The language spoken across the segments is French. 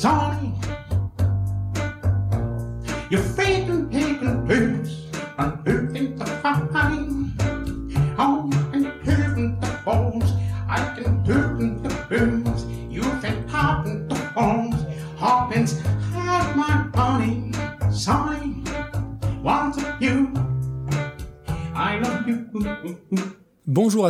Sony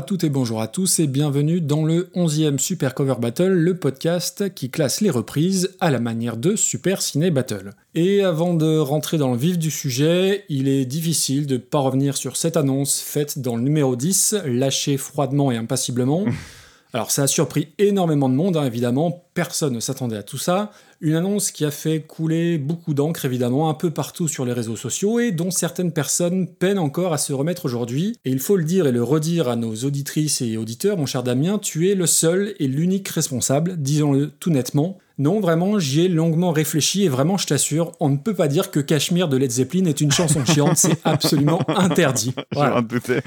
à toutes et bonjour à tous et bienvenue dans le 11e Super Cover Battle, le podcast qui classe les reprises à la manière de Super Ciné Battle. Et avant de rentrer dans le vif du sujet, il est difficile de ne pas revenir sur cette annonce faite dans le numéro 10, lâchée froidement et impassiblement. Alors ça a surpris énormément de monde, hein, évidemment, personne ne s'attendait à tout ça. Une annonce qui a fait couler beaucoup d'encre, évidemment, un peu partout sur les réseaux sociaux et dont certaines personnes peinent encore à se remettre aujourd'hui. Et il faut le dire et le redire à nos auditrices et auditeurs, mon cher Damien, tu es le seul et l'unique responsable, disons-le tout nettement. Non, vraiment, j'y ai longuement réfléchi et vraiment, je t'assure, on ne peut pas dire que Cashmere de Led Zeppelin est une chanson chiante, c'est absolument interdit. Voilà. Je m'en doutais.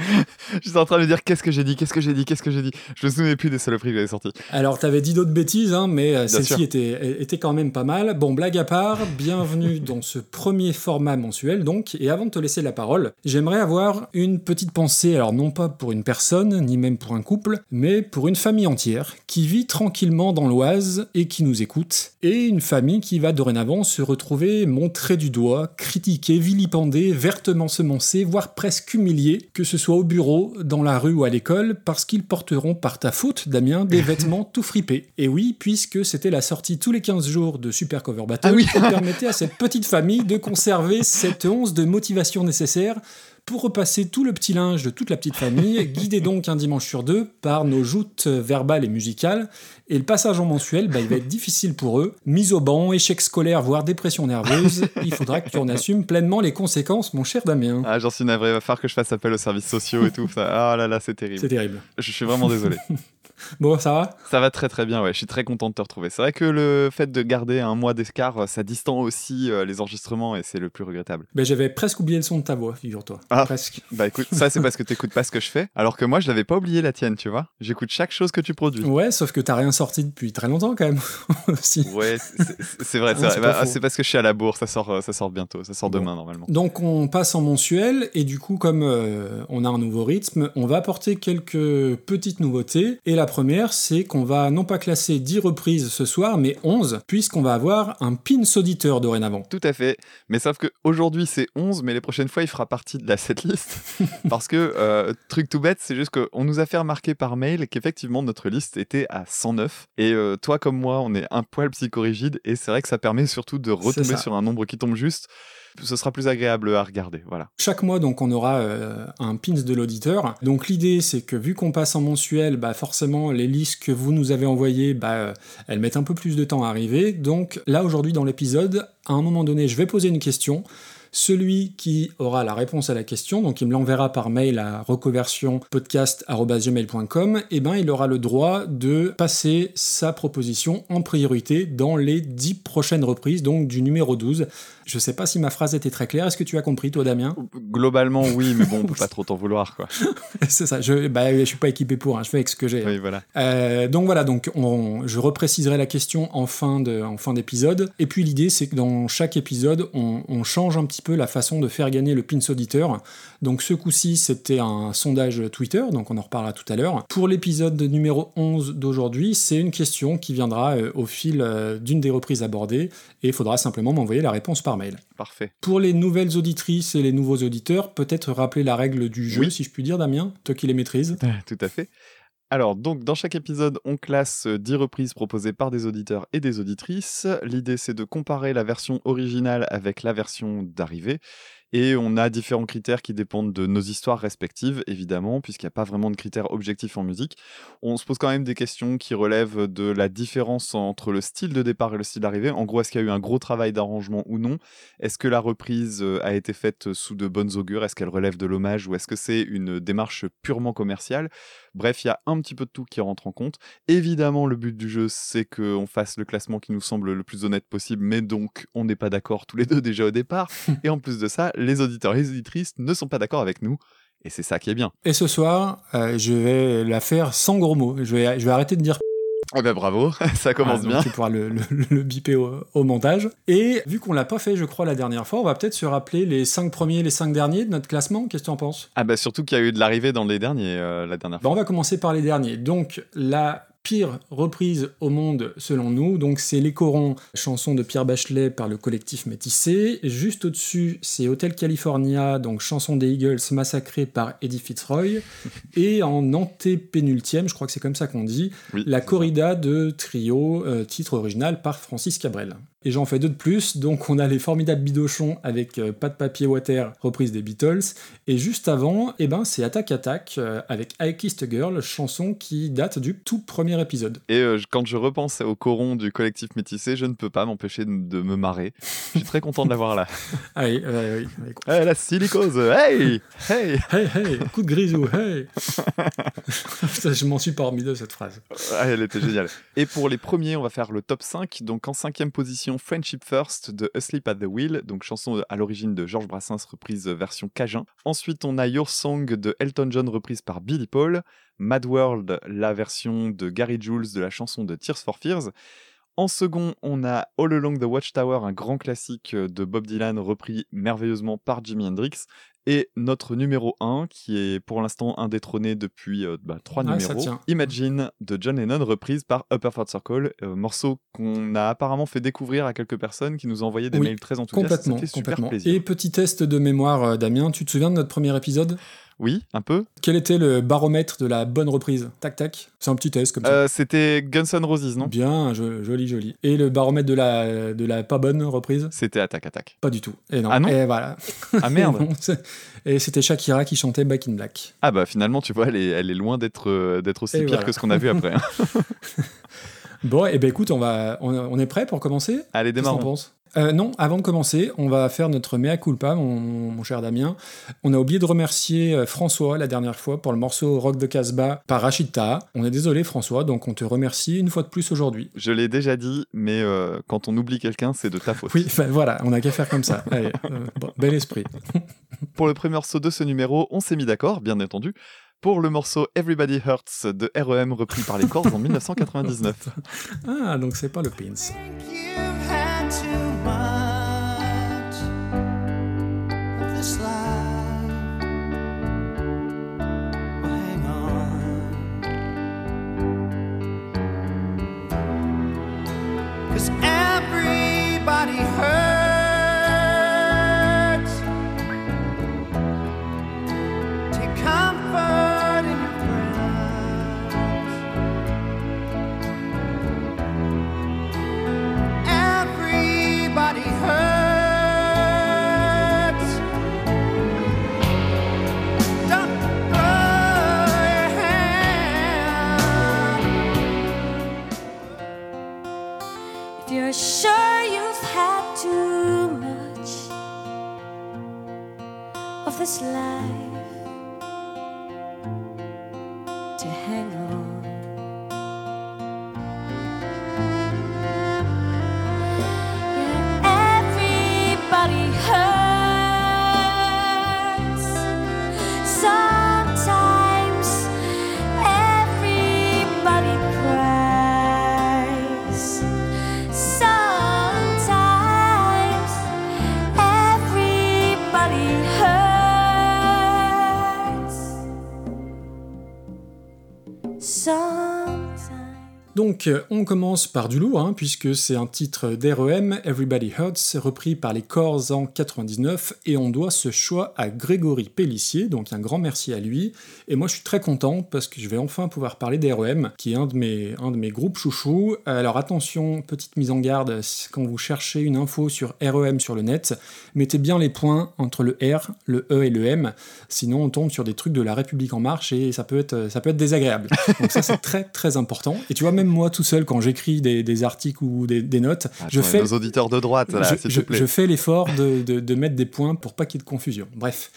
J'étais en train de me dire qu'est-ce que j'ai dit, qu'est-ce que j'ai dit, qu'est-ce que j'ai dit. Je me souvenais plus des saloperies que j'avais sorties. Alors, t'avais dit d'autres bêtises, hein, mais euh, celle-ci était, était quand même pas mal. Bon, blague à part, bienvenue dans ce premier format mensuel, donc. Et avant de te laisser la parole, j'aimerais avoir une petite pensée, alors non pas pour une personne, ni même pour un couple, mais pour une famille entière qui vit tranquillement dans l'Oise et qui nous écoute et une famille qui va dorénavant se retrouver montrée du doigt, critiquée, vilipendée, vertement semoncée, voire presque humiliée, que ce soit au bureau, dans la rue ou à l'école, parce qu'ils porteront par ta faute, Damien, des vêtements tout fripés. Et oui, puisque c'était la sortie tous les 15 jours de Super Cover Battle, Ah oui. qui permettait à cette petite famille de conserver cette once de motivation nécessaire pour repasser tout le petit linge de toute la petite famille, guidé donc un dimanche sur deux par nos joutes verbales et musicales. Et le passage en mensuel, bah, il va être difficile pour eux. Mise au banc, échec scolaire, voire dépression nerveuse, il faudra que tu en assumes pleinement les conséquences, mon cher Damien. Ah, j'en suis navré, il va falloir que je fasse appel aux services sociaux et tout. Ça. Ah là là, c'est terrible. C'est terrible. Je suis vraiment désolé. Bon, ça va? Ça va très très bien, ouais. Je suis très content de te retrouver. C'est vrai que le fait de garder un mois d'escar, ça distend aussi euh, les enregistrements et c'est le plus regrettable. ben, J'avais presque oublié le son de ta voix, figure-toi. Ah. Presque. Bah écoute, ça c'est parce que t'écoutes pas ce que je fais, alors que moi je l'avais pas oublié la tienne, tu vois. J'écoute chaque chose que tu produis. Ouais, sauf que t'as rien sorti depuis très longtemps quand même. aussi. Ouais, c'est- vrai, c'est Ah, Bah, c'est parce que je suis à la bourre, ça sort, ça sort bientôt, ça sort Bon. demain normalement. Donc on passe en mensuel et du coup comme euh, on a un nouveau rythme, on va apporter quelques petites nouveautés et la première c'est qu'on va non pas classer 10 reprises ce soir mais 11 puisqu'on va avoir un pins auditeur dorénavant. Tout à fait. Mais sauf que aujourd'hui c'est 11, mais les prochaines fois il fera partie de la setlist. parce que, euh, truc tout bête, c'est juste qu'on nous a fait remarquer par mail qu'effectivement notre liste était à 109. Et euh, toi comme moi, on est un poil psychorigide et c'est vrai que ça permet surtout de retomber sur un nombre qui tombe juste. Ce sera plus agréable à regarder. Voilà. Chaque mois, donc, on aura euh, un pins de l'auditeur. Donc, l'idée, c'est que vu qu'on passe en mensuel, bah, forcément, les listes que vous nous avez envoyées, bah, euh, elles mettent un peu plus de temps à arriver. Donc, là, aujourd'hui, dans l'épisode, à un moment donné, je vais poser une question. Celui qui aura la réponse à la question, donc il me l'enverra par mail à recoversionpodcast.com, et ben il aura le droit de passer sa proposition en priorité dans les 10 prochaines reprises, donc du numéro 12. Je sais pas si ma phrase était très claire, est-ce que tu as compris toi Damien Globalement, oui, mais bon, on peut pas trop t'en vouloir, quoi. C'est ça, je, bah, je suis pas équipé pour, hein, je fais avec ce que j'ai. Oui, voilà. Euh, donc voilà, donc on- je repréciserai la question en fin de- en fin d'épisode. Et puis l'idée, c'est que dans chaque épisode, on, on change un petit peu la façon de faire gagner le pins auditeur. Donc ce coup-ci, c'était un sondage Twitter, donc on en reparlera tout à l'heure. Pour l'épisode numéro 11 d'aujourd'hui, c'est une question qui viendra euh, au fil euh, d'une des reprises abordées, et il faudra simplement m'envoyer la réponse par mail. Parfait. Pour les nouvelles auditrices et les nouveaux auditeurs, peut-être rappeler la règle du jeu, Oui. si je puis dire, Damien, toi qui les maîtrises. Tout à fait. Alors, donc, dans chaque épisode, on classe euh, 10 reprises proposées par des auditeurs et des auditrices. L'idée, c'est de comparer la version originale avec la version d'arrivée. Et on a différents critères qui dépendent de nos histoires respectives, évidemment, puisqu'il n'y a pas vraiment de critères objectifs en musique. On se pose quand même des questions qui relèvent de la différence entre le style de départ et le style d'arrivée. En gros, est-ce qu'il y a eu un gros travail d'arrangement ou non? Est-ce que la reprise euh, a été faite sous de bonnes augures? Est-ce qu'elle relève de l'hommage ou est-ce que c'est une démarche purement commerciale? Bref, il y a un petit peu de tout qui rentre en compte. Évidemment, le but du jeu, c'est qu'on fasse le classement qui nous semble le plus honnête possible, mais donc on n'est pas d'accord tous les deux déjà au départ. et en plus de ça, les auditeurs et les auditrices ne sont pas d'accord avec nous. Et c'est ça qui est bien. Et ce soir, euh, je vais la faire sans gros mots. Je vais, je vais arrêter de dire Eh ben bravo, ça commence donc bien. Tu pourras le, le, le biper au, au montage. Et vu qu'on l'a pas fait, je crois, la dernière fois, on va peut-être se rappeler les 5 premiers, les 5 derniers de notre classement. Qu'est-ce que tu en penses? Ah bah surtout qu'il y a eu de l'arrivée dans les derniers euh, la dernière Bon, fois. on va commencer par les derniers. Donc, la pire reprise au monde selon nous, donc c'est Les Corons, chanson de Pierre Bachelet par le collectif Métissé. Juste au-dessus, c'est Hotel California, donc chanson des Eagles massacrée par Eddie Fitzroy. Et en antépénultième, je crois que c'est comme ça qu'on dit, Oui, La. Corrida de Trio, euh, titre original par Francis Cabrel. Et j'en fais deux de plus, donc on a les formidables bidochons avec euh, Pas de papier water, reprise des Beatles. Et juste avant, eh ben, c'est Attack Attack euh, avec I Kissed a Girl, chanson qui date du tout premier épisode. Et euh, quand je repense au coron du collectif métissé, je ne peux pas m'empêcher de, de me marrer. Je suis très content de l'avoir là. Ah oui, oui, oui. Eh, la silicose, hey Hey Hey, hey, coup de grisou, hey Putain, Je m'en suis pas remis de cette phrase. Ah, Elle était géniale. Et pour les premiers, on va faire le top 5. Donc en cinquième position, Friendship First de Asleep at the Wheel, donc chanson à l'origine de Georges Brassens, reprise version Cajun. Ensuite, on a Your Song de Elton John, reprise par Billy Paul. Mad World, la version de Gary Jules de la chanson de Tears for Fears. En second, on a All Along the Watchtower, un grand classique de Bob Dylan, repris merveilleusement par Jimi Hendrix. Et notre numéro 1, qui est pour l'instant indétrôné depuis euh, bah, trois Ah, numéros. Imagine de John Lennon, reprise par Upper Third Circle, euh, morceau qu'on a apparemment fait découvrir à quelques personnes qui nous ont envoyé des Oui, mails très enthousiastes. Complètement, super complètement. plaisir. Et petit test de mémoire, euh, Damien, tu te souviens de notre premier épisode? Oui, un peu. Quel était le baromètre de la bonne reprise? Tac tac. C'est un petit test comme ça. Euh, C'était Guns N' Roses, non? Bien, jo- joli, joli. Et le baromètre de la, de la pas bonne reprise? C'était Attack Attack. Pas du tout. Et non. Ah non Et voilà. Ah merde Et c'était Shakira qui chantait Back in Black. Ah bah finalement, tu vois, elle est, elle est loin d'être d'être aussi Et pire voilà. que ce qu'on a vu après. hein. Bon, et ben écoute, on, va, on, on est prêt pour commencer? Allez, Qu'est-ce Euh, non, avant de commencer, on va faire notre mea culpa, mon, mon cher Damien. On a oublié de remercier euh, François la dernière fois pour le morceau Rock de Casbah par Rachid Taha. On est désolé François, donc on te remercie une fois de plus aujourd'hui. Je l'ai déjà dit, mais euh, quand on oublie quelqu'un, c'est de ta faute. Oui, ben voilà, on a qu'à faire comme ça. Allez, euh, bon, bel esprit. Pour le premier morceau de ce numéro, on s'est mis d'accord, bien entendu, pour le morceau Everybody Hurts de REM repris par les Corrs en 1999. Ah, donc c'est pas le Pins. Think you've had too much of this life. This life 있어? Donc, euh, on commence par du lourd, hein, puisque c'est un titre d'REM, Everybody Hurts, repris par les Corrs en 99, et on doit ce choix à Grégory Pellissier, donc un grand merci à lui. Et moi, je suis très content parce que je vais enfin pouvoir parler d'REM, qui est un de mes, un de mes groupes chouchous. Alors attention, petite mise en garde, quand vous cherchez une info sur REM sur le net, mettez bien les points entre le R, le E et le M, sinon on tombe sur des trucs de la République en marche et ça peut être, ça peut être désagréable. Donc ça, c'est très très important. Et tu vois, même moi tout seul, quand j'écris des, des articles ou des, des notes, je Attends, fais, Nos auditeurs de droite, là, je, s'il je- te plaît. je fais l'effort de, de- de mettre des points pour pas qu'il y ait de confusion. Bref.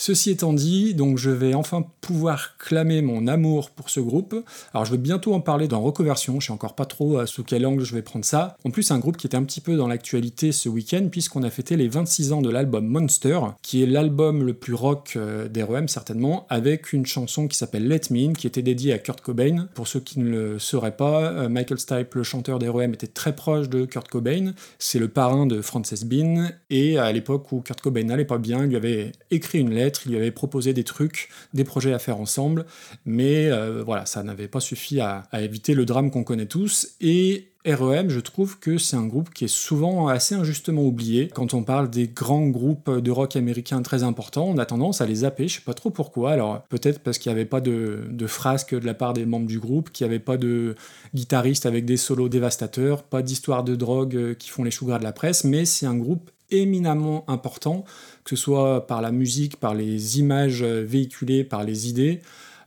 Ceci étant dit, donc je vais enfin pouvoir clamer mon amour pour ce groupe. Alors je vais bientôt en parler dans Reconversion, je sais encore pas trop euh, sous quel angle je vais prendre ça. En plus, c'est un groupe qui était un petit peu dans l'actualité ce week-end, puisqu'on a fêté les 26 ans de l'album Monster, qui est l'album le plus rock euh, d'REM certainement, avec une chanson qui s'appelle Let Me In, qui était dédiée à Kurt Cobain. Pour ceux qui ne le sauraient pas, euh, Michael Stipe, le chanteur d'REM, était très proche de Kurt Cobain. C'est le parrain de Frances Bean, et à l'époque où Kurt Cobain n'allait pas bien, il lui avait écrit une lettre, il lui avait proposé des trucs, des projets à faire ensemble, mais euh, voilà, ça n'avait pas suffi à, éviter le drame qu'on connaît tous. Et REM, je trouve que c'est un groupe qui est souvent assez injustement oublié. Quand on parle des grands groupes de rock américains très importants, on a tendance à les zapper, je sais pas trop pourquoi. Alors peut-être parce qu'il n'y avait pas de, de frasques de la part des membres du groupe, qu'il n'y avait pas de guitaristes avec des solos dévastateurs, pas d'histoires de drogue euh, qui font les choux gras de la presse, mais c'est un groupe éminemment important, que ce soit par la musique, par les images euh, véhiculées, par les idées.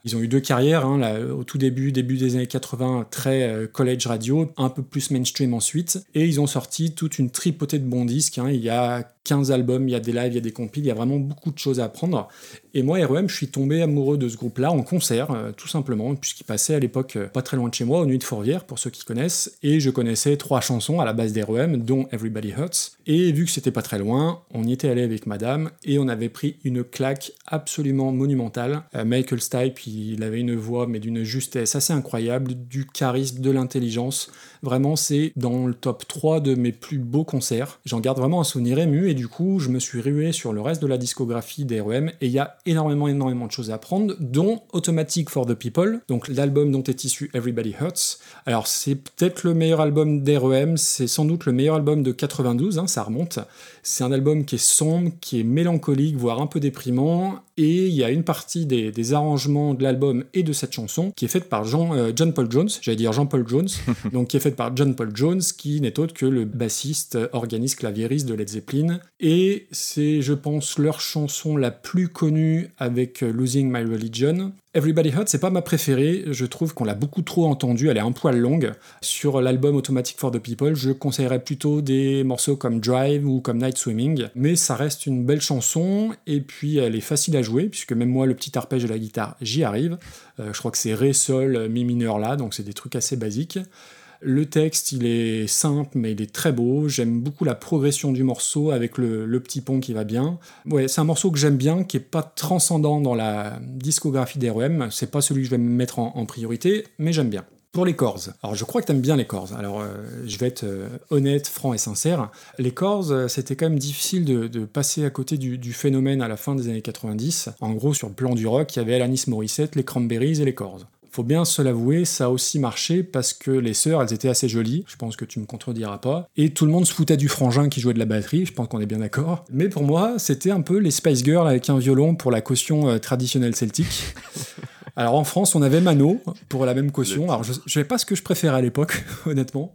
Ils ont eu deux carrières, hein, au tout début, début des années 80, très euh, college radio, un peu plus mainstream ensuite, et ils ont sorti toute une tripotée de bons disques. hein. Il y a 15 albums, il y a des lives, il y a des compiles, il y a vraiment beaucoup de choses à apprendre. Et moi, REM, je suis tombé amoureux de ce groupe-là en concert, euh, tout simplement, puisqu'il passait à l'époque euh, pas très loin de chez moi, au Nuit de Fourvière, pour ceux qui connaissent, et je connaissais trois chansons à la base d'REM, dont Everybody Hurts. Et vu que c'était pas très loin, on y était allé avec madame, et on avait pris une claque absolument monumentale. Euh, Michael Stipe, il avait une voix, mais d'une justesse assez incroyable, du charisme, de l'intelligence. Vraiment, c'est dans le top 3 de mes plus beaux concerts. J'en garde vraiment un souvenir ému, et du coup, je me suis rué sur le reste de la discographie d'REM, et il y a énormément, énormément de choses à apprendre, dont Automatic for the People, donc l'album dont est issu Everybody Hurts. Alors, c'est peut-être le meilleur album d'REM, c'est sans doute le meilleur album de 92, hein, ça remonte. C'est un album qui est sombre, qui est mélancolique, voire un peu déprimant, et il y a une partie des, des arrangements de l'album et de cette chanson qui est faite par Jean, euh, John Paul Jones, j'allais dire Jean-Paul Jones, donc qui est faite par John Paul Jones, qui n'est autre que le bassiste, euh, organiste, claviériste de Led Zeppelin. Et c'est, je pense, leur chanson la plus connue avec euh, Losing My Religion. Everybody Hurt, c'est pas ma préférée, je trouve qu'on l'a beaucoup trop entendue, elle est un poil longue. Sur l'album Automatic for the People, je conseillerais plutôt des morceaux comme Drive ou comme Night Swimming, mais ça reste une belle chanson, et puis elle est facile à jouer, puisque même moi, le petit arpège de la guitare, j'y arrive. Euh, je crois que c'est Ré, Sol, Mi mineur là, donc c'est des trucs assez basiques. Le texte, il est simple, mais il est très beau. J'aime beaucoup la progression du morceau avec le, petit pont qui va bien. Ouais, c'est un morceau que j'aime bien, qui est pas transcendant dans la discographie d'REM. C'est pas celui que je vais me mettre en, priorité, mais j'aime bien. Pour les chords, alors je crois que t'aimes bien les chords. Alors euh, je vais être euh, honnête, franc et sincère. Les chords, euh, c'était quand même difficile de, passer à côté du, phénomène à la fin des années 90. En gros, sur le plan du rock, il y avait Alanis Morissette, les Cranberries et les chords. Faut bien se l'avouer, ça a aussi marché parce que les sœurs, elles étaient assez jolies, je pense que tu me contrediras pas, et tout le monde se foutait du frangin qui jouait de la batterie, je pense qu'on est bien d'accord. Mais pour moi, c'était un peu les Spice Girls avec un violon pour la caution euh, traditionnelle celtique. Alors en France, on avait Mano pour la même caution. Alors je ne savais pas ce que je préférais à l'époque, honnêtement.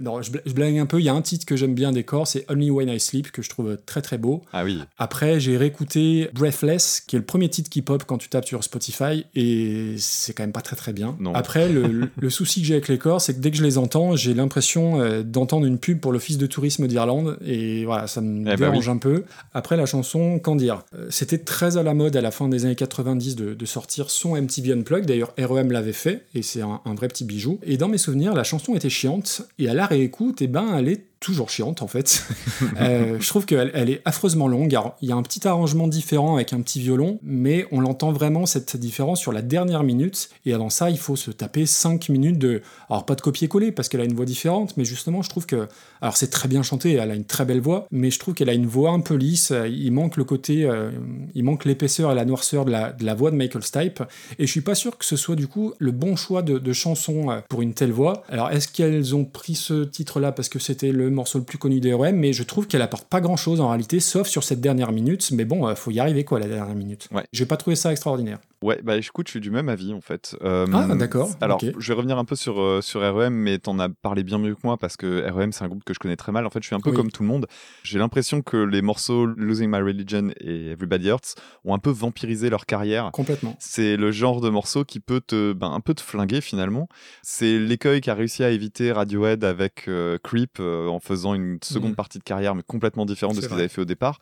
Non, je, bla- je blague un peu. Il y a un titre que j'aime bien des corps, c'est Only When I Sleep, que je trouve très très beau. Ah oui. Après, j'ai réécouté Breathless, qui est le premier titre qui pop quand tu tapes sur Spotify, et c'est quand même pas très très bien. Non. Après, le, souci que j'ai avec les corps, c'est que dès que je les entends, j'ai l'impression euh, d'entendre une pub pour l'Office de tourisme d'Irlande, et voilà, ça me bah dérange oui. un peu. Après, la chanson, qu'en dire Euh, C'était très à la mode à la fin des années 90 de, de sortir son MTV Unplugged, d'ailleurs REM l'avait fait, et c'est un, un vrai petit bijou. Et dans mes souvenirs, la chanson était chiante, et à la réécoute, eh ben, elle est toujours chiante en fait. Euh, je trouve qu'elle elle est affreusement longue. Alors, il y a un petit arrangement différent avec un petit violon, mais on l'entend vraiment cette différence sur la dernière minute. Et avant ça, il faut se taper 5 minutes de. Alors, pas de copier-coller parce qu'elle a une voix différente, mais justement, je trouve que. Alors, c'est très bien chanté, elle a une très belle voix, mais je trouve qu'elle a une voix un peu lisse. Il manque le côté. euh, il manque l'épaisseur et la noirceur de la, voix de Michael Stipe. Et je suis pas sûr que ce soit du coup le bon choix de, chanson euh, pour une telle voix. Alors, est-ce qu'elles ont pris ce titre-là parce que c'était le morceau le plus connu des REM Mais je trouve qu'elle apporte pas grand-chose en réalité, sauf sur cette dernière minute. Mais bon, euh, faut y arriver quoi, la dernière minute. Ouais. J'ai pas trouvé ça extraordinaire. Ouais, bah écoute, je suis du même avis en fait. Euh, Ah, d'accord, Alors, je vais revenir un peu sur, euh, sur REM, mais t'en as parlé bien mieux que moi parce que REM, c'est un groupe que je connais très mal. En fait, je suis un peu Oui. comme tout le monde. J'ai l'impression que les morceaux Losing My Religion et Everybody Hurts ont un peu vampirisé leur carrière. Complètement. C'est le genre de morceau qui peut te, ben, un peu te flinguer finalement. C'est l'écueil qu'a réussi à éviter Radiohead avec euh, Creep euh, en faisant une seconde Mhm. partie de carrière mais complètement différente de ce qu'ils avaient fait au départ.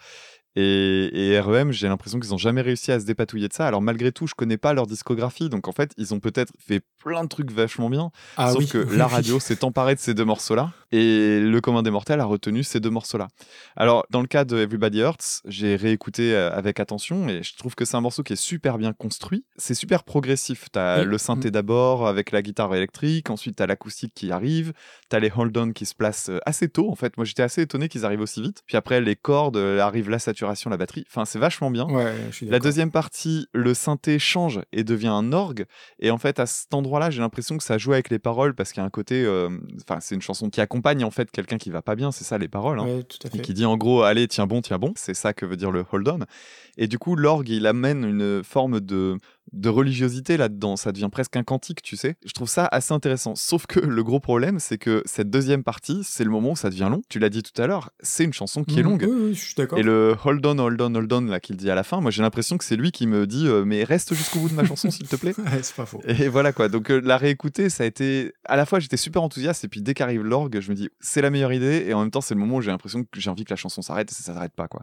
Et, et REM, j'ai l'impression qu'ils ont jamais réussi à se dépatouiller de ça. Alors malgré tout, je connais pas leur discographie, donc en fait, ils ont peut-être fait plein de trucs vachement bien. Ah sauf oui, que la radio s'est emparée de ces deux morceaux-là, et le commun des mortels a retenu ces deux morceaux-là. Alors dans le cas de Everybody Hurts, j'ai réécouté euh, avec attention, et je trouve que c'est un morceau qui est super bien construit. C'est super progressif. T'as Oui. le synthé d'abord avec la guitare électrique, ensuite t'as l'acoustique qui arrive, t'as les hold-on qui se placent euh, assez tôt. En fait, moi j'étais assez étonné qu'ils arrivent aussi vite. Puis après les cordes, euh, arrive la saturation, la batterie. Enfin, c'est vachement bien. Ouais, je suis La deuxième partie, le synthé change et devient un orgue. Et en fait, à cet endroit-là, j'ai l'impression que ça joue avec les paroles parce qu'il y a un côté. euh, Enfin, c'est une chanson qui accompagne en fait quelqu'un qui va pas bien, c'est ça les paroles. hein. Ouais, tout à Et qui dit en gros, allez, tiens bon, tiens bon. C'est ça que veut dire le hold on. Et du coup, l'orgue, il amène une forme de, de religiosité là-dedans. Ça devient presque un cantique, tu sais. Je trouve ça assez intéressant. Sauf que le gros problème, c'est que cette deuxième partie, c'est le moment où ça devient long. Tu l'as dit tout à l'heure, c'est une chanson qui est Mhm, longue. Oui, oui, je suis d'accord. Et le hold on, hold on, hold on, là, qu'il dit à la fin, moi j'ai l'impression que c'est lui qui me dit, euh, mais reste jusqu'au bout de ma chanson, s'il te plaît. Ouais, c'est pas faux. Et voilà quoi. Donc euh, la réécouter, ça a été. À la fois, j'étais super enthousiaste, et puis dès qu'arrive l'orgue, je me dis, c'est la meilleure idée, et en même temps, c'est le moment où j'ai l'impression que j'ai envie que la chanson s'arrête, et ça s'arrête pas quoi.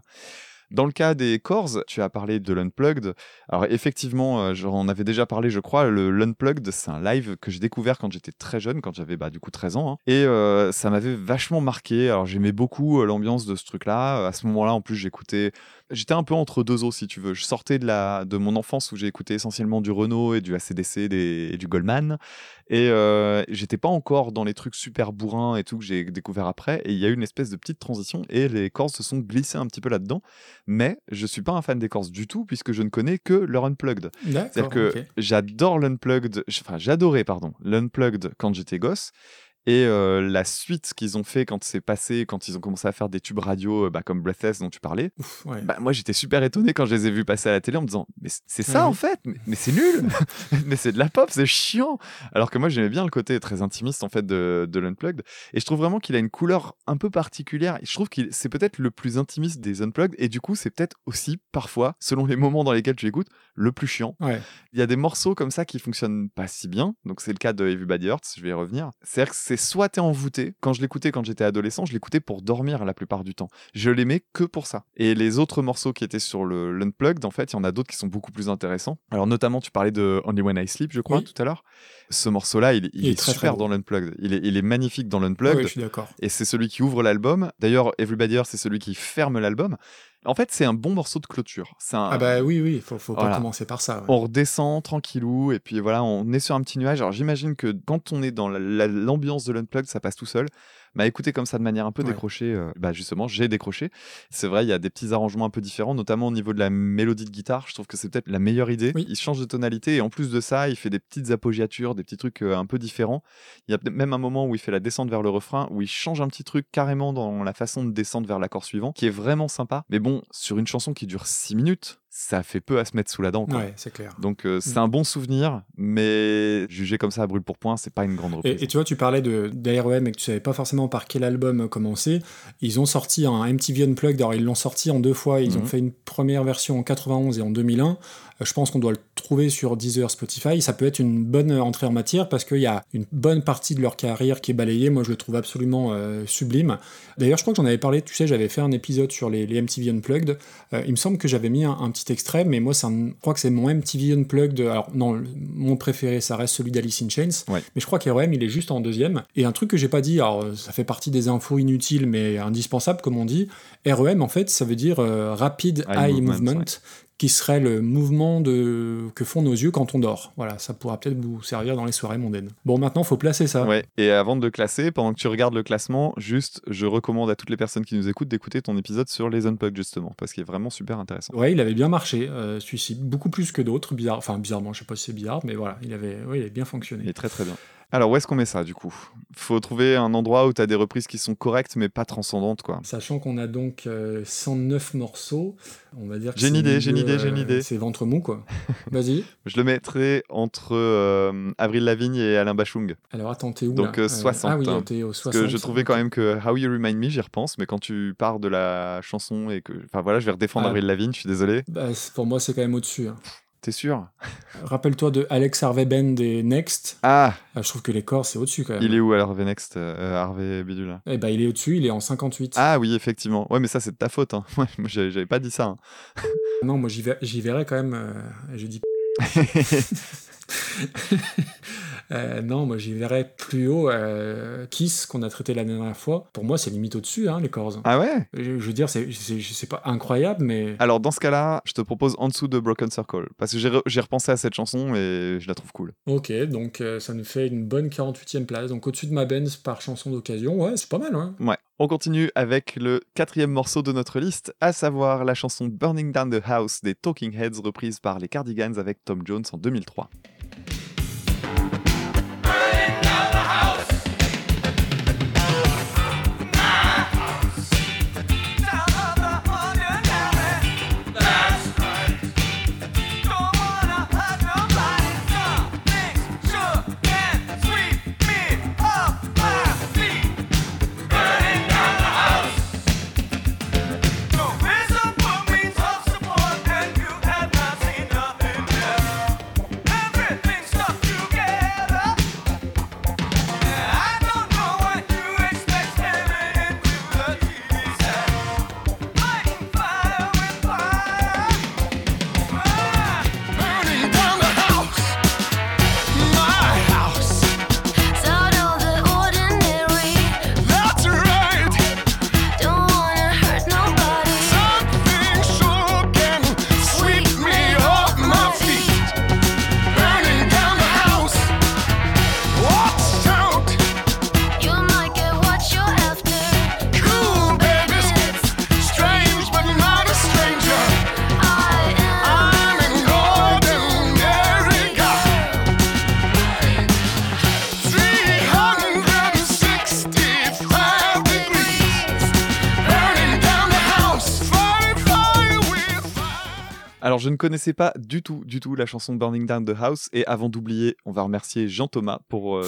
Dans le cas des Corrs, tu as parlé de l'Unplugged. Alors effectivement, euh, j'en avais déjà parlé, je crois. Le l'Unplugged, c'est un live que j'ai découvert quand j'étais très jeune, quand j'avais bah, du coup 13 ans. hein. Et euh, ça m'avait vachement marqué. Alors j'aimais beaucoup euh, l'ambiance de ce truc-là. À ce moment-là, en plus, j'écoutais... J'étais un peu entre deux eaux, si tu veux. Je sortais de, la... de mon enfance où j'ai écouté essentiellement du Renault et du ACDC des... et du Goldman. Et euh, j'étais pas encore dans les trucs super bourrins et tout que j'ai découvert après. Et il y a eu une espèce de petite transition et les Corrs se sont glissés un petit peu là-dedans. Mais je suis pas un fan des Corrs du tout puisque je ne connais que leur Unplugged. C'est-à-dire que j'adore l'Unplugged, enfin j'adorais, pardon, l'Unplugged quand j'étais gosse. Et euh, la suite qu'ils ont fait quand c'est passé, quand ils ont commencé à faire des tubes radio bah, comme Breathless dont tu parlais, Ouf, ouais. bah, moi j'étais super étonné quand je les ai vus passer à la télé en me disant mais c'est ça en fait mais, mais c'est nul mais c'est de la pop c'est chiant alors que moi j'aimais bien le côté très intimiste en fait de, de l'unplugged et je trouve vraiment qu'il a une couleur un peu particulière et je trouve qu'il c'est peut-être le plus intimiste des unplugged et du coup c'est peut-être aussi parfois selon les moments dans lesquels tu écoutes le plus chiant Ouais. il y a des morceaux comme ça qui fonctionnent pas si bien. Donc c'est le cas de Everybody Hurts, je vais y revenir. C'est-à-dire que c'est soit t'es envoûté. Quand je l'écoutais quand j'étais adolescent, je l'écoutais pour dormir la plupart du temps. Je l'aimais que pour ça. Et les autres morceaux qui étaient sur le l'Unplugged, en fait, il y en a d'autres qui sont beaucoup plus intéressants. Alors notamment, tu parlais de Only When I Sleep, je crois, Oui. tout à l'heure. Ce morceau-là, il, il Il est très, super dans l'Unplugged. Il est, il est magnifique dans l'Unplugged. je suis d'accord. Et c'est celui qui ouvre l'album. D'ailleurs, Everybody Hurts, c'est celui qui ferme l'album. En fait, c'est un bon morceau de clôture. Un, Ah bah oui, oui, faut, faut pas Voilà. commencer par ça. ouais. on redescend tranquillou et puis voilà, on est sur un petit nuage. Alors j'imagine que quand on est dans la- la- l'ambiance de l'unplug, ça passe tout seul. Mais écouter comme ça de manière un peu Ouais. décrochée, euh, bah justement, j'ai décroché. C'est vrai, il y a des petits arrangements un peu différents, notamment au niveau de la mélodie de guitare. Je trouve que c'est peut-être la meilleure idée. Oui. Il change de tonalité et en plus de ça, il fait des petites appoggiatures, des petits trucs euh, un peu différents. Il y a même un moment où il fait la descente vers le refrain, où il change un petit truc carrément dans la façon de descendre vers l'accord suivant, qui est vraiment sympa. Mais bon, sur une chanson qui dure 6 minutes, ça fait peu à se mettre sous la dent. Quoi. Ouais, c'est clair. Donc euh, c'est Mm. un bon souvenir, mais jugé comme ça à brûle pour point, c'est pas une grande reprise. Et, et tu vois, tu parlais de d'AREM et que tu savais pas forcément par quel album commencer. Ils ont sorti un MTV Unplugged, alors ils l'ont sorti en deux fois. Ils ont Mhm. fait une première version en 91 et en 2001. Je pense qu'on doit le trouver sur Deezer, Spotify. Ça peut être une bonne entrée en matière parce qu'il y a une bonne partie de leur carrière qui est balayée. Moi, je le trouve absolument euh, sublime. D'ailleurs, je crois que j'en avais parlé, tu sais, j'avais fait un épisode sur les, les MTV Unplugged. Euh, il me semble que j'avais mis un, un petit extrait, mais moi, un- je crois que c'est mon MTV Unplugged. Alors, non, mon préféré, ça reste celui d'Alice in Chains. Ouais. Mais je crois qu'REM, il est juste en deuxième. Et un truc que j'ai pas dit, alors ça fait partie des infos inutiles, mais indispensables, comme on dit. REM, en fait, ça veut dire euh, Rapid Eye Eye, Movement, Movement. ouais. Qui serait le mouvement de... que font nos yeux quand on dort. Voilà, ça pourra peut-être vous servir dans les soirées mondaines. Bon, maintenant, faut placer ça. Ouais, et avant de le classer, pendant que tu regardes le classement, juste, je recommande à toutes les personnes qui nous écoutent d'écouter ton épisode sur les Unplugged, justement, parce qu'il est vraiment super intéressant. Ouais, il avait bien marché, euh, celui-ci, beaucoup plus que d'autres, bizarre, enfin bizarrement, je sais pas si c'est bizarre, mais voilà, il avait, ouais, il avait bien fonctionné. Il est très très bien. Alors, où est-ce qu'on met ça, du coup? Faut trouver un endroit où tu as des reprises qui sont correctes, mais pas transcendantes, quoi. Sachant qu'on a donc euh, 109 morceaux, on va dire que J'ai une idée, j'ai une idée, j'ai une euh, idée. C'est ventre mou, quoi. Vas-y. Je le mettrais entre euh, Avril Lavigne et Alain Bachung. Alors attends, t'es où Donc, là? euh, 60, Ah oui, hein. t'es au Parce 60. que je trouvais quand même que How You Remind Me, j'y repense, mais quand tu pars de la chanson et que. Enfin voilà, je vais redéfendre Ah. Avril Lavigne, je suis désolé. Bah, pour moi, c'est quand même au-dessus. hein. T'es sûr? Rappelle-toi de Alex Harvey Band et Next. Ah, Ah, je trouve que les corps, c'est au-dessus quand même. il est où Harvey Next, euh, Harvey Bidule? Eh ben, il est au-dessus, il est en 58. Ah oui, effectivement. Ouais, mais ça, c'est de ta faute. Hein. Ouais, moi, j'avais pas dit ça. hein. Non, moi, j'y verrais quand même. euh, je dis. Euh, non, moi, j'y verrais plus haut. euh, Kiss, qu'on a traité la dernière fois. Pour moi, c'est limite au-dessus, hein, les corps. ah ouais? Je, je veux dire, c'est- pas incroyable, mais. Alors, dans ce cas-là, je te propose en dessous de Broken Circle. Parce que j'ai re- j'ai repensé à cette chanson et je la trouve cool. Ok, donc euh, ça nous fait une bonne 48e place. Donc au-dessus de ma Benz par chanson d'occasion, ouais, c'est pas mal, hein. Ouais. On continue avec le quatrième morceau de notre liste, à savoir la chanson Burning Down the House des Talking Heads reprise par les Cardigans avec Tom Jones en 2003. Connaissais pas du tout, du tout la chanson Burning Down the House. Et avant d'oublier, on va remercier Jean Thomas pour. euh,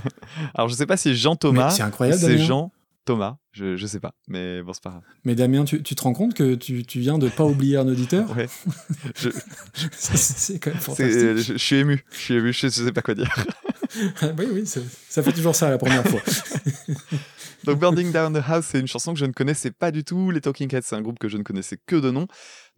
Alors, je sais pas si Jean Thomas. C'est incroyable, C'est. Jean Thomas. Je, je sais pas. Mais bon, c'est pas grave. Mais Damien, tu, tu te rends compte que tu, tu viens de pas oublier un auditeur? Ouais. Je, C'est- quand même fantastique. je, je suis ému. Je suis ému. Je sais, pas quoi dire. oui, oui, c'est- ça fait toujours ça la première fois. Donc Burning Down the House, c'est une chanson que je ne connaissais pas du tout. Les Talking Heads, c'est un groupe que je ne connaissais que de nom.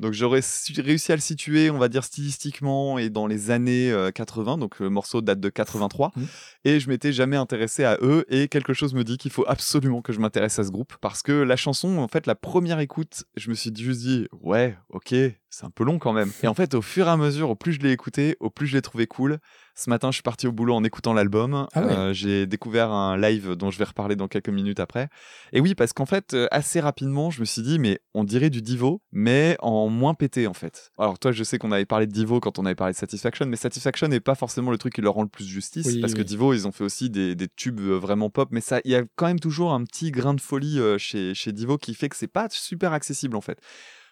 Donc j'aurais réussi à le situer, on va dire stylistiquement, et dans les années euh, 80. Donc le morceau date de 83. Mhm. Et je m'étais jamais intéressé à eux. Et quelque chose me dit qu'il faut absolument que je m'intéresse à ce groupe. Parce que la chanson, en fait, la première écoute, je me suis juste dit, ouais, ok, c'est un peu long quand même. Et en fait, au fur et à mesure, au plus je l'ai écouté, au plus je l'ai trouvé cool. Ce matin, je suis parti au boulot en écoutant l'album. Ah ouais. Euh, j'ai découvert un live dont je vais reparler dans quelques minutes après. Et oui, parce qu'en fait, euh, assez rapidement, je me suis dit, mais on dirait du Divo, mais en moins pété, en fait. Alors, toi, je sais qu'on avait parlé de Divo quand on avait parlé de Satisfaction, mais Satisfaction n'est pas forcément le truc qui leur rend le plus justice, Oui, parce que. Divo, ils ont fait aussi des, des tubes euh, vraiment pop, mais ça, il y a quand même toujours un petit grain de folie chez, chez Divo qui fait que c'est pas super accessible, en fait.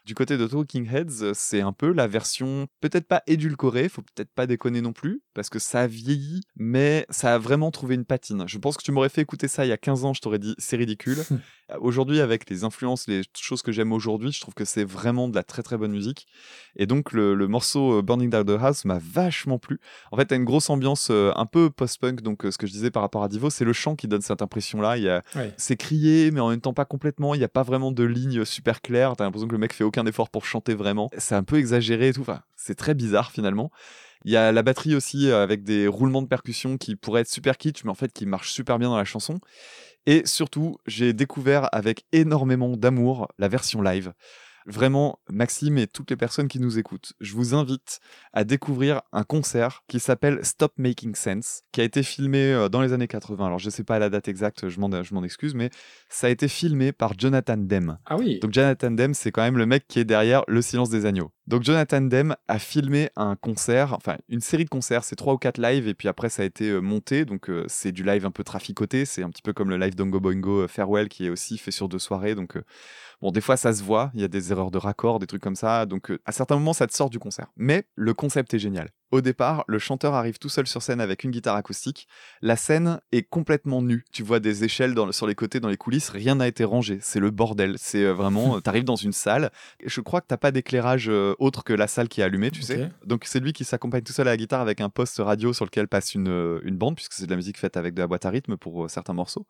Du côté de Talking Heads, euh, c'est un peu la version peut-être pas édulcorée, faut peut-être pas déconner non plus, parce que ça a vieilli, mais ça a vraiment trouvé une patine. Je pense que tu m'aurais fait écouter ça il y a 15 ans, je t'aurais dit c'est ridicule. Euh, Aujourd'hui, avec les influences, les choses que j'aime aujourd'hui, je trouve que c'est vraiment de la très très bonne musique. Et donc le, le morceau euh, Burning Down the House m'a vachement plu. En fait, t'as une grosse ambiance euh, un peu post-punk, donc euh, ce que je disais par rapport à Divo, c'est le chant qui donne cette impression-là. Il y a Ouais. c'est crié, mais en même temps pas complètement. Il n'y a pas vraiment de ligne super claire. T'as l'impression que le mec fait aucun effort pour chanter vraiment. C'est un peu exagéré et tout. Enfin, c'est très bizarre finalement. Il y a la batterie aussi euh, avec des roulements de percussion qui pourraient être super kitsch, mais en fait qui marchent super bien dans la chanson. Et surtout, j'ai découvert avec énormément d'amour la version live. Vraiment, Maxime et toutes les personnes qui nous écoutent, je vous invite à découvrir un concert qui s'appelle Stop Making Sense, qui a été filmé euh, dans les années 80. Alors, je sais pas la date exacte, je m'en, excuse, mais ça a été filmé par Jonathan Demme. Ah oui. Donc Jonathan Demme, c'est quand même le mec qui est derrière Le Silence des Agneaux. Donc Jonathan Demme a filmé un concert, enfin une série de concerts, c'est trois ou quatre lives, et puis après ça a été euh, monté, donc euh, c'est du live un peu traficoté, c'est un petit peu comme le live d'Ongo Boingo Farewell qui est aussi fait sur deux soirées, donc euh, bon des fois ça se voit, il y a des erreurs de raccord, des trucs comme ça, donc euh, à certains moments ça te sort du concert. Mais le concept est génial. Au départ, le chanteur arrive tout seul sur scène avec une guitare acoustique. La scène est complètement nue. Tu vois des échelles dans le- sur les côtés, dans les coulisses. Rien n'a été rangé. C'est le bordel. C'est euh, vraiment. Tu arrives dans une salle. Je crois que t'as pas d'éclairage euh, autre que la salle qui est allumée, tu sais. Donc c'est lui qui s'accompagne tout seul à la guitare avec un poste radio sur lequel passe une, euh, une bande, puisque c'est de la musique faite avec de la boîte à rythme pour euh, certains morceaux.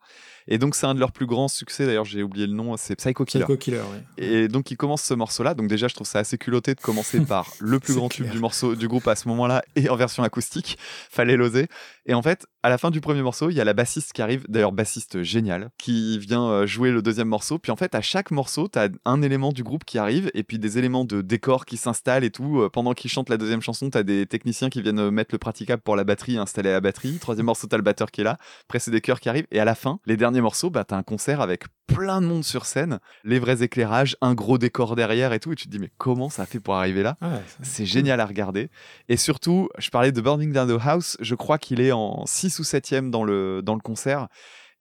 Et donc c'est un de leurs plus grands succès. D'ailleurs, j'ai oublié le nom. C'est Psycho Killer. Psycho Killer. Et donc il commence ce morceau-là. Donc déjà, je trouve ça assez culotté de commencer par le plus grand clair. tube du morceau du groupe à ce moment-là et en version acoustique. Fallait l'oser. Et en fait, à la fin du premier morceau, il y a la bassiste qui arrive. D'ailleurs, bassiste génial, qui vient euh, jouer le deuxième morceau. Puis en fait, à chaque morceau, t'as un élément du groupe qui arrive et puis des éléments de décor qui s'installent et tout. Euh, Pendant qu'ils chantent la deuxième chanson, t'as des techniciens qui viennent euh, mettre le praticable pour la batterie, installer la batterie. Troisième morceau, t'as le batteur qui est là. Après, c'est des chœurs qui arrivent. Et à la fin, les derniers morceaux, bah, t'as un concert avec plein de monde sur scène, les vrais éclairages, un gros décor derrière et tout. Et tu te dis, mais comment ça a fait pour arriver là? C'est génial à regarder. Et surtout, je parlais de Burning Down the House, je crois qu'il est en 6 ou 7ème dans le, dans le concert.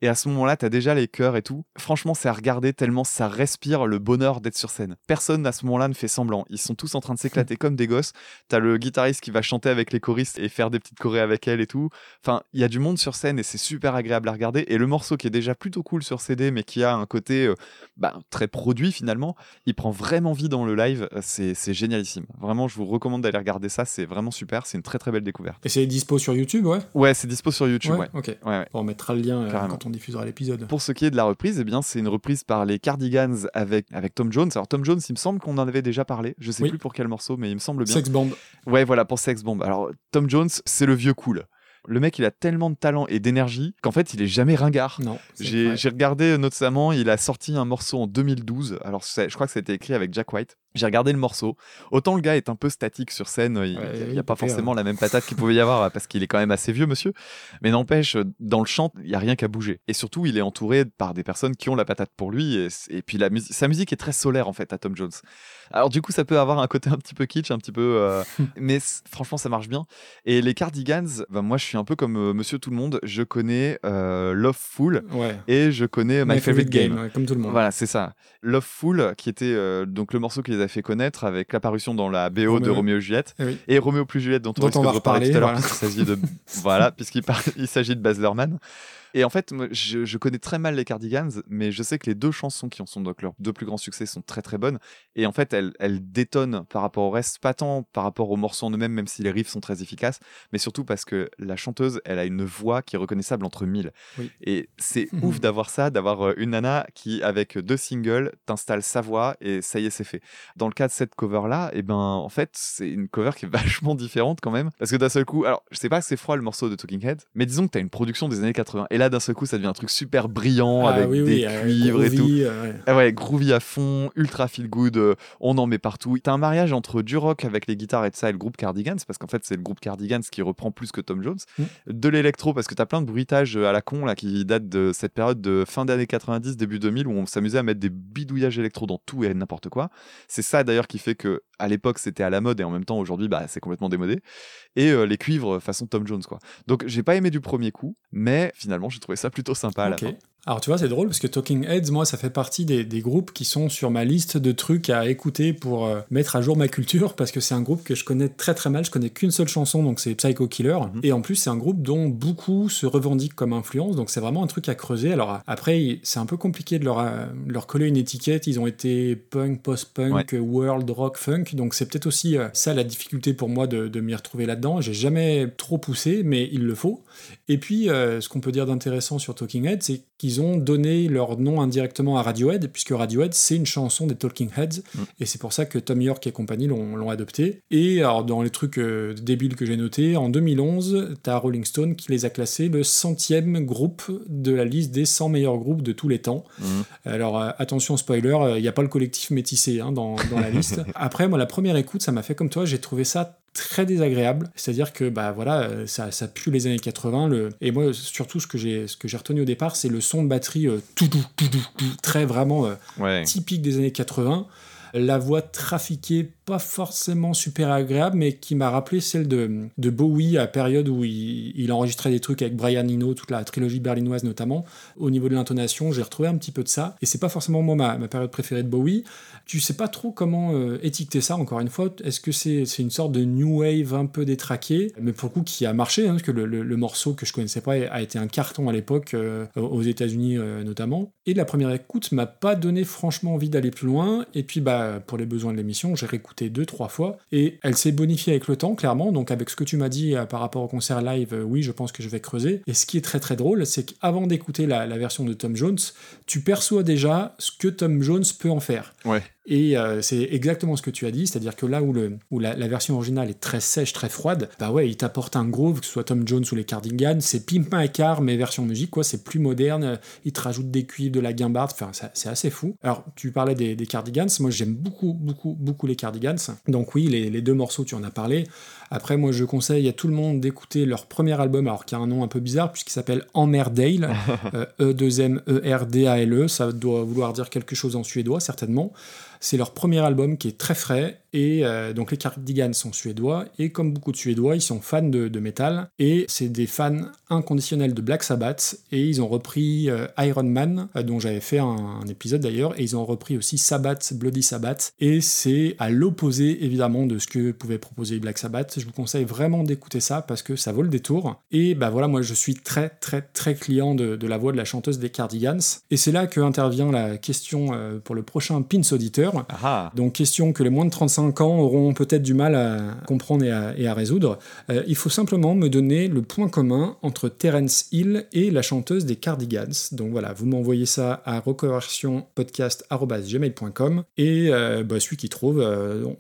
Et à ce moment-là, t'as déjà les chœurs et tout. Franchement, c'est à regarder tellement ça respire le bonheur d'être sur scène. Personne à ce moment-là ne fait semblant. Ils sont tous en train de s'éclater comme des gosses. T'as le guitariste qui va chanter avec les choristes et faire des petites chorés avec elle et tout. Enfin, il y a du monde sur scène et c'est super agréable à regarder. Et le morceau qui est déjà plutôt cool sur CD, mais qui a un côté euh, bah, très produit finalement, il prend vraiment vie dans le live. C'est c'est génialissime. Vraiment, je vous recommande d'aller regarder ça. C'est vraiment super. C'est une très très belle découverte. Et c'est dispo sur YouTube, ouais? Ouais, c'est dispo sur YouTube. Ouais. Ok. Ouais, ouais. Bon, on mettra le lien euh, quand on diffusera l'épisode. Pour ce qui est de la reprise, eh bien, c'est une reprise par les Cardigans avec, avec Tom Jones. Alors, Tom Jones, il me semble qu'on en avait déjà parlé. Je sais Oui. plus pour quel morceau, mais il me semble bien. Sex Bomb. Ouais, voilà, pour Sex Bomb. Alors, Tom Jones, c'est le vieux cool. Le mec, il a tellement de talent et d'énergie qu'en fait, il est jamais ringard. Non. J'ai regardé euh, notamment, il a sorti un morceau en 2012. Alors, je crois que ça a été écrit avec Jack White. J'ai regardé le morceau. Autant le gars est un peu statique sur scène, il n'y Ouais, a, pas forcément la même patate qu'il pouvait y avoir parce qu'il est quand même assez vieux, monsieur. Mais n'empêche, dans le chant, il n'y a rien qu'à bouger. Et surtout, il est entouré par des personnes qui ont la patate pour lui. Et, et puis, la sa musique est très solaire, en fait, à Tom Jones. Alors, du coup, ça peut avoir un côté un petit peu kitsch, un petit peu. euh, mais franchement, ça marche bien. Et les Cardigans, ben, moi, je suis un peu comme euh, monsieur tout le monde. Je connais euh, Loveful Ouais. et je connais My, Favorite, Game. comme tout le monde. Voilà, c'est ça. Loveful, qui était donc le morceau qui les a fait connaître avec l'apparition dans la BO de Roméo. Et Juliette Eh oui. et Roméo plus Juliette dont on Dont risque on de va reparler tout à l'heure reparler, puisqu'il s'agit de voilà puisqu'il s'agit de Baz Luhrmann. Et en fait, je, je connais très mal les Cardigans, mais je sais que les deux chansons qui en sont donc leurs deux plus grands succès sont très très bonnes. Et en fait, elles, elles détonnent par rapport au reste, pas tant par rapport aux morceaux en eux-mêmes, même si les riffs sont très efficaces, mais surtout parce que la chanteuse, elle a une voix qui est reconnaissable entre mille. Oui. Et c'est ouf d'avoir ça, d'avoir euh, une nana qui, avec deux singles, t'installe sa voix et ça y est, c'est fait. Dans le cas de cette cover-là, et ben, en fait, c'est une cover qui est vachement différente quand même. Parce que d'un seul coup, alors, je sais pas que c'est froid le morceau de Talking Head, mais disons que t'as une production des années 80. Et là, d'un seul coup, ça devient un truc super brillant Ah avec oui, des oui, euh, cuivres et tout. groovy, euh, ouais. Ah ouais, groovy à fond, ultra feel good, euh, on en met partout. T'as un mariage entre du rock avec les guitares et de ça et le groupe Cardigans, parce qu'en fait c'est le groupe Cardigans qui reprend plus que Tom Jones. Mm. De l'électro, parce que t'as plein de bruitages à la con là qui datent de cette période de fin d'année 90, début 2000 où on s'amusait à mettre des bidouillages électro dans tout et n'importe quoi. C'est ça d'ailleurs qui fait que à l'époque c'était à la mode et en même temps aujourd'hui bah, c'est complètement démodé. Et euh, les cuivres façon Tom Jones quoi. Donc j'ai pas aimé du premier coup, mais finalement j'ai trouvé ça plutôt sympa à la Ok. fin. Alors tu vois, c'est drôle parce que Talking Heads, moi, ça fait partie des, des groupes qui sont sur ma liste de trucs à écouter pour euh, mettre à jour ma culture parce que c'est un groupe que je connais très très mal. Je connais qu'une seule chanson, donc c'est Psycho Killer. Mhm. Et en plus, c'est un groupe dont beaucoup se revendiquent comme influence, donc c'est vraiment un truc à creuser. Alors après, c'est un peu compliqué de leur, euh, leur coller une étiquette. Ils ont été punk, post-punk, world rock, funk, donc c'est peut-être aussi euh, ça la difficulté pour moi de, de m'y retrouver là-dedans. J'ai jamais trop poussé, mais il le faut. Et puis, euh, ce qu'on peut dire d'intéressant sur Talking Heads, c'est qu'ils ont donné leur nom indirectement à Radiohead, puisque Radiohead, c'est une chanson des Talking Heads, Mm. et c'est pour ça que Tom York et compagnie l'ont adopté. Et alors, dans les trucs euh, débiles que j'ai notés, en 2011, t'as Rolling Stone qui les a classés le centième groupe de la liste des 100 meilleurs groupes de tous les temps. Mhm. Alors euh, attention spoiler, il n'y a pas le collectif métissé hein, dans, dans la liste. Après moi la première écoute ça m'a fait comme toi, j'ai trouvé ça très désagréable. C'est-à-dire que bah voilà, euh, ça, ça pue les années 80. Le... Et moi surtout ce que j'ai ce que j'ai retenu au départ c'est le son de batterie euh, tout doux, tout doux, tout, très vraiment euh, Ouais. typique des années 80. La voix trafiquée, pas forcément super agréable, mais qui m'a rappelé celle de, de Bowie à la période où il, enregistrait des trucs avec Brian Eno, toute la trilogie berlinoise notamment. Au niveau de l'intonation, j'ai retrouvé un petit peu de ça. Et c'est pas forcément moi ma, ma période préférée de Bowie. Tu sais pas trop comment euh, étiqueter ça, encore une fois. Est-ce que c'est c'est une sorte de new wave un peu détraqué, mais pour le coup qui a marché, hein, parce que le, le- le morceau que je connaissais pas a été un carton à l'époque, euh, aux États-Unis euh, notamment. Et la première écoute m'a pas donné franchement envie d'aller plus loin. Et puis, bah, pour les besoins de l'émission, j'ai réécouté deux, trois fois. Et elle s'est bonifiée avec le temps, clairement. Donc, avec ce que tu m'as dit euh, par rapport au concert live, euh, oui, je pense que je vais creuser. Et ce qui est très, très drôle, c'est qu'avant d'écouter la, la version de Tom Jones, tu perçois déjà ce que Tom Jones peut en faire. Ouais. Et euh, c'est exactement ce que tu as dit, c'est-à-dire que là où, le, la, version originale est très sèche, très froide, bah ouais, il t'apporte un groove, que ce soit Tom Jones ou les Cardigans, c'est Pimp My Car, mais version musique, quoi, c'est plus moderne, euh, il te rajoute des cuivres, de la guimbarde, enfin, c'est assez fou. Alors, tu parlais des, Cardigans, moi j'aime beaucoup, beaucoup, beaucoup les Cardigans, donc oui, les deux morceaux, tu en as parlé. Après, moi je conseille à tout le monde d'écouter leur premier album, alors qui a un nom un peu bizarre, puisqu'il s'appelle Emmerdale, euh, E-2-M-E-R-D-A-L-E, ça doit vouloir dire quelque chose en suédois, certainement. C'est leur premier album qui est très frais et euh, donc les Cardigans sont suédois et comme beaucoup de Suédois, ils sont fans de, de métal et c'est des fans inconditionnels de Black Sabbath et ils ont repris euh, Iron Man euh, dont j'avais fait un, un épisode d'ailleurs et ils ont repris aussi Sabbath, Bloody Sabbath et c'est à l'opposé évidemment de ce que pouvait proposer Black Sabbath. Je vous conseille vraiment d'écouter ça parce que ça vaut le détour et bah voilà moi je suis très très très client de, de la voix de la chanteuse des Cardigans et c'est là que intervient la question euh, pour le prochain Pins auditeur Ah, donc question que les moins de 35 ans auront peut-être du mal à comprendre et à, et à résoudre. Euh, il faut simplement me donner le point commun entre Terence Hill et la chanteuse des Cardigans. Donc voilà, vous m'envoyez ça à reconversionpodcast.gmail.com et euh, bah, celui qui trouve,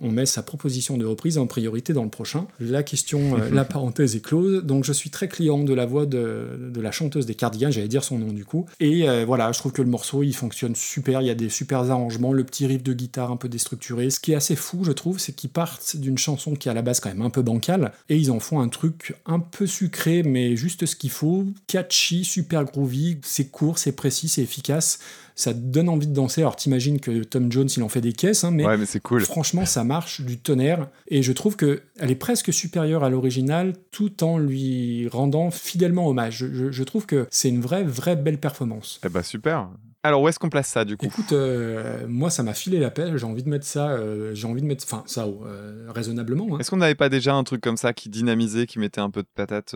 on met sa proposition de reprise en priorité dans le prochain. La question, euh, la parenthèse est close. Donc je suis très client de la voix de, de la chanteuse des Cardigans, j'allais dire son nom du coup. Et euh, voilà, je trouve que le morceau il fonctionne super, il y a des super arrangements, le petit riff de guitare un peu déstructuré. Ce qui est assez fou, je trouve, c'est qu'ils partent d'une chanson qui est à la base quand même un peu bancale et ils en font un truc un peu sucré, mais juste ce qu'il faut, catchy, super groovy, c'est court, c'est précis, c'est efficace. Ça te donne envie de danser. Alors t'imagines que Tom Jones il en fait des caisses, hein, mais ouais, mais c'est cool. Franchement, ça marche du tonnerre et je trouve que elle est presque supérieure à l'original tout en lui rendant fidèlement hommage. Je, je- je trouve que c'est une vraie, vraie belle performance. Eh bah super. Alors où est-ce qu'on place ça du coup? Écoute, euh, moi ça m'a filé la pelle, j'ai envie de mettre ça, euh, j'ai envie de mettre, enfin ça euh, raisonnablement. hein. Est-ce qu'on n'avait pas déjà un truc comme ça qui dynamisait, qui mettait un peu de patate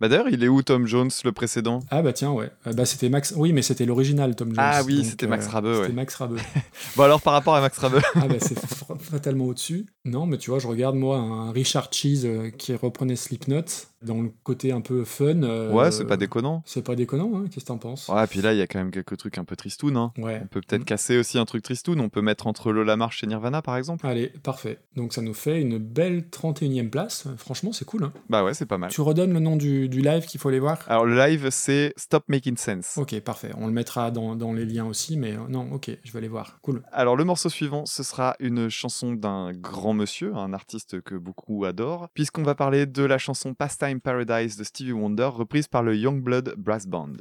Bah d'ailleurs, il est où Tom Jones, le précédent? Ah bah tiens ouais, Euh, bah c'était Max, oui mais c'était l'original Tom Jones. Ah oui, c'était Max Rabeux, C'était ouais. Max Rabeux. Bon alors par rapport à Max Rabeux, Ah bah c'est fa- fatalement au-dessus. Non, mais tu vois, je regarde moi un Richard Cheese euh, qui reprenait Slipknot dans le côté un peu fun. euh, ouais, c'est pas déconnant. C'est pas déconnant, hein Qu'est-ce que t'en penses? Ouais, puis là, il y a quand même quelques trucs un peu tristoun. Hein. Ouais. On peut peut-être Mm. casser aussi un truc tristoun. On peut mettre entre Lola Marche et Nirvana, par exemple. Allez, parfait. Donc ça nous fait une belle 31e place. Euh, Franchement, c'est cool. hein. Bah ouais, c'est pas mal. Tu redonnes le nom du, du live qu'il faut aller voir Alors le live, c'est Stop Making Sense. Ok, parfait. On le mettra dans, dans les liens aussi, mais euh, non, ok, je vais aller voir. Cool. Alors le morceau suivant, ce sera une chanson d'un grand monsieur, un artiste que beaucoup adorent, puisqu'on va parler de la chanson Pastime Paradise de Stevie Wonder, reprise par le Youngblood Brass Band.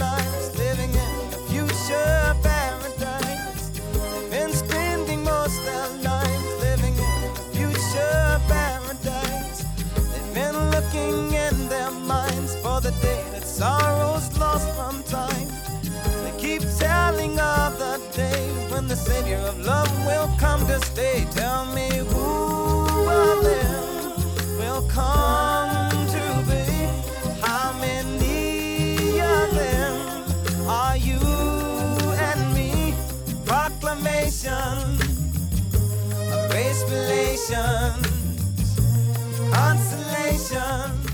and sorrow's lost from time. They keep telling of the day when the Savior of love will come to stay. Tell me who of them will come to be? How many of them are you and me? Proclamation of race relations, consolation.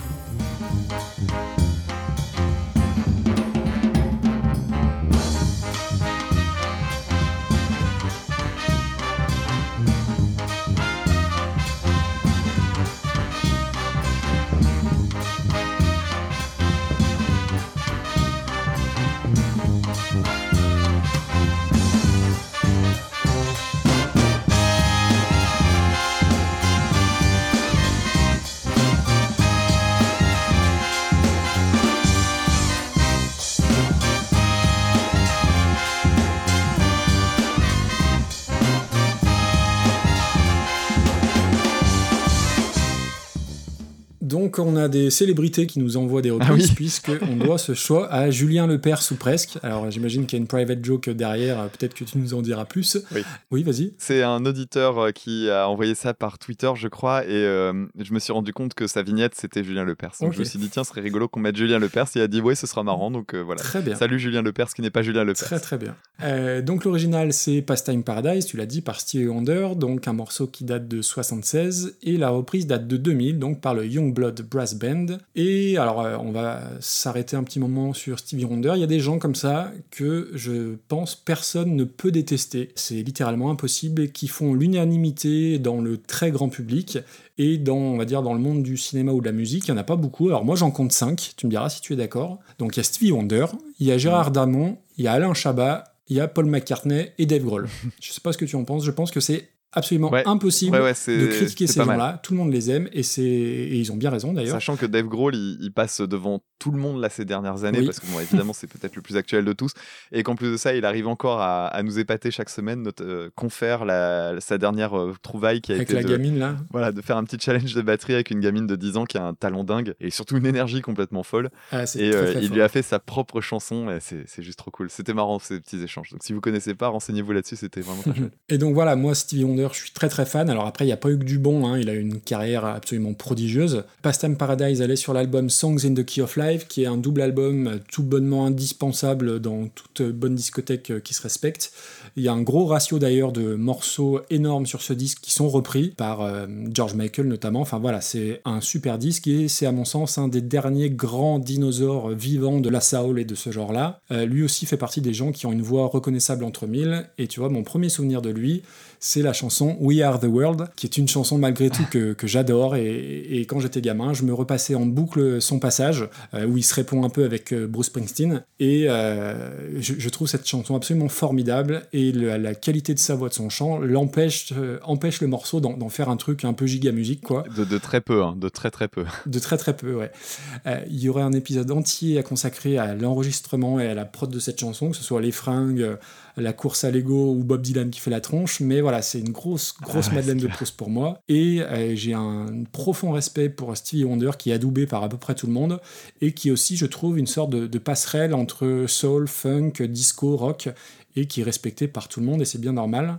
Donc on a des célébrités qui nous envoient des reprises, Ah oui. puisque on doit ce choix à Julien Lepers ou presque. Alors j'imagine qu'il y a une private joke derrière, euh, peut-être que tu nous en diras plus. Oui. Oui, vas-y. C'est un auditeur euh, qui a envoyé ça par Twitter, je crois, et euh, je me suis rendu compte que sa vignette c'était Julien Lepers. Donc je me suis dit, tiens, ce serait rigolo qu'on mette Julien Lepers. Il a dit, ouais, ce sera marrant, donc euh, voilà. Très bien. Salut Julien Lepers qui n'est pas Julien Lepers. Très très bien. Euh, donc l'original c'est Pastime Paradise, tu l'as dit, par Stevie Wonder, donc un morceau qui date de 76, et la reprise date de 2000, donc par le Youngblood Brass Band. Et alors euh, on va s'arrêter un petit moment sur Stevie Wonder, il y a des gens comme ça que je pense personne ne peut détester. C'est littéralement impossible et qui font l'unanimité dans le très grand public. Et dans, on va dire, dans le monde du cinéma ou de la musique, il n'y en a pas beaucoup. Alors moi, j'en compte 5, tu me diras si tu es d'accord. Donc il y a Stevie Wonder, il y a Gérard Damon, il y a Alain Chabat, il y a Paul McCartney et Dave Grohl. je sais pas ce que tu en penses, je pense que c'est absolument Ouais. impossible Ouais, ouais, c'est de critiquer ces gens-là. Tout le monde les aime et, et ils ont bien raison d'ailleurs. Sachant que Dave Grohl, il, il passe devant tout le monde là ces dernières années, Oui. parce que bon, évidemment, c'est peut-être le plus actuel de tous, et qu'en plus de ça, il arrive encore à, à nous épater chaque semaine, notre euh, confère la, sa dernière euh, trouvaille qui a Avec été la de, gamine là. voilà, de faire un petit challenge de batterie avec une gamine de 10 ans qui a un talent dingue et surtout une énergie complètement folle. Ah, Et euh, il lui a fait sa propre chanson, et c'est c'est juste trop cool. C'était marrant ces petits échanges. Donc si vous connaissez pas, renseignez-vous là-dessus, c'était vraiment très chouette. Et donc voilà, moi Stevie Wonder, je suis très très fan. Alors après, il n'y a pas eu que du bon, hein. il a une carrière absolument prodigieuse. Pastime Paradise allait sur l'album Songs in the Key of Life, qui est un double album tout bonnement indispensable dans toute bonne discothèque qui se respecte. Il y a un gros ratio d'ailleurs de morceaux énormes sur ce disque qui sont repris par euh, George Michael notamment. Enfin voilà, c'est un super disque et c'est à mon sens un des derniers grands dinosaures vivants de la soul et de ce genre-là. Euh, lui aussi fait partie des gens qui ont une voix reconnaissable entre mille. Et tu vois, mon premier souvenir de lui, c'est la chanson We Are the World, qui est une chanson malgré tout que, que j'adore. Et, et quand j'étais gamin, je me repassais en boucle son passage, euh, où il se répond un peu avec euh, Bruce Springsteen. Et euh, je, je trouve cette chanson absolument formidable. Et le- la qualité de sa voix, de son chant, l'empêche euh, empêche le morceau d'en faire un truc un peu giga musique, quoi. De, de très peu, hein, de très très peu. De très très peu, ouais. Il y aurait un épisode entier à consacrer à l'enregistrement et à la prod de cette chanson, que ce soit les fringues, la course à Lego ou Bob Dylan qui fait la tronche, mais voilà, c'est une grosse, grosse Ah Madeleine de Proust pour moi. Et euh, j'ai un profond respect pour Stevie Wonder qui est adoubé par à peu près tout le monde et qui aussi, je trouve, une sorte de, de passerelle entre soul, funk, disco, rock et qui est respecté par tout le monde et c'est bien normal.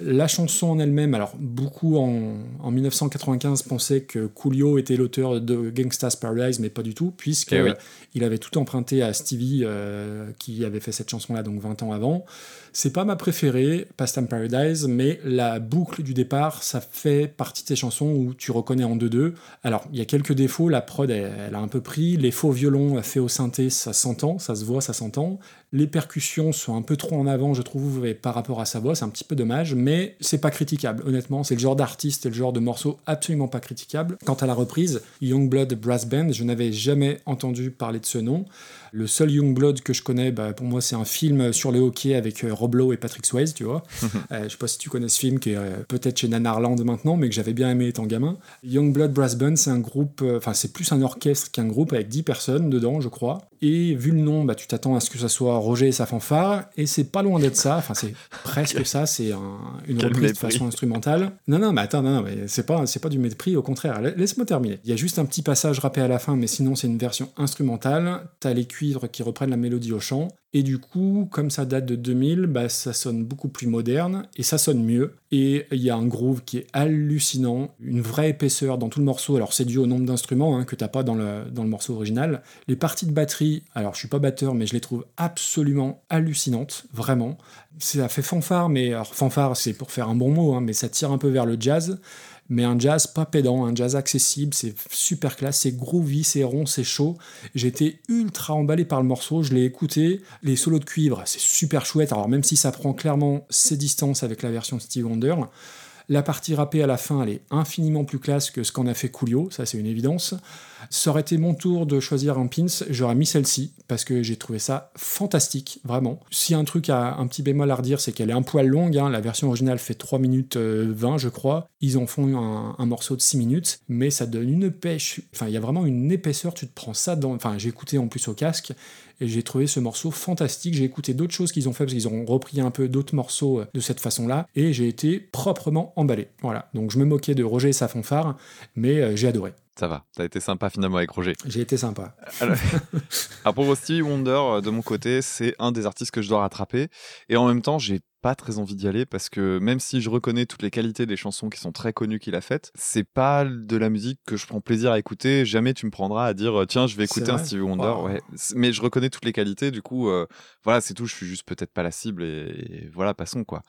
La chanson en elle-même, alors beaucoup en, en 1995 pensaient que Coolio était l'auteur de Gangsta's Paradise, mais pas du tout, puisque Eh oui. il avait tout emprunté à Stevie, euh, qui avait fait cette chanson-là donc 20 ans avant. C'est pas ma préférée, Pastime Paradise, mais la boucle du départ, ça fait partie de ces chansons où tu reconnais en 2-2. Alors, il y a quelques défauts, la prod, elle, a un peu pris. Les faux violons faits au synthé, ça s'entend, ça se voit, ça s'entend. Les percussions sont un peu trop en avant, je trouve, et par rapport à sa voix, c'est un petit peu dommage, mais c'est pas critiquable, honnêtement. C'est le genre d'artiste et le genre de morceau absolument pas critiquable. Quant à la reprise, Youngblood Brass Band, je n'avais jamais entendu parler de ce nom. Le seul Youngblood que je connais, bah, pour moi, c'est un film sur le hockey avec euh, Rob Lowe et Patrick Swayze, tu vois. Euh, je sais pas si tu connais ce film, qui est euh, peut-être chez Nanarland maintenant, mais que j'avais bien aimé étant gamin. Youngblood Brass Band, c'est un groupe, euh, enfin, c'est plus un orchestre qu'un groupe avec 10 personnes dedans, je crois. Et vu le nom, bah, tu t'attends à ce que ça soit Roger et sa fanfare, et c'est pas loin d'être ça. Enfin, c'est presque ça, c'est un- une Quel reprise de façon instrumentale. Non, non, mais attends, non, non, mais c'est pas, c'est pas du mépris, au contraire. La- Laisse-moi terminer. Il y a juste un petit passage rappé à la fin, mais sinon, c'est une version instrumentale. T'as les qui reprennent la mélodie au chant. Et du coup, comme ça date de 2000, bah, ça sonne beaucoup plus moderne et ça sonne mieux. Et il y a un groove qui est hallucinant, une vraie épaisseur dans tout le morceau. Alors c'est dû au nombre d'instruments hein, que t'as pas dans le, dans le morceau original. Les parties de batterie, alors je suis pas batteur, mais je les trouve absolument hallucinantes, vraiment. Ça fait fanfare, mais alors fanfare c'est pour faire un bon mot, hein, mais ça tire un peu vers le jazz mais un jazz pas pédant, un jazz accessible, c'est super classe, c'est groovy, c'est rond, c'est chaud. J'étais ultra emballé par le morceau, je l'ai écouté. Les solos de cuivre, c'est super chouette, alors même si ça prend clairement ses distances avec la version Steve Wonder, la partie rappée à la fin, elle est infiniment plus classe que ce qu'en a fait Coolio, ça c'est une évidence. Ça aurait été mon tour de choisir un pins, j'aurais mis celle-ci, parce que j'ai trouvé ça fantastique, vraiment. Si un truc a un petit bémol à redire, c'est qu'elle est un poil longue, hein. la version originale fait 3 minutes euh, 20, je crois. Ils en font un, un morceau de 6 minutes, mais ça donne une pêche, enfin il y a vraiment une épaisseur, tu te prends ça dans... Enfin j'ai écouté en plus au casque, et j'ai trouvé ce morceau fantastique. J'ai écouté d'autres choses qu'ils ont fait parce qu'ils ont repris un peu d'autres morceaux euh, de cette façon-là et j'ai été proprement emballé. Voilà. Donc je me moquais de Roger et sa fanfare, mais euh, j'ai adoré. Ça va, t'as été sympa finalement avec Roger. J'ai été sympa. Alors, alors pour Stevie Wonder, euh, de mon côté, c'est un des artistes que je dois rattraper. Et en même temps, j'ai pas très envie d'y aller parce que même si je reconnais toutes les qualités des chansons qui sont très connues qu'il a faites, c'est pas de la musique que je prends plaisir à écouter. Jamais tu me prendras à dire tiens, je vais écouter un Stevie Wonder. Wow. Ouais. C'est- Mais je reconnais toutes les qualités. Du coup, euh, voilà, c'est tout. Je suis juste peut-être pas la cible et, et voilà, passons quoi.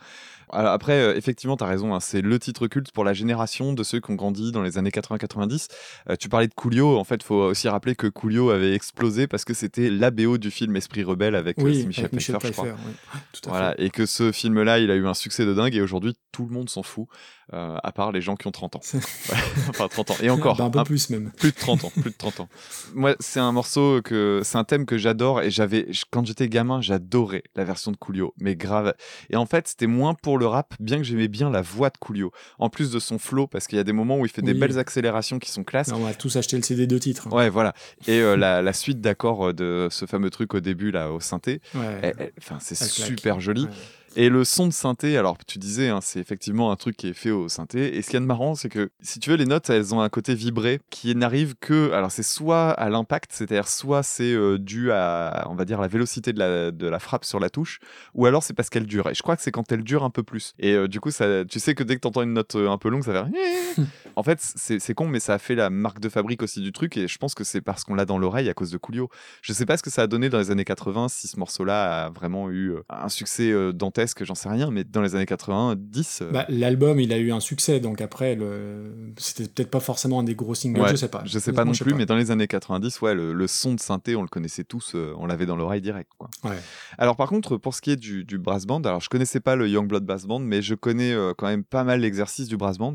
Alors après, euh, effectivement, t'as raison. hein, c'est le titre culte pour la génération de ceux qui ont grandi dans les années 80-90. Euh, tu parlais de Coolio. En fait, faut aussi rappeler que Coolio avait explosé parce que c'était la BO du film Esprit rebelle avec, euh, Oui, Michel avec Michel Pfeiffer, je crois. Pfeiffer. oui. Tout à Voilà, et que ce film-là, il a eu un succès de dingue et aujourd'hui, tout le monde s'en fout, euh, à part les gens qui ont 30 ans. Ouais, enfin, 30 ans. Et fait. encore, Bah, un peu un- plus même. plus de 30 ans, plus de 30 ans. Moi, c'est un morceau que, c'est un thème que j'adore et j'avais, quand j'étais gamin, j'adorais la version de Coolio, mais grave. Et en fait, c'était moins pour le rap, bien que j'aimais bien la voix de Coolio, en plus de son flow, parce qu'il y a des moments où il fait des belles accélérations qui sont classes. On va tous acheter le CD de titres. hein. Ouais, voilà. Et euh, la, la suite d'accords euh, de ce fameux truc au début, là, au synthé, Ouais. enfin, c'est super joli. Ouais. Et le son de synthé, alors tu disais, hein, c'est effectivement un truc qui est fait au synthé. Et ce qui est de marrant, c'est que si tu veux, les notes, elles ont un côté vibré qui n'arrive que. Alors c'est soit à l'impact, c'est-à-dire soit c'est euh, dû à, on va dire, la vélocité de la, de la frappe sur la touche, ou alors c'est parce qu'elle dure. Et je crois que c'est quand elle dure un peu plus. Et euh, du coup, ça, tu sais que dès que tu entends une note euh, un peu longue, ça fait. en fait, c'est con, mais ça a fait la marque de fabrique aussi du truc. Et je pense que c'est parce qu'on l'a dans l'oreille à cause de Coolio. Je sais pas ce que ça a donné dans les années 80, si ce morceau-là a vraiment eu un succès euh, dantesque, j'en sais rien, mais dans les années 90, euh, Bah, L'album, il a eu un succès, donc après, le... c'était peut-être pas forcément un des gros singles, ouais, je sais pas. Je sais pas non sais plus, mais dans les années 90, ouais, le, le son de synthé, on le connaissait tous, euh, on l'avait dans l'oreille direct. Quoi. Ouais. Alors par contre, pour ce qui est du, du brass band, alors je connaissais pas le Youngblood Brass Band, mais je connais euh, quand même pas mal l'exercice du brass band.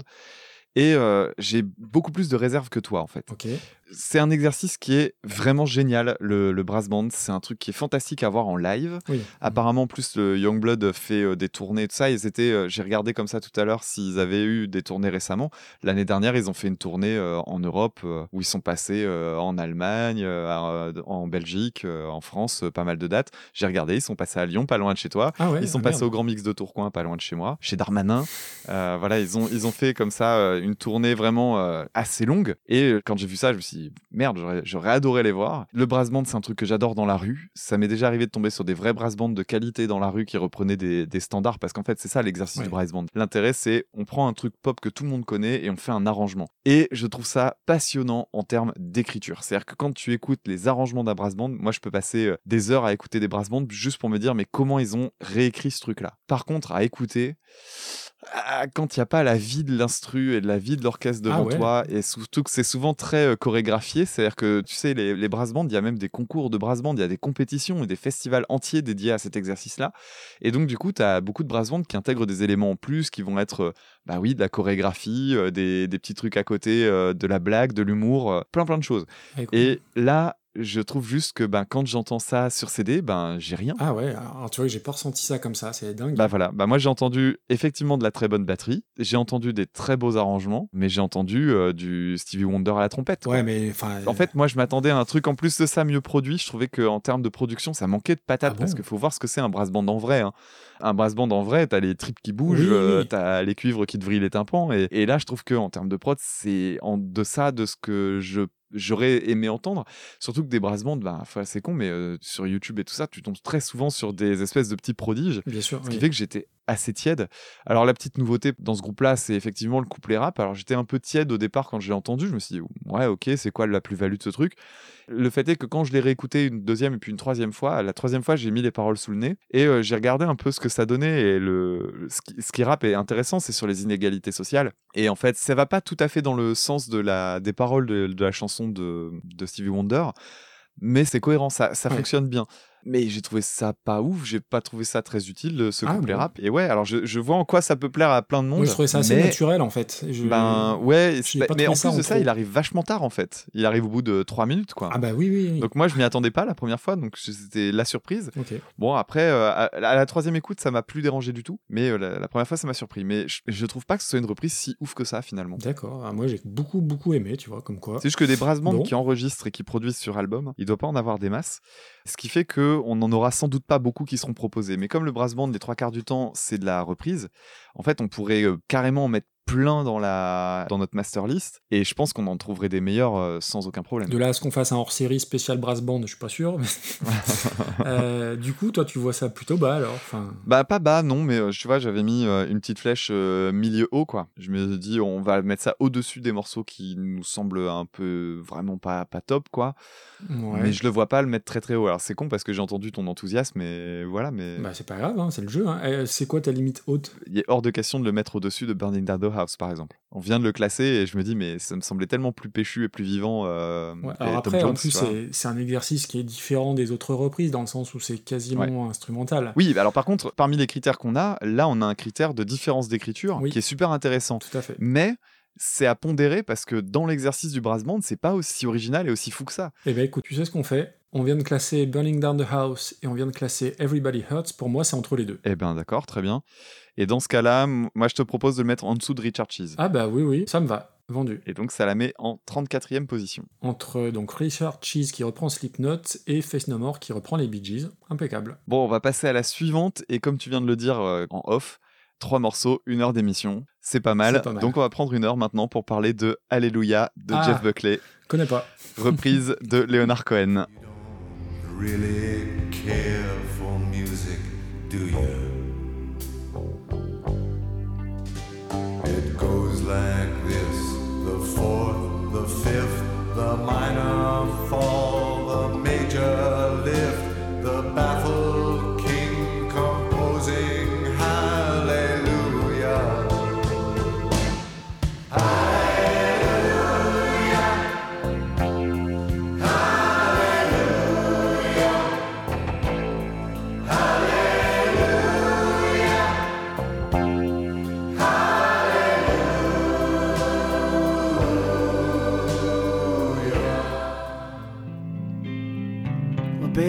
Et euh, j'ai beaucoup plus de réserve que toi, en fait. Ok. C'est un exercice qui est vraiment génial, le, le brass band. C'est un truc qui est fantastique à voir en live. Oui. Apparemment, en plus, le Youngblood fait euh, des tournées et tout ça. Ils étaient, euh, j'ai regardé comme ça tout à l'heure s'ils avaient eu des tournées récemment. L'année dernière, ils ont fait une tournée euh, en Europe où ils sont passés en Allemagne, à- en Belgique, en France, pas mal de dates. J'ai regardé, ils sont passés à Lyon, pas loin de chez toi. Ah ouais, Ils sont ah, passés merde. au Grand Mix de Tourcoing, pas loin de chez moi, chez Darmanin. Voilà, ils ont, ils ont fait comme ça une tournée vraiment assez longue. Et quand j'ai vu ça, je me suis merde, j'aurais- j'aurais adoré les voir. Le brass band, c'est un truc que j'adore dans la rue. Ça m'est déjà arrivé de tomber sur des vrais brass bands de qualité dans la rue qui reprenaient des, des standards, parce qu'en fait, c'est ça l'exercice Ouais. du brass band. L'intérêt, c'est on prend un truc pop que tout le monde connaît et on fait un arrangement. Et je trouve ça passionnant en termes d'écriture. C'est-à-dire que quand tu écoutes les arrangements d'un brass band, moi, je peux passer euh, des heures à écouter des brass bands juste pour me dire, mais comment ils ont réécrit ce truc-là? Par contre, à écouter, ah, quand il n'y a pas la vie de l'instru et de la vie de l'orchestre devant Ah ouais. toi, et surtout que c'est souvent très euh, chorégraphié, c'est-à-dire que tu sais, les, les brass bands, il y a même des concours de brass bands, il y a des compétitions et des festivals entiers dédiés à cet exercice-là. Et donc, du coup, tu as beaucoup de brass bands qui intègrent des éléments en plus, qui vont être, euh, bah oui, de la chorégraphie, euh, des, des petits trucs à côté, euh, de la blague, de l'humour, plein plein de choses. Écoute. Et là, je trouve juste que ben, quand j'entends ça sur CD, ben, j'ai rien. Ah ouais, alors tu vois que j'ai pas ressenti ça comme ça, c'est dingue. Bah voilà, bah moi j'ai entendu effectivement de la très bonne batterie, j'ai entendu des très beaux arrangements, mais j'ai entendu euh, du Stevie Wonder à la trompette. quoi. ouais, mais enfin. En fait, moi je m'attendais à un truc en plus de ça mieux produit. Je trouvais qu'en termes de production, ça manquait de patates Ah parce qu'il faut voir ce que c'est un brass band en vrai. hein. Un brass band en vrai, t'as les tripes qui bougent, Oui, euh, oui. t'as les cuivres qui te vrillent les tympans. Et, et là, je trouve qu'en termes de prod, c'est en deçà de ce que je j'aurais aimé entendre surtout que des brass bands bah, c'est con mais euh, sur YouTube et tout ça tu tombes très souvent sur des espèces de petits prodiges bien sûr. ce qui oui. fait que j'étais assez tiède. Alors la petite nouveauté dans ce groupe-là, c'est effectivement le couplet rap. Alors j'étais un peu tiède au départ quand je l'ai entendu. Je me suis dit, ouais, ok, c'est quoi la plus-value de ce truc? Le fait est que quand je l'ai réécouté une deuxième et puis une troisième fois, la troisième fois, j'ai mis les paroles sous le nez et euh, j'ai regardé un peu ce que ça donnait. Et le, ce, qui, ce qui rappe est intéressant, c'est sur les inégalités sociales. Et en fait, ça va pas tout à fait dans le sens de la, des paroles de, de la chanson de, de Stevie Wonder, mais c'est cohérent, ça, ça Ouais. fonctionne bien. Mais j'ai trouvé ça pas ouf, j'ai pas trouvé ça très utile, euh, ce Ah couplet bon rap. Et ouais, alors je, je vois en quoi ça peut plaire à plein de monde. Moi, je trouvais ça assez mais, naturel en fait. Je- Ben ouais, mais, pas mais en plus de ça, trop. il arrive vachement tard en fait. Il arrive au bout de 3 minutes quoi. Ah bah oui, oui. oui. Donc moi, je m'y attendais pas la première fois, donc c'était la surprise. Bon, après, euh, à, à la troisième écoute, ça m'a plus dérangé du tout, mais euh, la, la première fois, ça m'a surpris. Mais je, je trouve pas que ce soit une reprise si ouf que ça finalement. D'accord. Ah, moi, j'ai beaucoup, beaucoup aimé, tu vois, comme quoi. C'est juste que des brass bands Bon. qui enregistrent et qui produisent sur album, il doit pas en avoir des masses. Ce qui fait que on en aura sans doute pas beaucoup qui seront proposés. Mais comme le brass band, les trois quarts du temps, c'est de la reprise, en fait, on pourrait euh, carrément en mettre plein dans, la... dans notre master list, et je pense qu'on en trouverait des meilleurs euh, sans aucun problème. De là à ce qu'on fasse un hors-série spécial brass band, je suis pas sûr. mais- Euh, du coup, toi, tu vois ça plutôt bas alors. Enfin, Bah pas bas non mais euh, tu vois j'avais mis une petite flèche euh, milieu haut quoi. Je me dis on va mettre ça au-dessus des morceaux qui nous semblent un peu vraiment pas pas top quoi. ouais. Mais je le vois pas le mettre très très haut. Alors c'est con parce que j'ai entendu ton enthousiasme mais voilà mais Bah, c'est pas grave, hein, c'est le jeu. hein. C'est quoi ta limite haute? Il est hors de question de le mettre au-dessus de Burning the House par exemple. On vient de le classer et je me dis mais ça me semblait tellement plus péchu et plus vivant. euh, Ouais, Alors après, en plus, c'est un exercice qui est différent des autres reprises, dans le sens où c'est quasiment instrumental. Oui, bah alors par contre, parmi les critères qu'on a, là on a un critère de différence d'écriture Oui. qui est super intéressant. Tout à fait. Mais c'est à pondérer parce que dans l'exercice du brass band, c'est pas aussi original et aussi fou que ça. Eh ben écoute, tu sais ce qu'on fait? On vient de classer Burning Down the House et on vient de classer Everybody Hurts. Pour moi, c'est entre les deux. Eh ben d'accord, très bien. Et dans ce cas-là, moi je te propose de le mettre en dessous de Richard Cheese. Ah bah oui, oui, ça me va. Vendu. Et donc ça la met en 34e position. Entre donc Richard Cheese qui reprend Slipknot et Face No More qui reprend les Bee Gees. Impeccable. Bon, on va passer à la suivante et comme tu viens de le dire euh, en off, trois morceaux, une heure d'émission, c'est pas, mal. C'est pas mal. Donc on va prendre une heure maintenant pour parler de Alléluia de Ah. Jeff Buckley, Connais pas. reprise de Leonard Cohen. Really care for music, do you? It goes like this the fourth, the fifth, the minor fall,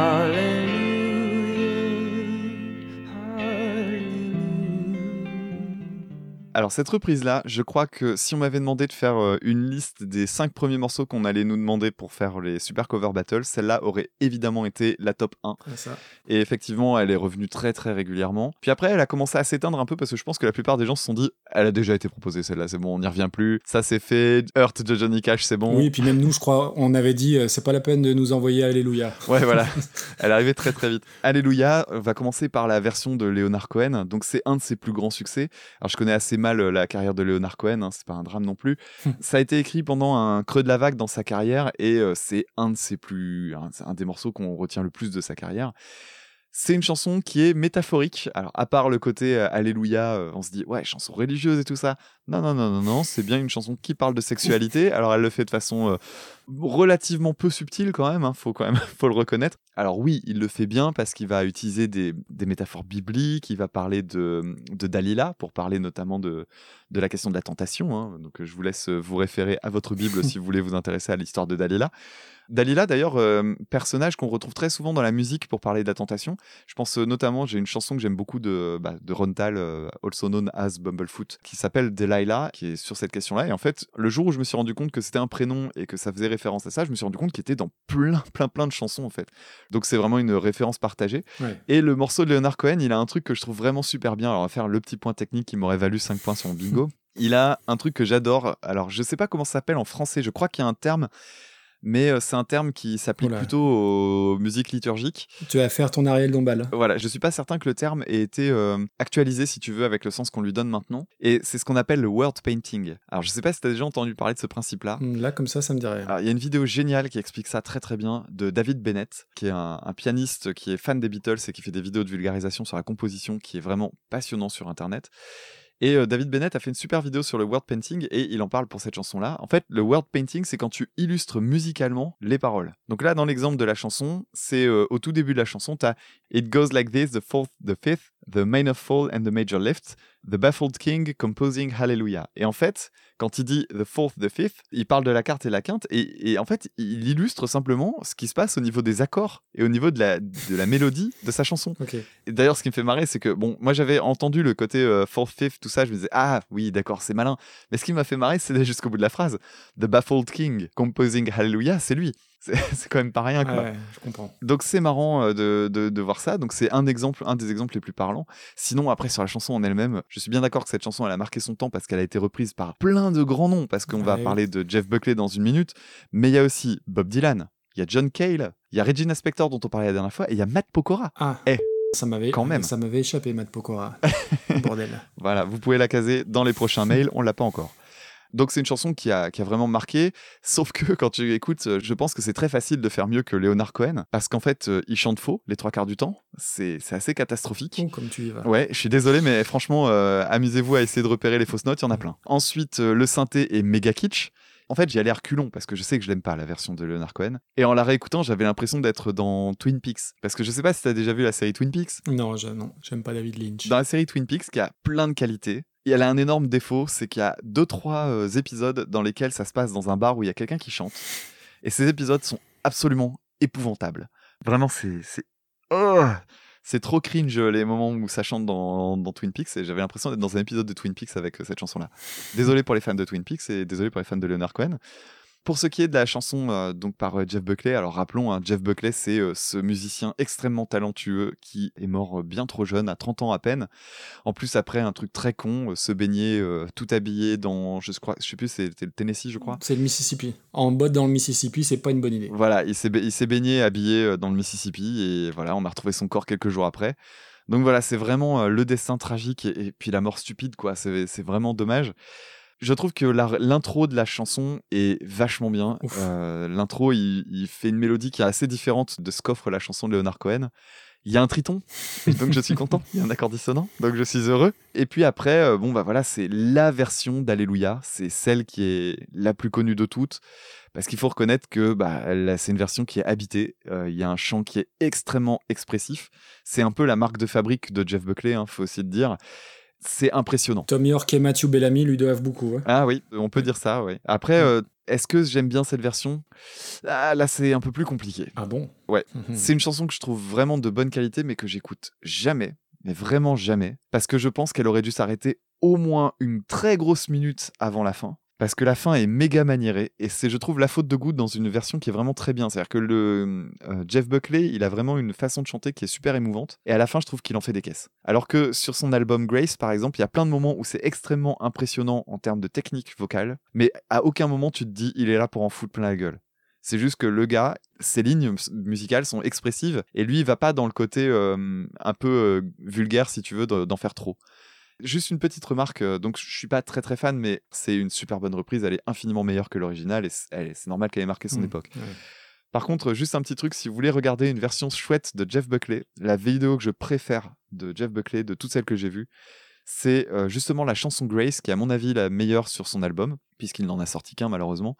Hallelujah. Alors cette reprise-là, je crois que si on m'avait demandé de faire euh, une liste des cinq premiers morceaux qu'on allait nous demander pour faire les Super Cover Battles, celle-là aurait évidemment été la top 1. Ouais, ça. Et effectivement, elle est revenue très très régulièrement. Puis après, elle a commencé à s'éteindre un peu parce que je pense que la plupart des gens se sont dit elle a déjà été proposée celle-là, c'est bon, on n'y revient plus. Ça c'est fait. Hurt de Johnny Cash, c'est bon. Oui, et puis même nous, je crois, on avait dit, euh, c'est pas la peine de nous envoyer Alléluia. Ouais, voilà. Elle est arrivée très très vite. Alléluia va commencer par la version de Leonard Cohen. Donc c'est un de ses plus grands succès. Alors je connais assez mal euh, la carrière de Leonard Cohen, hein, c'est pas un drame non plus. Ça a été écrit pendant un creux de la vague dans sa carrière et euh, c'est un de ses plus, un, des morceaux qu'on retient le plus de sa carrière. C'est une chanson qui est métaphorique. Alors, à part le côté euh, Alléluia, euh, on se dit, ouais, chanson religieuse et tout ça. Non, non, non, non, non, c'est bien une chanson qui parle de sexualité. Alors, elle le fait de façon relativement peu subtile quand même, hein, faut quand même faut le reconnaître. Alors oui, il le fait bien parce qu'il va utiliser des, des métaphores bibliques, il va parler de, de Dalila pour parler notamment de, de la question de la tentation. hein. Donc euh, je vous laisse euh, vous référer à votre Bible si vous voulez vous intéresser à l'histoire de Dalila. Dalila, d'ailleurs, euh, personnage qu'on retrouve très souvent dans la musique pour parler de la tentation. Je pense euh, notamment, j'ai une chanson que j'aime beaucoup de, bah, de Ron Tal, euh, also known as Bumblefoot, qui s'appelle Delilah, qui est sur cette question-là. Et en fait, le jour où je me suis rendu compte que c'était un prénom et que ça faisait référence à ça, je me suis rendu compte qu'il était dans plein, plein, plein de chansons, en fait. Donc c'est vraiment une référence partagée. Ouais. Et le morceau de Leonard Cohen, il a un truc que je trouve vraiment super bien. Alors on va faire le petit point technique qui m'aurait valu 5 points sur mon bingo. Il a un truc que j'adore. Alors je sais pas comment ça s'appelle en français, je crois qu'il y a un terme, mais euh, c'est un terme qui s'applique plutôt aux musiques liturgiques. Tu vas faire ton Ariel Dombal. Voilà, je suis pas certain que le terme ait été euh, actualisé, si tu veux, avec le sens qu'on lui donne maintenant. Et c'est ce qu'on appelle le word painting. Alors je sais pas si tu as déjà entendu parler de ce principe-là. Hum, Là, comme ça, ça me. Alors, il y a une vidéo géniale qui explique ça très très bien de David Bennett, qui est un, un pianiste qui est fan des Beatles et qui fait des vidéos de vulgarisation sur la composition, qui est vraiment passionnant sur Internet. Et euh, David Bennett a fait une super vidéo sur le word painting et il en parle pour cette chanson-là. En fait, le word painting, c'est quand tu illustres musicalement les paroles. Donc là, dans l'exemple de la chanson, c'est euh, au tout début de la chanson, tu as It goes like this, the fourth, the fifth, the minor fall and the major lift, the baffled king composing Hallelujah. Et en fait, quand il dit the fourth, the fifth, il parle de la carte et la quinte et, et en fait, il illustre simplement ce qui se passe au niveau des accords et au niveau de la, de la mélodie de sa chanson. Ok. Et d'ailleurs, ce qui me fait marrer, c'est que, bon, moi j'avais entendu le côté euh, fourth, fifth, tout ça, je me disais, ah oui, d'accord, c'est malin. Mais ce qui m'a fait marrer, c'est jusqu'au bout de la phrase. The baffled king composing Hallelujah, c'est lui. C'est quand même pas rien, quoi. Ouais, je comprends. Donc c'est marrant euh, de, de, de voir ça. Donc c'est un exemple, un des exemples les plus parlants. Sinon après sur la chanson en elle-même, je suis bien d'accord que cette chanson elle a marqué son temps parce qu'elle a été reprise par plein de grands noms. Parce qu'on va parler de Jeff Buckley dans une minute, mais il y a aussi Bob Dylan, il y a John Cale, il y a Regina Spektor dont on parlait la dernière fois, et il y a Matt Pokora. Ah, Eh, ça m'avait quand même. Ça m'avait échappé, Matt Pokora. Bordel. Voilà, vous pouvez la caser dans les prochains mails, on l'a pas encore. Donc c'est une chanson qui a, qui a vraiment marqué, sauf que quand tu écoutes, euh, je pense que c'est très facile de faire mieux que Leonard Cohen, parce qu'en fait, euh, il chante faux les trois quarts du temps, c'est c'est assez catastrophique. Comme tu y vas. Ouais, je suis désolé, mais franchement, euh, amusez-vous à essayer de repérer les fausses notes, il y en a plein. Ensuite, le synthé est méga kitsch. En fait, j'y allais à reculons parce que je sais que je l'aime pas, la version de Leonard Cohen. Et en la réécoutant, j'avais l'impression d'être dans Twin Peaks. Parce que je sais pas si t'as déjà vu la série Twin Peaks. Non, je, non, j'aime pas David Lynch. Dans la série Twin Peaks, qui a plein de qualités, et elle a un énorme défaut, c'est qu'il y a deux, trois euh, épisodes dans lesquels ça se passe dans un bar où il y a quelqu'un qui chante. Et ces épisodes sont absolument épouvantables. Vraiment, c'est. c'est... Oh c'est trop cringe les moments où ça chante dans, Twin Peaks et j'avais l'impression d'être dans un épisode de Twin Peaks avec euh, cette chanson-là. Désolé pour les fans de Twin Peaks et désolé pour les fans de Leonard Cohen. Pour ce qui est de la chanson euh, donc par euh, Jeff Buckley, alors rappelons, hein, Jeff Buckley c'est euh, ce musicien extrêmement talentueux qui est mort bien trop jeune, à 30 ans à peine. En plus après un truc très con, se baigner tout habillé dans, je crois, je sais plus, c'était le Tennessee je crois. C'est le Mississippi. En botte dans le Mississippi, c'est pas une bonne idée. Voilà, il s'est ba- il s'est baigné habillé dans le Mississippi et voilà, on a retrouvé son corps quelques jours après. Donc voilà, c'est vraiment le destin tragique et, et puis la mort stupide, quoi. C'est c'est vraiment dommage. Je trouve que l'intro de la chanson est vachement bien. Euh, L'intro, il, il fait une mélodie qui est assez différente de ce qu'offre la chanson de Leonard Cohen. Il y a un triton, donc je suis content. Il y a un accord dissonant, donc je suis heureux. Et puis après, euh, bon bah voilà, c'est la version d'Alléluia. C'est celle qui est la plus connue de toutes. Parce qu'il faut reconnaître que bah, c'est une version qui est habitée. Euh, Il y a un chant qui est extrêmement expressif. C'est un peu la marque de fabrique de Jeff Buckley, hein, faut aussi le dire. C'est impressionnant. Tom York et Matthew Bellamy lui doivent beaucoup. hein. Ah oui, on peut dire ça, oui. Après, euh, est-ce que j'aime bien cette version? Ah, Là, c'est un peu plus compliqué. Ah bon? Ouais. C'est une chanson que je trouve vraiment de bonne qualité, mais que j'écoute jamais, mais vraiment jamais, parce que je pense qu'elle aurait dû s'arrêter au moins une très grosse minute avant la fin. Parce que la fin est méga maniérée et c'est, je trouve, la faute de goût dans une version qui est vraiment très bien. C'est-à-dire que le euh, Jeff Buckley, il a vraiment une façon de chanter qui est super émouvante et à la fin, je trouve qu'il en fait des caisses. Alors que sur son album Grace, par exemple, il y a plein de moments où c'est extrêmement impressionnant en termes de technique vocale, mais à aucun moment tu te dis il est là pour en foutre plein la gueule. C'est juste que le gars, ses lignes mus- musicales sont expressives et lui, il va pas dans le côté euh, un peu euh, vulgaire, si tu veux, de- d'en faire trop. Juste une petite remarque, euh, donc je suis pas très très fan, mais c'est une super bonne reprise, elle est infiniment meilleure que l'original et c'est normal qu'elle ait marqué son Mhm. époque. Ouais. Par contre, juste un petit truc, si vous voulez regarder une version chouette de Jeff Buckley, la vidéo que je préfère de Jeff Buckley, de toutes celles que j'ai vues, c'est euh, justement la chanson Grace, qui est à mon avis la meilleure sur son album, puisqu'il n'en a sorti qu'un malheureusement.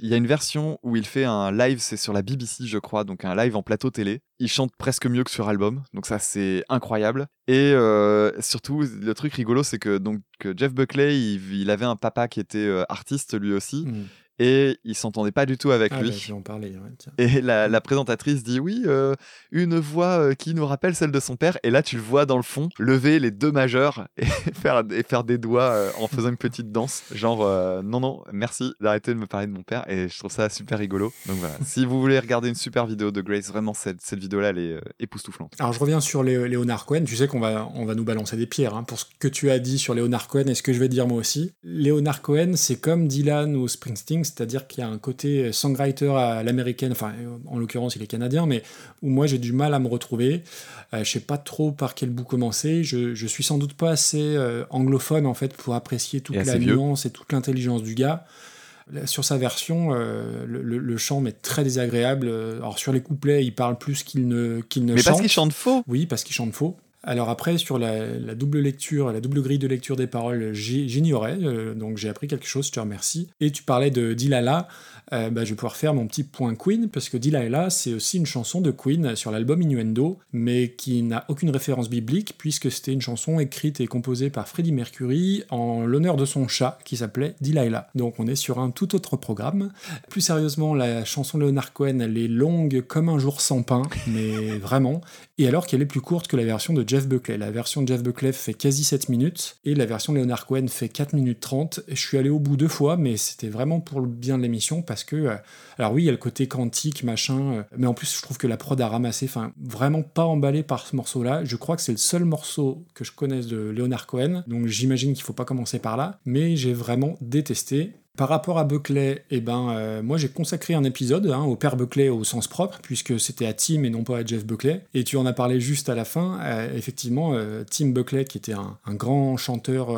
Il y a une version où il fait un live, c'est sur la BBC je crois, donc un live en plateau télé. Il chante presque mieux que sur album, donc ça c'est incroyable. Et euh, surtout, le truc rigolo, c'est que donc Jeff Buckley, il, avait un papa qui était euh, artiste lui aussi, Mhm. Et il s'entendait pas du tout avec Ah, lui. bah, en ouais, tiens. Et la, la présentatrice dit oui, euh, une voix euh, qui nous rappelle celle de son père. Et là, tu le vois dans le fond lever les deux majeurs et faire, et faire des doigts euh, en faisant une petite danse. Genre, euh, non, non, merci d'arrêter de me parler de mon père. Et je trouve ça super rigolo. Donc voilà, si vous voulez regarder une super vidéo de Grace, vraiment, cette, cette vidéo-là, elle est époustouflante. Alors je reviens sur Lé- Léonard Cohen. Tu sais qu'on va, on va nous balancer des pierres hein, pour ce que tu as dit sur Léonard Cohen et ce que je vais dire moi aussi. Léonard Cohen, c'est comme Dylan ou Springsteen, c'est-à-dire qu'il y a un côté songwriter à l'américaine, enfin en l'occurrence il est canadien, mais où moi j'ai du mal à me retrouver. Euh, je sais pas trop par quel bout commencer. Je, je suis sans doute pas assez euh, anglophone en fait pour apprécier toute Et la vieux. nuance et toute l'intelligence du gars. Sur sa version, euh, le, le- le chant m'est très désagréable. Euh, Alors sur les couplets, il parle plus qu'il ne, qu'il ne Mais chante. parce qu'il chante faux Oui, parce qu'il chante faux. Alors après, sur la, double lecture, la double grille de lecture des paroles, j'ignorais, euh, donc j'ai appris quelque chose, je te remercie. Et tu parlais de Delilah, euh, bah, je vais pouvoir faire mon petit point Queen, parce que Delilah, c'est aussi une chanson de Queen sur l'album Innuendo, mais qui n'a aucune référence biblique, puisque c'était une chanson écrite et composée par Freddie Mercury en l'honneur de son chat, qui s'appelait Delilah. Donc on est sur un tout autre programme. Plus sérieusement, la chanson de Leonard Cohen, elle est longue comme un jour sans pain, mais vraiment. Et alors qu'elle est plus courte que la version de Jeff Buckley. La version de Jeff Buckley fait quasi 7 minutes, et la version de Leonard Cohen fait 4 minutes 30. Je suis allé au bout deux fois, mais c'était vraiment pour le bien de l'émission, que, euh, alors oui, il y a le côté quantique, machin, euh, mais en plus, je trouve que la prod a ramassé, enfin, vraiment pas emballé par ce morceau-là. Je crois que c'est le seul morceau que je connaisse de Leonard Cohen, donc j'imagine qu'il faut pas commencer par là, mais j'ai vraiment détesté. Par rapport à Buckley, eh ben, euh, moi j'ai consacré un épisode hein, au père Buckley au sens propre, puisque c'était à Tim et non pas à Jeff Buckley. Et tu en as parlé juste à la fin. Effectivement, Tim Buckley, qui était un, grand chanteur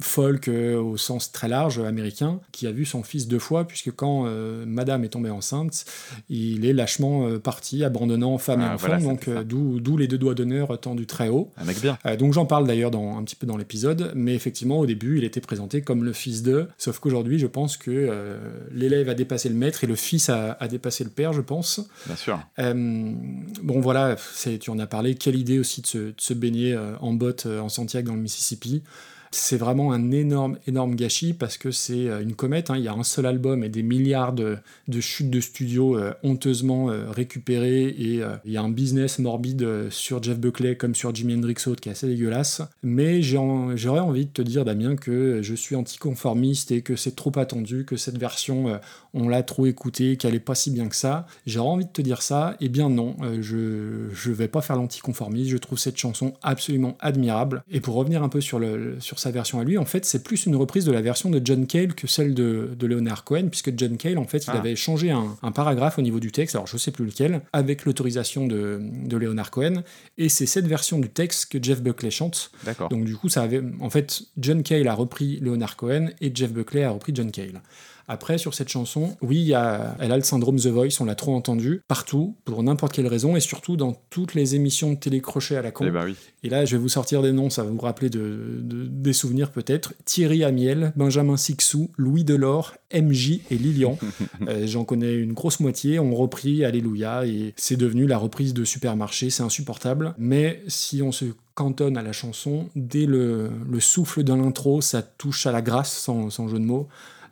folk euh, au sens très large américain, qui a vu son fils deux fois, puisque quand euh, Madame est tombée enceinte, il est lâchement euh, parti, abandonnant femme et Ah, enfant, voilà, donc d'où les deux doigts d'honneur tendus très haut. Un mec bien. Donc j'en parle d'ailleurs un petit peu dans l'épisode, mais effectivement au début il était présenté comme le fils de, sauf qu'aujourd'hui je pense que l'élève a dépassé le maître et le fils a, a dépassé le père je pense. Bien sûr. Bon voilà, tu en as parlé, quelle idée aussi de se, de se baigner en botte en Santiago dans le Mississippi? C'est vraiment un énorme, énorme gâchis parce que c'est euh, une comète. hein. Il y a un seul album et des milliards de, de chutes de studio euh, honteusement euh, récupérées. Et il y a un business morbide sur Jeff Buckley comme sur Jimi Hendrix Autre qui est assez dégueulasse. Mais j'aurais envie de te dire, Damien, que je suis anticonformiste et que c'est trop attendu, que cette version, on l'a trop écoutée, qu'elle est pas si bien que ça. J'aurais envie de te dire ça. Eh bien non, je, je vais pas faire l'anticonformiste. Je trouve cette chanson absolument admirable. Et pour revenir un peu sur, le, sur sa version à lui, en fait, c'est plus une reprise de la version de John Cale que celle de, de Leonard Cohen, puisque John Cale, en fait, il Ah. avait changé un, un paragraphe au niveau du texte, alors je sais plus lequel, avec l'autorisation de, de Leonard Cohen. Et c'est cette version du texte que Jeff Buckley chante. D'accord. Donc du coup, ça avait, en fait, John Cale a repris Leonard Cohen et Jeff Buckley a repris John Cale. Après, sur cette chanson, oui, il y a, elle a le syndrome The Voice, on l'a trop entendu partout, pour n'importe quelle raison, et surtout dans toutes les émissions de télécrochet à la con. Eh ben oui. Et là, je vais vous sortir des noms, ça va vous rappeler de, de- des souvenirs peut-être. Thierry Amiel, Benjamin Sixou, Louis Delors, MJ et Lilian. Euh, J'en connais une grosse moitié, ont repris Alléluia, et c'est devenu la reprise de Supermarché, c'est insupportable. Mais si on se cantonne à la chanson, dès le, le souffle de l'intro, ça touche à la grâce, sans, sans jeu de mots.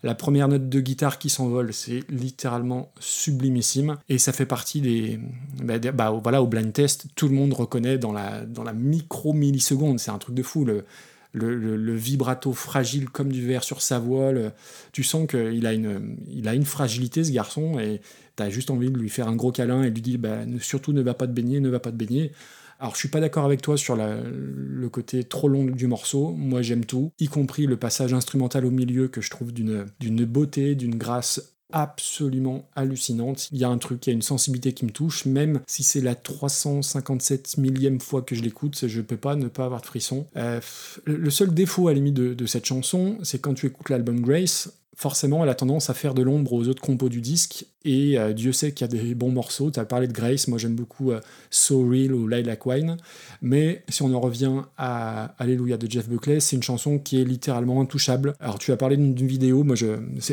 La première note de guitare qui s'envole, c'est littéralement sublimissime. Et ça fait partie des. Bah, bah, voilà, au blind test, tout le monde reconnaît dans la, dans la micro-milliseconde. C'est un truc de fou. Le, le, vibrato fragile comme du verre sur sa voix. le- tu sens qu'il a une, il a une fragilité, ce garçon. Et t'as juste envie de lui faire un gros câlin et lui dire bah, surtout ne va pas te baigner, ne va pas te baigner. Alors, je suis pas d'accord avec toi sur le côté trop long du morceau. Moi, j'aime tout, y compris le passage instrumental au milieu que je trouve d'une beauté, d'une grâce absolument hallucinante. Il y a un truc, il y a une sensibilité qui me touche, même si c'est la 357 millième fois que je l'écoute, je peux pas ne pas avoir de frisson. Euh, le seul défaut à la limite de cette chanson, c'est quand tu écoutes l'album Grace, forcément elle a tendance à faire de l'ombre aux autres compos du disque, et euh, Dieu sait qu'il y a des bons morceaux. Tu as parlé de Grace, moi j'aime beaucoup euh, So Real ou Lilac Wine, mais si on en revient à Alléluia de Jeff Buckley, c'est une chanson qui est littéralement intouchable. Alors tu as parlé d'une vidéo, moi je,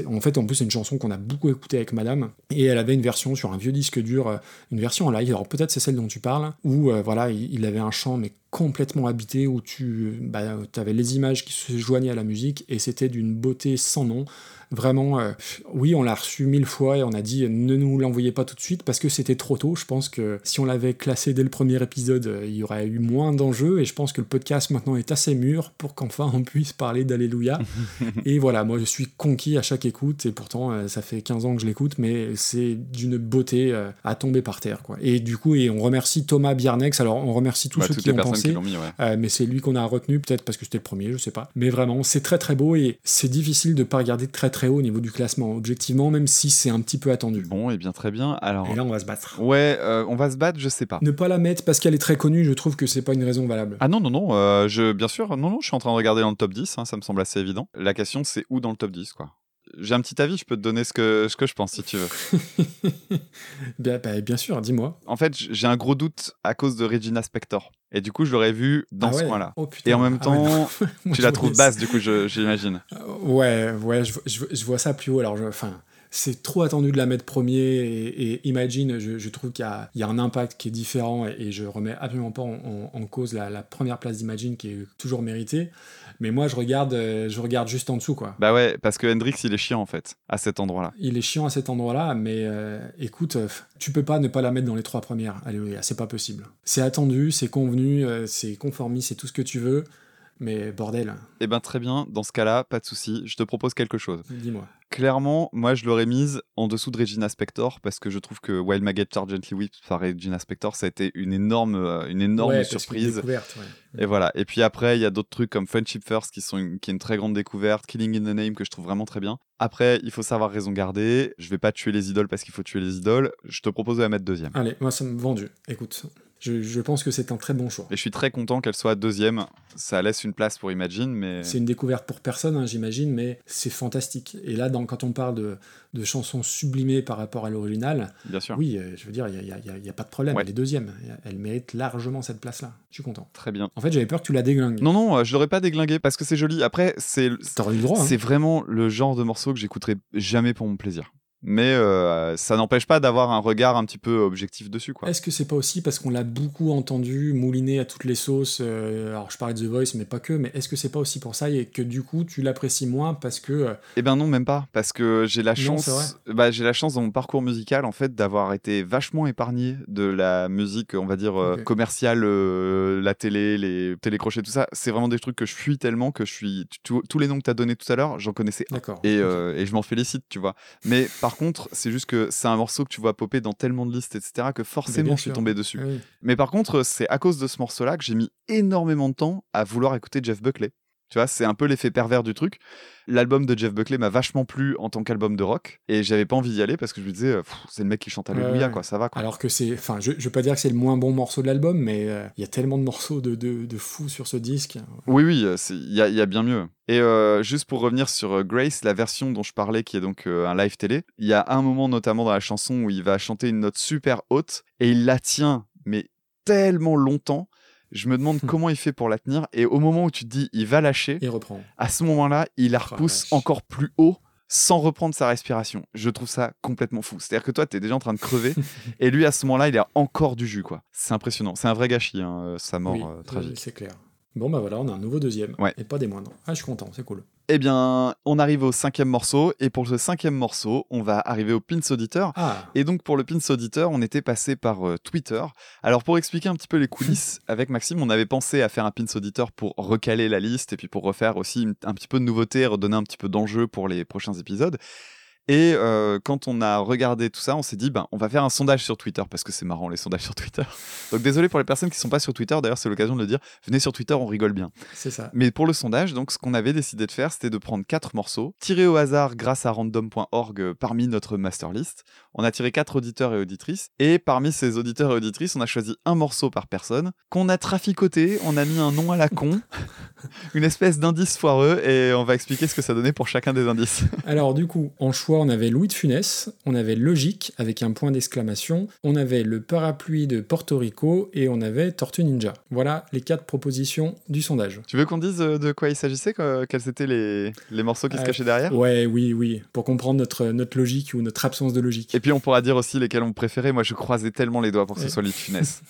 en fait en plus c'est une chanson qu'on a beaucoup écoutée avec Madame, et elle avait une version sur un vieux disque dur, euh, une version en live, alors peut-être c'est celle dont tu parles, où voilà, il, il avait un chant mais complètement habité, où tu bah, avais les images qui se joignaient à la musique, et c'était d'une beauté sans nom. Vraiment, euh, oui, on l'a reçu mille fois et on a dit ne nous l'envoyez pas tout de suite parce que c'était trop tôt. Je pense que si on l'avait classé dès le premier épisode, euh, il y aurait eu moins d'enjeux et je pense que le podcast maintenant est assez mûr pour qu'enfin on puisse parler d'Alléluia. et voilà, moi je suis conquis à chaque écoute et pourtant euh, ça fait 15 ans que je l'écoute, mais c'est d'une beauté à tomber par terre. Quoi. Et du coup, et on remercie Thomas Biernex. Alors on remercie tous Bah, ceux qui ont pensé. qui mis, ouais. Euh, mais c'est lui qu'on a retenu, peut-être parce que c'était le premier, je sais pas. Mais vraiment, c'est très très beau et c'est difficile de pas regarder très très haut au niveau du classement, objectivement, même si c'est un petit peu attendu. Bon, et bien très bien. Alors, Et là, on va se battre. ouais, euh, on va se battre, je sais pas. Ne pas la mettre parce qu'elle est très connue, je trouve que c'est pas une raison valable. Ah non, non, non, euh, je, bien sûr, non, non, je suis en train de regarder dans le top 10, hein, ça me semble assez évident. La question, c'est où dans le top 10, quoi? J'ai un petit avis, je peux te donner ce que, ce que je pense si tu veux. bien, bah, bien sûr, dis-moi. En fait, j'ai un gros doute à cause de Regina Spektor. Et du coup, je l'aurais vu dans Ah ce ouais coin-là. Oh. Et en même Ah ouais, temps, Moi, tu la trouves basse, du coup, j'imagine. Ouais, ouais, je, je- je vois ça plus haut. Alors, enfin, c'est trop attendu de la mettre premier. Et, et Imagine, je, je trouve qu'il y a, il y a un impact qui est différent. Et, et je remets absolument pas en, en- en cause la, la première place d'Imagine qui est toujours méritée. Mais moi, je regarde, euh, je regarde juste en dessous, quoi. Bah ouais, parce que Hendrix, il est chiant, en fait, à cet endroit-là. Il est chiant à cet endroit-là, mais euh, écoute, euh, tu peux pas ne pas la mettre dans les trois premières. Alléluia, c'est pas possible. C'est attendu, c'est convenu, c'est conformiste, c'est tout ce que tu veux, mais bordel, Eh ben, très bien, dans ce cas-là, pas de souci, je te propose quelque chose. dis-moi. Clairement, moi, je l'aurais mise en dessous de Regina Spektor, parce que je trouve que Wild Maggot Gently Whipped par Regina Spektor, ça a été une énorme, euh, une énorme Ouais, surprise. découverte, ouais. Et voilà. Et puis après, il y a d'autres trucs comme Friendship First qui sont une, qui est une très grande découverte, Killing in the Name que je trouve vraiment très bien. Après, il faut savoir raison garder. Je vais pas tuer les idoles parce qu'il faut tuer les idoles. Je te propose de la mettre deuxième. Allez, moi ça me vendu. Écoute, je, je pense que c'est un très bon choix. Et je suis très content qu'elle soit deuxième. Ça laisse une place pour Imagine, mais C'est une découverte pour personne, hein, j'imagine, mais c'est fantastique. Et là, dans, quand on parle de, de chansons sublimées par rapport à l'original, bien sûr. oui, euh, je veux dire, il n'y a, a- pas de problème. Ouais. Elle est deuxième. Elle mérite largement cette place-là. Je suis content. Très bien. En fait, j'avais peur que tu la déglingues. Non, non, euh, je l'aurais pas déglingué parce que c'est joli. Après, c'est T'aurais eu le droit. hein. c'est vraiment le genre de morceau que j'écouterai jamais pour mon plaisir. Mais euh, ça n'empêche pas d'avoir un regard un petit peu objectif dessus, quoi. Est-ce que c'est pas aussi parce qu'on l'a beaucoup entendu mouliner à toutes les sauces euh, Alors je parlais de The Voice, mais pas que. Mais est-ce que c'est pas aussi pour ça et que du coup tu l'apprécies moins parce que euh, Eh ben non, même pas, parce que j'ai la Non, chance, bah, j'ai la chance dans mon parcours musical en fait d'avoir été vachement épargné de la musique, on va dire commerciale, la télé, les télécrochets, tout ça. C'est vraiment des trucs que je fuis tellement que je suis tu- tous les noms que t'as donnés tout à l'heure, j'en connaissais d'accord Et, et je m'en félicite, tu vois. Mais par contre, c'est juste que c'est un morceau que tu vois popper dans tellement de listes, etc., que forcément je suis tombé dessus. Oui. Mais par contre, c'est à cause de ce morceau-là que j'ai mis énormément de temps à vouloir écouter Jeff Buckley. Tu vois, c'est un peu l'effet pervers du truc. L'album de Jeff Buckley m'a vachement plu en tant qu'album de rock et j'avais pas envie d'y aller parce que je me disais, c'est le mec qui chante Alléluia, Ouais, quoi, ça va, quoi. Alors que c'est, enfin, je, je veux pas dire que c'est le moins bon morceau de l'album, mais euh, il y a tellement de morceaux de, de, de fous sur ce disque. Oui, oui, euh, il y, y a bien mieux. Et euh, juste pour revenir sur Grace, la version dont je parlais, qui est donc euh, un live télé, il y a un moment notamment dans la chanson où il va chanter une note super haute et il la tient, mais tellement longtemps. Je me demande Hmm. comment il fait pour la tenir. Et au moment où tu te dis, il va lâcher, Et reprend. à ce moment-là, il la la repousse encore plus haut sans reprendre sa respiration. Je trouve ça complètement fou. C'est-à-dire que toi, t'es déjà en train de crever et lui, à ce moment-là, il a encore du jus, quoi. C'est impressionnant. C'est un vrai gâchis, hein, euh, sa mort Oui, euh, tragique. c'est clair. Bon bah voilà, on a un nouveau deuxième. Ouais. Et pas des moindres. Ah, je suis content, c'est cool. Eh bien, on arrive au cinquième morceau et pour ce cinquième morceau, on va arriver au Pins Auditeur. Ah, Et donc pour le Pins Auditeur, on était passé par euh, Twitter. Alors pour expliquer un petit peu les coulisses, avec Maxime, on avait pensé à faire un Pins Auditeur pour recaler la liste et puis pour refaire aussi un petit peu de nouveauté, redonner un petit peu d'enjeu pour les prochains épisodes. Et euh, quand on a regardé tout ça, on s'est dit, ben, on va faire un sondage sur Twitter, parce que c'est marrant les sondages sur Twitter. Donc désolé pour les personnes qui sont pas sur Twitter, d'ailleurs c'est l'occasion de le dire, venez sur Twitter, on rigole bien. c'est ça. Mais pour le sondage, donc, ce qu'on avait décidé de faire, c'était de prendre quatre morceaux, tirés au hasard grâce à random.org euh, parmi notre master list. On a tiré quatre auditeurs et auditrices, et parmi ces auditeurs et auditrices, on a choisi un morceau par personne, qu'on a traficoté, on a mis un nom à la con, une espèce d'indice foireux, et on va expliquer ce que ça donnait pour chacun des indices. Alors du coup, en choix, on avait Louis de Funès, on avait Logique avec un point d'exclamation, on avait le parapluie de Porto Rico et on avait Tortue Ninja. Voilà les quatre propositions du sondage. tu veux qu'on dise euh, de quoi il s'agissait, quels étaient les, les morceaux qui se Euh, cachaient derrière? Ouais, oui, oui, pour comprendre notre, notre logique ou notre absence de logique. Et puis on pourra dire aussi lesquels on préférait. Moi, je croisais tellement les doigts pour que ce soit Louis de Funès.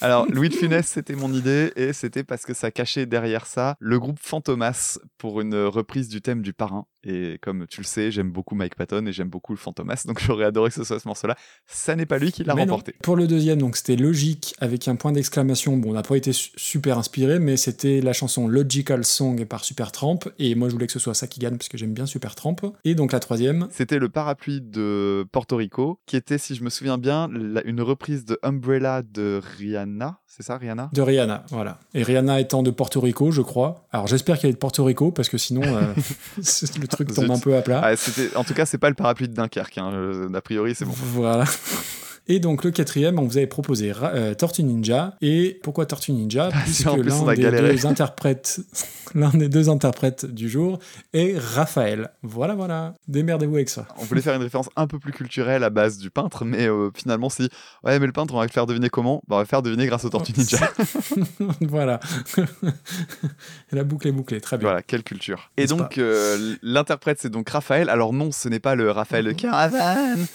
Alors, Louis de Funès, c'était mon idée et c'était parce que ça cachait derrière ça le groupe Fantomas pour une reprise du thème du parrain. Et comme tu le sais, j'aime beaucoup Mike Patton et j'aime beaucoup le Fantomas, donc j'aurais adoré que ce soit ce morceau-là. Ça n'est pas lui qui l'a non. remporté. Pour le deuxième, donc c'était logique avec un point d'exclamation. Bon, on n'a pas été su- super inspiré, mais c'était la chanson Logical Song par Supertramp. Et moi, je voulais que ce soit ça qui gagne parce que j'aime bien Supertramp. Et donc la troisième, C'était le parapluie de Porto Rico, qui était, si je me souviens bien, la- une reprise de Umbrella de Rihanna. C'est ça, Rihanna? De Rihanna. Voilà. Et Rihanna étant de Porto Rico, je crois. Alors j'espère qu'elle est de Porto Rico parce que sinon, euh, le truc tombe Zut. un peu à plat. Ah, En tout cas, c'est pas le parapluie de Dunkerque. hein. Euh, A priori, c'est bon. Voilà. Et donc le quatrième, on vous avait proposé euh, Tortue Ninja. Et pourquoi Tortue Ninja Puisque plus, on l'un des deux interprètes, l'un des deux interprètes du jour est Raphaël. Voilà, voilà. Démerdez-vous avec ça. On voulait faire une référence un peu plus culturelle à base du peintre, mais euh, finalement, si ouais, mais le peintre, on va le faire deviner comment? Bah, On va le faire deviner grâce au Tortue Ninja. voilà. La boucle est bouclée. Très bien. voilà, quelle culture. Et donc, euh, l'interprète, c'est donc Raphaël. Alors, non, ce n'est pas le Raphaël de Caravane.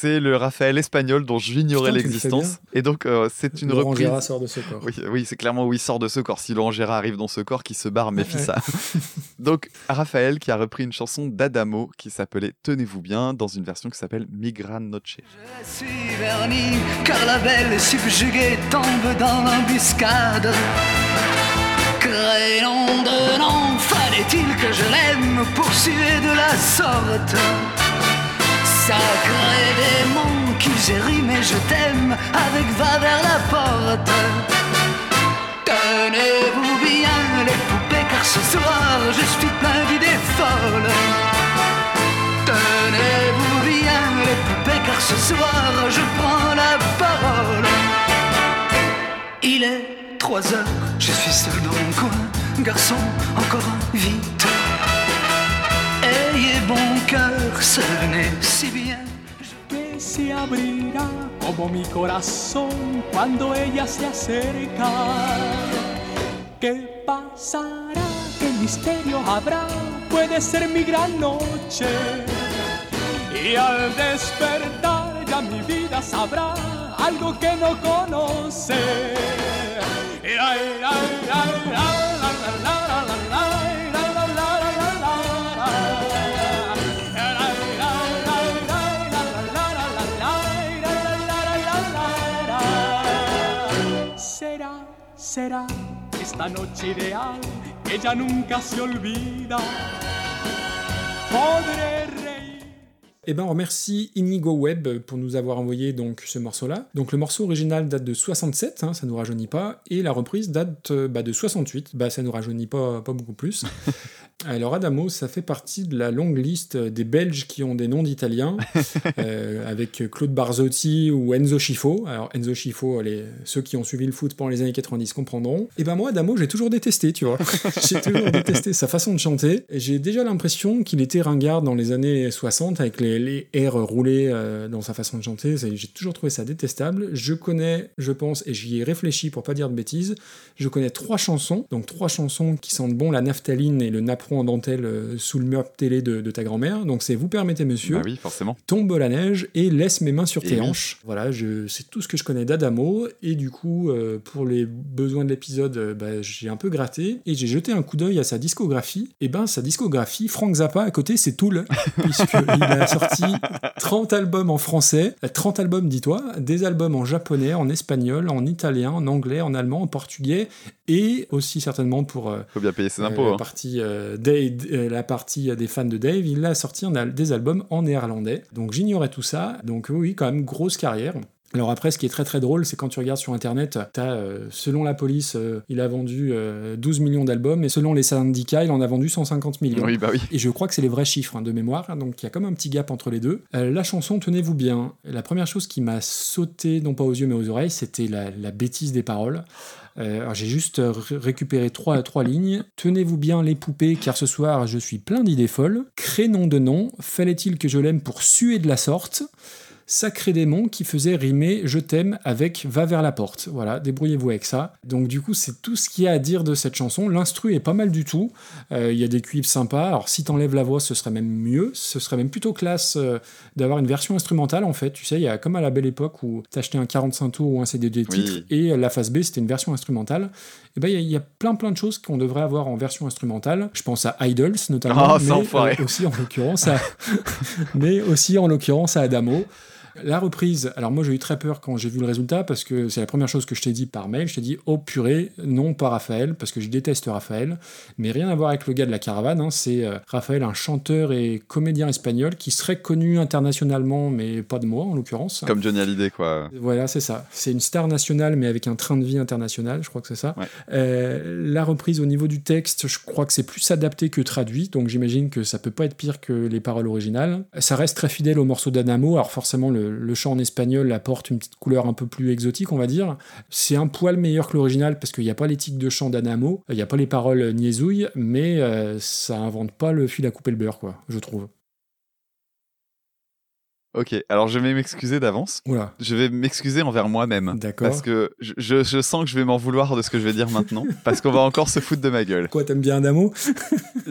C'est le Raphaël espagnol dont j'ignorais l'existence. Et donc, euh, c'est une Laurent reprise. Gérard sort de ce corps. Oui, oui, c'est clairement où il sort de ce corps. Si Laurent Gérard arrive dans ce corps, qui se barre, méfie Ouais. ça. Donc, Raphaël qui a repris une chanson d'Adamo qui s'appelait Tenez-vous bien dans une version qui s'appelle Migra Noche. Je suis verni, car la belle subjuguée tombe dans l'embuscade. De nom, fallait-il que je l'aime poursuivre de la sorte? Sacré démon qui j'ai rimé je t'aime avec va vers la porte. Tenez-vous bien les poupées car ce soir je suis plein d'idées folles. Tenez-vous bien les poupées car ce soir je prends la parole. Il est 3 heures, je suis seul dans mon coin. Garçon, encore un, vite. Bon cœur, ce venez si bien. que se abrirá como mi corazón cuando ella se acerca. ¿Qué pasará? ¿Qué misterio habrá? Puede ser mi gran noche. Y al despertar ya mi vida sabrá algo que no conoce. Ay, ay, ay, será esta noche ideal que ya nunca se olvida. Podré reír. Eh ben, on remercie Inigo Web pour nous avoir envoyé donc ce morceau-là. Donc le morceau original date de 67, hein, ça nous rajeunit pas, et la reprise date euh, bah, de 68, bah ça nous rajeunit pas, pas beaucoup plus. Alors Adamo, ça fait partie de la longue liste des Belges qui ont des noms d'Italiens, euh, avec Claude Barzotti ou Enzo Schifo. Alors Enzo Schifo, les, ceux qui ont suivi le foot pendant les années 90 comprendront. Et ben moi, Adamo, j'ai toujours détesté, tu vois. j'ai toujours détesté sa façon de chanter. J'ai déjà l'impression qu'il était ringard dans les années 60 avec les, les airs roulés euh, dans sa façon de chanter. J'ai toujours trouvé ça détestable. Je connais, je pense, et j'y ai réfléchi pour pas dire de bêtises, je connais trois chansons, donc trois chansons qui sentent bon la naphtaline et le napperon en dentelle euh, sous le mur télé de, de ta grand-mère. Donc c'est Vous permettez monsieur, Bah oui, forcément. Tombe la neige et Laisse mes mains sur Et tes oui. hanches. Voilà, je, c'est tout ce que je connais d'Adamo. Et du coup, euh, pour les besoins de l'épisode, euh, bah, j'ai un peu gratté et j'ai jeté un coup d'œil à sa discographie. Et ben, sa discographie, Frank Zappa à côté, c'est Tool, puisqu'il a sorti 30 albums en français, euh, 30 albums, dis-toi, des albums en japonais, en espagnol, en italien, en anglais, en allemand, en portugais, et aussi certainement pour euh, Faut bien payer ses euh, impôts. la, hein. partie, euh, Dave- euh, la partie euh, des fans de Dave, il a sorti un des albums en néerlandais. Donc j'ignorais tout ça. Donc oui, quand même, grosse carrière. Alors après, ce qui est très très drôle, c'est quand tu regardes sur Internet, t'as, euh, selon la police, euh, il a vendu euh, 12 millions d'albums, et selon les syndicats, il en a vendu 150 millions. Oui, bah oui. Et je crois que c'est les vrais chiffres hein, de mémoire, donc il y a comme un petit gap entre les deux. Euh, la chanson, tenez-vous bien, la première chose qui m'a sauté, non pas aux yeux mais aux oreilles, c'était la, la bêtise des paroles. Euh, j'ai juste euh, ré- récupéré trois, trois lignes. Tenez-vous bien les poupées, car ce soir je suis plein d'idées folles. Crénom de nom, fallait-il que je l'aime pour suer de la sorte? Sacré démon qui faisait rimer Je t'aime avec Va vers la porte. Voilà, débrouillez-vous avec ça. Donc du coup, c'est tout ce qu'il y a à dire de cette chanson. L'instru est pas mal du tout. Euh, Il y a des cuivres sympas. Alors si t'enlèves la voix, ce serait même mieux. Ce serait même plutôt classe euh, d'avoir une version instrumentale en fait. Tu sais, il y a comme à la belle époque où t'achetais un 45 tours ou un CD de titres Oui. et la face B c'était une version instrumentale. Et ben il y a- il y, a plein plein de choses qu'on devrait avoir en version instrumentale. Je pense à Idols notamment, Oh, mais euh, aussi en l'occurrence à, mais aussi en l'occurrence à Adamo. La reprise, alors moi j'ai eu très peur quand j'ai vu le résultat parce que c'est la première chose que je t'ai dit par mail. Je t'ai dit oh purée, non pas Raphaël parce que je déteste Raphaël, mais rien à voir avec le gars de la caravane. hein. C'est euh, Raphaël, un chanteur et comédien espagnol qui serait connu internationalement, mais pas de moi en l'occurrence. Comme Johnny Hallyday, quoi. Voilà, c'est ça. C'est une star nationale, mais avec un train de vie international, je crois que c'est ça. Ouais. Euh, la reprise au niveau du texte, je crois que c'est plus adapté que traduit, donc j'imagine que ça peut pas être pire que les paroles originales. Ça reste très fidèle au morceau d'Adamo, alors forcément le, le, chant en espagnol apporte une petite couleur un peu plus exotique, on va dire. C'est un poil meilleur que l'original parce qu'il n'y a pas l'éthique de chant d'Adamo, il n'y a pas les paroles niaisouilles, mais euh, ça invente pas le fil à couper le beurre, quoi, je trouve. Ok, alors je vais m'excuser d'avance. Oula, Je vais m'excuser envers moi-même. D'accord. Parce que je, je- je sens que je vais m'en vouloir de ce que je vais dire maintenant. parce qu'on va encore se foutre de ma gueule. quoi, t'aimes bien Adamo?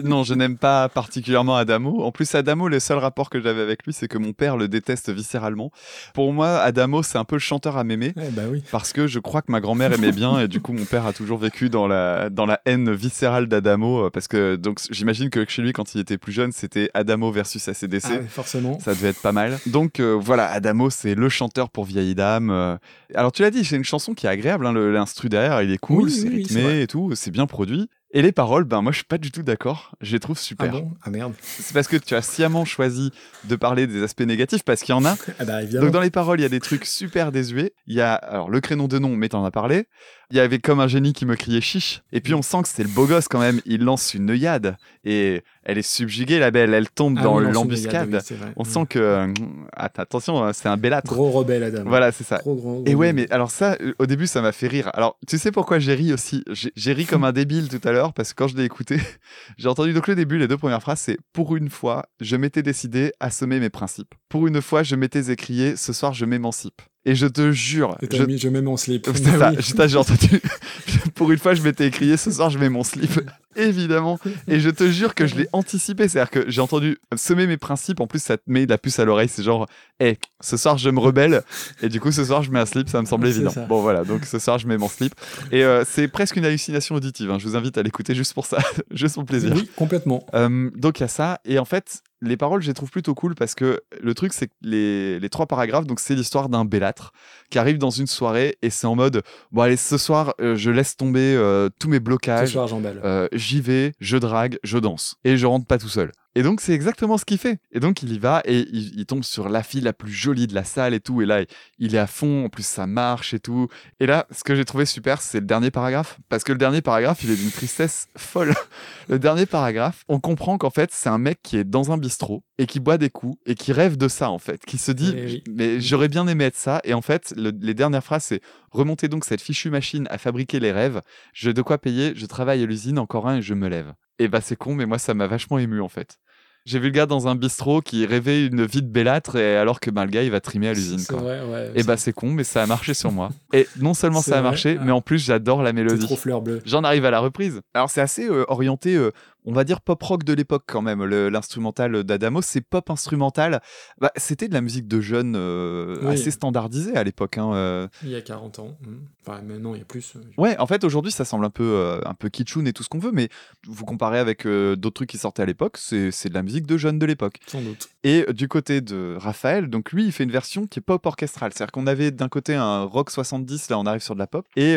Non, je n'aime pas particulièrement Adamo. En plus, Adamo, le seul rapport que j'avais avec lui, c'est que mon père le déteste viscéralement. Pour moi, Adamo, c'est un peu le chanteur à mémé. Eh bah oui. Parce que je crois que ma grand-mère aimait bien et du coup mon père a toujours vécu dans la, dans la haine viscérale d'Adamo euh, parce que donc j'imagine que chez lui quand il était plus jeune c'était Adamo versus ACDC. Ah, forcément. Ça devait être pas mal. Donc euh, voilà, Adamo, c'est le chanteur pour vieille dame. euh. Alors tu l'as dit, c'est une chanson qui est agréable, hein, l'instru derrière, il est cool, Oui, c'est oui, rythmé et tout, c'est bien produit. Et les paroles, ben moi je suis pas du tout d'accord. Je les trouve Ah super. bon? Ah merde. c'est parce que tu as sciemment choisi de parler des aspects négatifs parce qu'il y en a. Ah bah. Donc dans les paroles, il y a des trucs super désuets. Il y a alors le crénom de nom, mais t'en as parlé. Il y avait comme un génie qui me criait chiche. Et puis on sent que c'est le beau gosse quand même. Il lance une œillade et elle est subjuguée la belle. Elle tombe Ah dans oui, l'embuscade. oui. On Mm. sent que euh, att- attention, hein, c'est un belâtre. Gros rebelle Adam. Voilà, c'est ça. Gros, gros, Et ouais, mais alors ça, euh, au début, ça m'a fait rire. Alors, tu sais pourquoi j'ai ri aussi? J'ai j'ai ri comme un débile tout à l'heure parce que quand je l'ai écouté, j'ai entendu donc le début, les deux premières phrases, c'est pour une fois, je m'étais décidé à semer mes principes. Pour une fois, je m'étais écrié, ce soir, je m'émancipe. Et je te jure, Et je... mis, je mets mon slip. c'est Bah ça, oui. je- pour une fois, je m'étais écrié, ce soir, je mets mon slip. Évidemment. Et je te jure que je l'ai anticipé. C'est-à-dire que j'ai entendu semer mes principes. En plus, ça te met la puce à l'oreille. C'est genre, hé, ce soir, je me rebelle. Et du coup, ce soir, je mets un slip. Ça me semblait C'est évident. ça. Bon, voilà. Donc, ce soir, je mets mon slip. Et euh, c'est presque une hallucination auditive. hein. Je vous invite à l'écouter juste pour ça. juste pour plaisir. Oui, complètement. Euh, donc il y a ça et en fait les paroles je les trouve plutôt cool parce que le truc c'est que les, les trois paragraphes donc c'est l'histoire d'un bellâtre qui arrive dans une soirée et c'est en mode bon allez ce soir euh, je laisse tomber euh, tous mes Ce blocages soir, j'emballe. euh, j'y vais, je drague, je danse. Et je rentre pas tout seul. Et donc, c'est exactement ce qu'il fait. Et donc, il y va et il, il tombe sur la fille la plus jolie de la salle et tout. Et là, il est à fond. En plus, ça marche et tout. Et là, ce que j'ai trouvé super, c'est le dernier paragraphe. Parce que le dernier paragraphe, il est d'une tristesse folle. Le dernier paragraphe, on comprend qu'en fait, c'est un mec qui est dans un bistrot et qui boit des coups et qui rêve de ça, en fait. Qui se dit, Eh oui. mais j'aurais bien aimé être ça. Et en fait, le- les dernières phrases, c'est remonter donc cette fichue machine à fabriquer les rêves. J'ai de quoi payer, je travaille à l'usine, encore un et je me lève. Et bah c'est con, mais moi ça m'a vachement ému en fait. J'ai vu le gars dans un bistrot qui rêvait une vie de bellâtre et alors que bah, le gars il va trimer à l'usine. C'est quoi. vrai, ouais. Et bah c'est con, mais ça a marché sur moi. Et non seulement ça a vrai, marché, ouais. mais en plus j'adore la c'est mélodie. trop fleur bleue. J'en arrive à la reprise. Alors c'est assez euh, orienté, euh, on va dire pop rock de l'époque quand même. L'instrumental d'Adamo, c'est pop instrumental. Bah, C'était de la musique de jeunes euh, Oui. assez standardisée à l'époque. hein, euh. Il y a 40 ans. mm. Enfin, maintenant, il y a plus. euh, Ouais, en fait aujourd'hui ça semble un peu euh, un peu kitschoun et tout ce qu'on veut, mais vous comparez avec d'autres trucs qui sortaient à l'époque, c'est de la musique de jeunes de l'époque. Sans doute. Et du côté de Raphaël, donc lui il fait une version qui est pop orchestrale, c'est-à-dire qu'on avait d'un côté un rock 70, là on arrive sur de la pop, et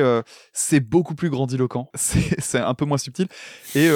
c'est beaucoup plus grandiloquent, c'est un peu moins subtil, et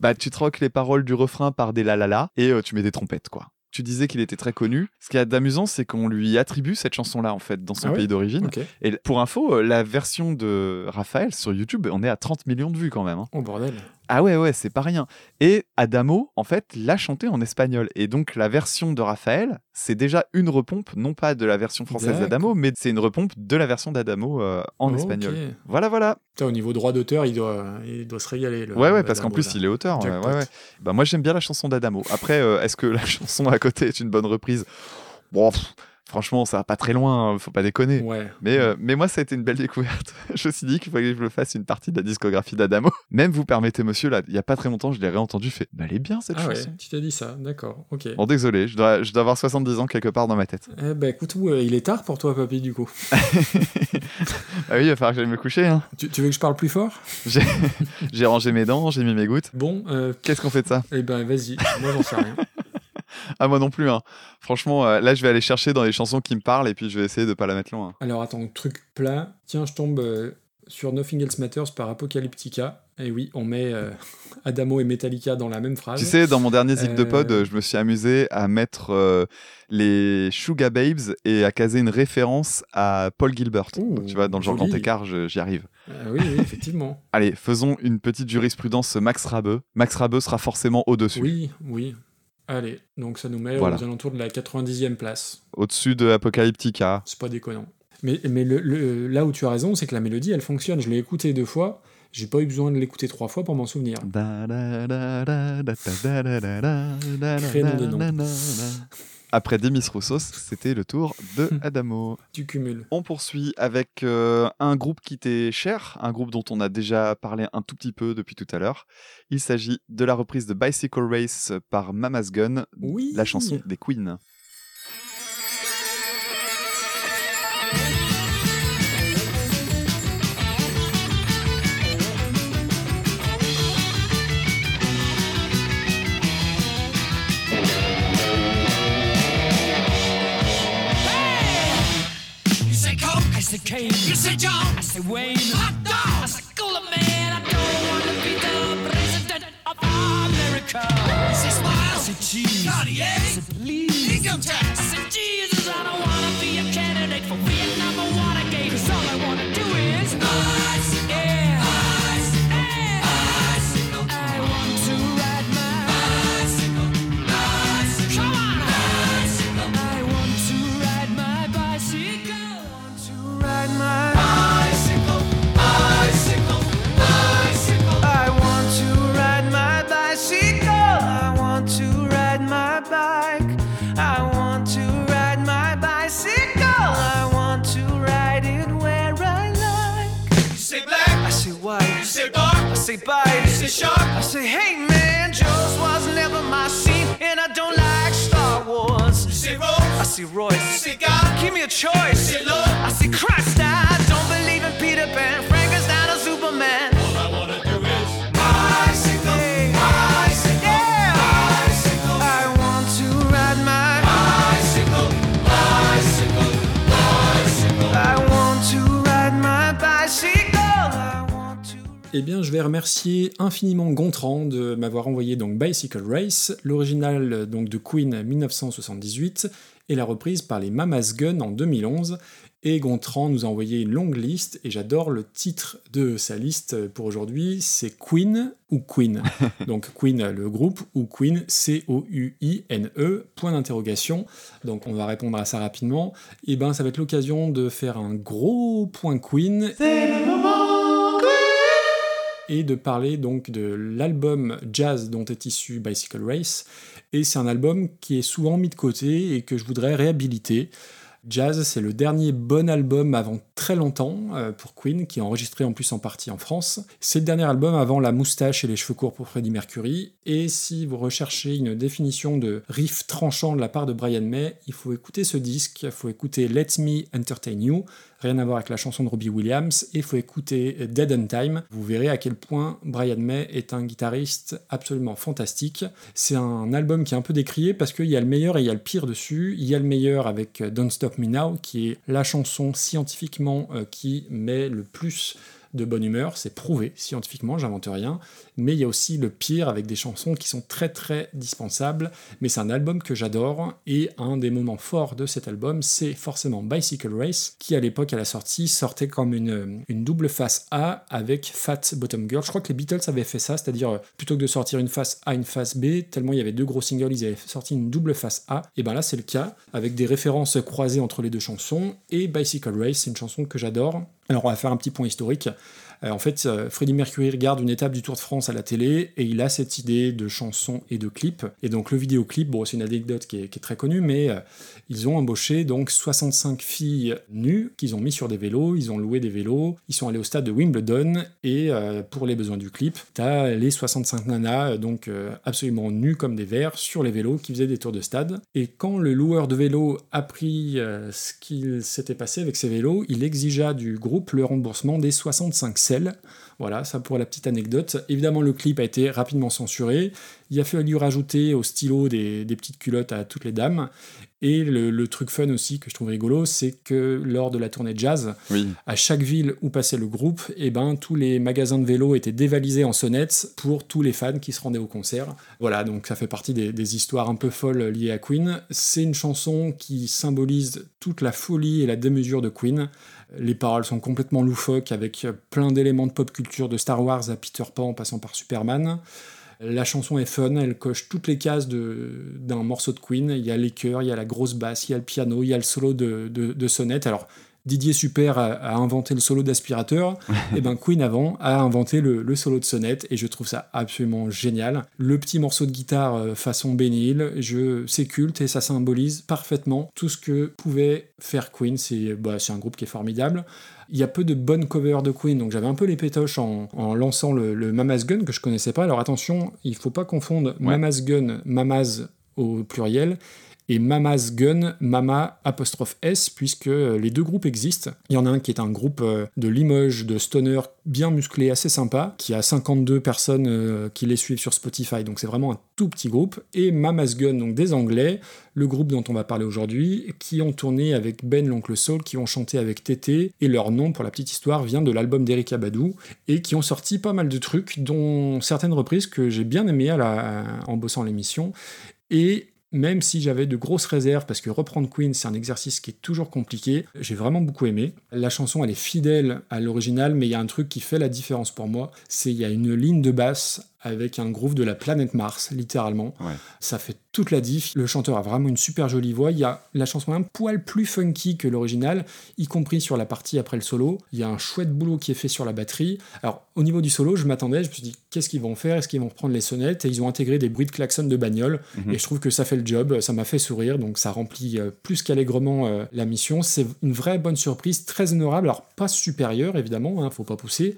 bah tu troques les paroles du refrain par des la la la, et euh, tu mets des trompettes quoi. Tu disais qu'il était très connu. Ce qui est d'amusant, c'est qu'on lui attribue cette chanson-là, en fait, dans son Ah ouais pays d'origine. Et pour info, euh, la version de Raphaël sur YouTube, on est à 30 millions de vues quand même. hein. Oh bordel. Ah ouais, ouais, c'est pas rien. Et Adamo, en fait, l'a chanté en espagnol. Et donc, la version de Raphaël, c'est déjà une repompe, non pas de la version française d'Adamo, mais c'est une repompe de la version d'Adamo euh, en espagnol. Voilà, voilà. Putain, au niveau droit d'auteur, il doit, il doit se régaler. Le, Ouais, ouais, parce qu'en plus, il est auteur. ouais, ouais. Bah, moi, j'aime bien la chanson d'Adamo. Après, euh, est-ce que la chanson à côté est une bonne reprise? Bon, pff, franchement, ça va pas très loin, hein, faut pas déconner. Ouais. Mais, euh, mais moi, ça a été une belle découverte. je me suis dit qu'il fallait que je me fasse une partie de la discographie d'Adamo. Même vous permettez, monsieur, là, il y a pas très longtemps, je l'ai réentendu, fait, bah, elle est bien cette Ah ouais, chanson. tu t'es dit ça, d'accord, ok. Bon, désolé, je dois, je dois avoir 70 ans quelque part dans ma tête. Eh ben écoute, ouais, il est tard pour toi, papy, du coup. Ah oui, il va falloir que j'aille me coucher. Hein. Tu, tu veux que je parle plus fort? J'ai j'ai rangé mes dents, j'ai mis mes gouttes. Bon, euh, Qu'est-ce qu'on fait de ça? eh ben vas-y, moi j'en sais rien. Ah, moi non plus. Hein. Franchement, euh, là, je vais aller chercher dans les chansons qui me parlent et puis je vais essayer de pas la mettre loin. Alors attends, truc plat. Tiens, je tombe euh, sur Nothing Else Matters par Apocalyptica. Et oui, on met euh, Adamo et Metallica dans la même phrase. Tu sais, dans mon dernier zip de pod, je me suis amusé à mettre les Sugar Babes et à caser une référence à Paul Gilbert. Ouh, tu vois, dans le genre joli. grand écart, j'y arrive. Ah oui, oui, effectivement. Allez, faisons une petite jurisprudence Max Rabeux. Max Rabeux sera forcément au-dessus. oui, oui. Allez, donc ça nous met Voilà. aux alentours de la 90e place. Au-dessus de Apocalyptica. C'est pas déconnant. Mais, mais le, le- là où tu as raison, c'est que la mélodie, elle fonctionne. Je l'ai écoutée deux fois. J'ai pas eu besoin de l'écouter trois fois pour m'en souvenir. Crénom. Après Demis Roussos, c'était le tour de Adamo. Tu cumules. On poursuit avec euh, un groupe qui t'est cher, un groupe dont on a déjà parlé un tout petit peu depuis tout à l'heure. Il s'agit de la reprise de Bicycle Race par Mama's Gun, Oui. la chanson des Queens. I say Kane. You say John, I say Wayne. Hot dog, I say Cooler Man. I don't want to be the president of America. You say Smile, I say Cheese. Cartier, I say Please. Income tax, I say Jesus. I don't want to be a candidate for Vietnam or Watergate. Say bite. you say shark. I say, hey man, Joe's was never my scene, and I don't like Star Wars. You say Rose, I say you say God, Give me a choice. you say Lord. I say Christ. Eh bien, je vais remercier infiniment Gontran de m'avoir envoyé donc Bicycle Race, l'original donc de Queen 1978 et la reprise par les Mamas Gun en 2011. Et Gontran nous a envoyé une longue liste et j'adore le titre de sa liste pour aujourd'hui, c'est Queen ou Queen? donc Queen le groupe ou Queen C-O-U-I-N-E E, point d'interrogation. Donc on va répondre à ça rapidement. Et ben ça va être l'occasion de faire un gros point Queen et de parler donc de l'album jazz dont est issu Bicycle Race. Et c'est un album qui est souvent mis de côté et que je voudrais réhabiliter. Jazz, c'est le dernier bon album avant très longtemps euh, pour Queen, qui est enregistré en plus en partie en France. C'est le dernier album avant la moustache et les cheveux courts pour Freddie Mercury. Et si vous recherchez une définition de riff tranchant de la part de Brian May, il faut écouter ce disque, il faut écouter Let Me Entertain You, rien à voir avec la chanson de Robbie Williams, et il faut écouter Dead on Time. Vous verrez à quel point Brian May est un guitariste absolument fantastique. C'est un album qui est un peu décrié parce qu'il y a le meilleur et il y a le pire dessus. Il y a le meilleur avec Don't Stop Me Now, qui est la chanson scientifiquement euh, qui met le plus de bonne humeur, c'est prouvé scientifiquement, j'invente rien, mais il y a aussi le pire avec des chansons qui sont très très dispensables, mais c'est un album que j'adore, et un des moments forts de cet album, c'est forcément Bicycle Race, qui à l'époque à la sortie sortait comme une, une double face A avec Fat Bottom Girl. Je crois que les Beatles avaient fait ça, c'est-à-dire euh, plutôt que de sortir une face A, une face B, tellement il y avait deux gros singles, ils avaient sorti une double face A, et ben là c'est le cas, avec des références croisées entre les deux chansons, et Bicycle Race, c'est une chanson que j'adore. Alors on va faire un petit point historique. Euh, en fait, euh, Freddie Mercury regarde une étape du Tour de France à la télé et il a cette idée de chanson et de clip. Et donc le vidéoclip, bon, c'est une anecdote qui est, très connue, mais euh, ils ont embauché donc 65 filles nues qu'ils ont mis sur des vélos, ils ont loué des vélos, ils sont allés au stade de Wimbledon et pour les besoins du clip, t'as les 65 nanas donc absolument nues comme des vers sur les vélos qui faisaient des tours de stade. Et quand le loueur de vélo a pris ce qu'il s'était passé avec ses vélos, il exigea du groupe le remboursement des 65 Voilà, ça pour la petite anecdote. Évidemment, le clip a été rapidement censuré. Il a fallu rajouter au stylo des, des petites culottes à toutes les dames. Et le, le truc fun aussi que je trouve rigolo, c'est que lors de la tournée jazz, Oui. à chaque ville où passait le groupe, eh ben, tous les magasins de vélos étaient dévalisés en sonnettes pour tous les fans qui se rendaient au concert. Voilà, donc ça fait partie des, des histoires un peu folles liées à Queen. C'est une chanson qui symbolise toute la folie et la démesure de Queen. Les paroles sont complètement loufoques avec plein d'éléments de pop culture de Star Wars à Peter Pan en passant par Superman. La chanson est fun, elle coche toutes les cases d'un morceau de Queen. Il y a les chœurs, il y a la grosse basse, il y a le piano, il y a le solo de, de, de sonnette. Alors, Didier Super a, a inventé le solo d'aspirateur, et ben Queen avant a inventé le, le solo de sonnette, et je trouve ça absolument génial. Le petit morceau de guitare euh, façon Benny Hill, je, c'est culte et ça symbolise parfaitement tout ce que pouvait faire Queen. C'est bah, un groupe qui est formidable. Il y a peu de bonnes covers de Queen, donc j'avais un peu les pétoches en, en lançant le, le Mama's Gun que je connaissais pas. Alors attention, il faut pas confondre Mama's Gun, Mamas au pluriel, et Mama's Gun, Mama S, puisque euh, les deux groupes existent. Il y en a un qui est un groupe euh, de Limoges, de stoner bien musclé, assez sympa, qui a 52 personnes euh, qui les suivent sur Spotify, donc c'est vraiment un tout petit groupe. Et Mama's Gun, donc des Anglais, le groupe dont on va parler aujourd'hui, qui ont tourné avec Ben l'Oncle Soul, qui ont chanté avec Tété, et leur nom, pour la petite histoire, vient de l'album d'Eric Abadou, et qui ont sorti pas mal de trucs, dont certaines reprises que j'ai bien aimées en bossant l'émission. Et même si j'avais de grosses réserves, parce que reprendre Queen, c'est un exercice qui est toujours compliqué, j'ai vraiment beaucoup aimé. La chanson, elle est fidèle à l'original, mais il y a un truc qui fait la différence pour moi, c'est il y a une ligne de basse avec un groove de la planète Mars, littéralement. Ouais. Ça fait toute la diff. Le chanteur a vraiment une super jolie voix. Il y a la chanson un poil plus funky que l'original, y compris sur la partie après le solo. Il y a un chouette boulot qui est fait sur la batterie. Alors, au niveau du solo, je m'attendais, je me suis dit, qu'est-ce qu'ils vont faire? Est-ce qu'ils vont reprendre les sonnettes? Et ils ont intégré des bruits de klaxon de bagnole. Mhm. Et je trouve que ça fait le job. Ça m'a fait sourire. Donc, ça remplit euh, plus qu'allègrement euh, la mission. C'est une vraie bonne surprise, très honorable. Alors, pas supérieure, évidemment, hein, faut pas pousser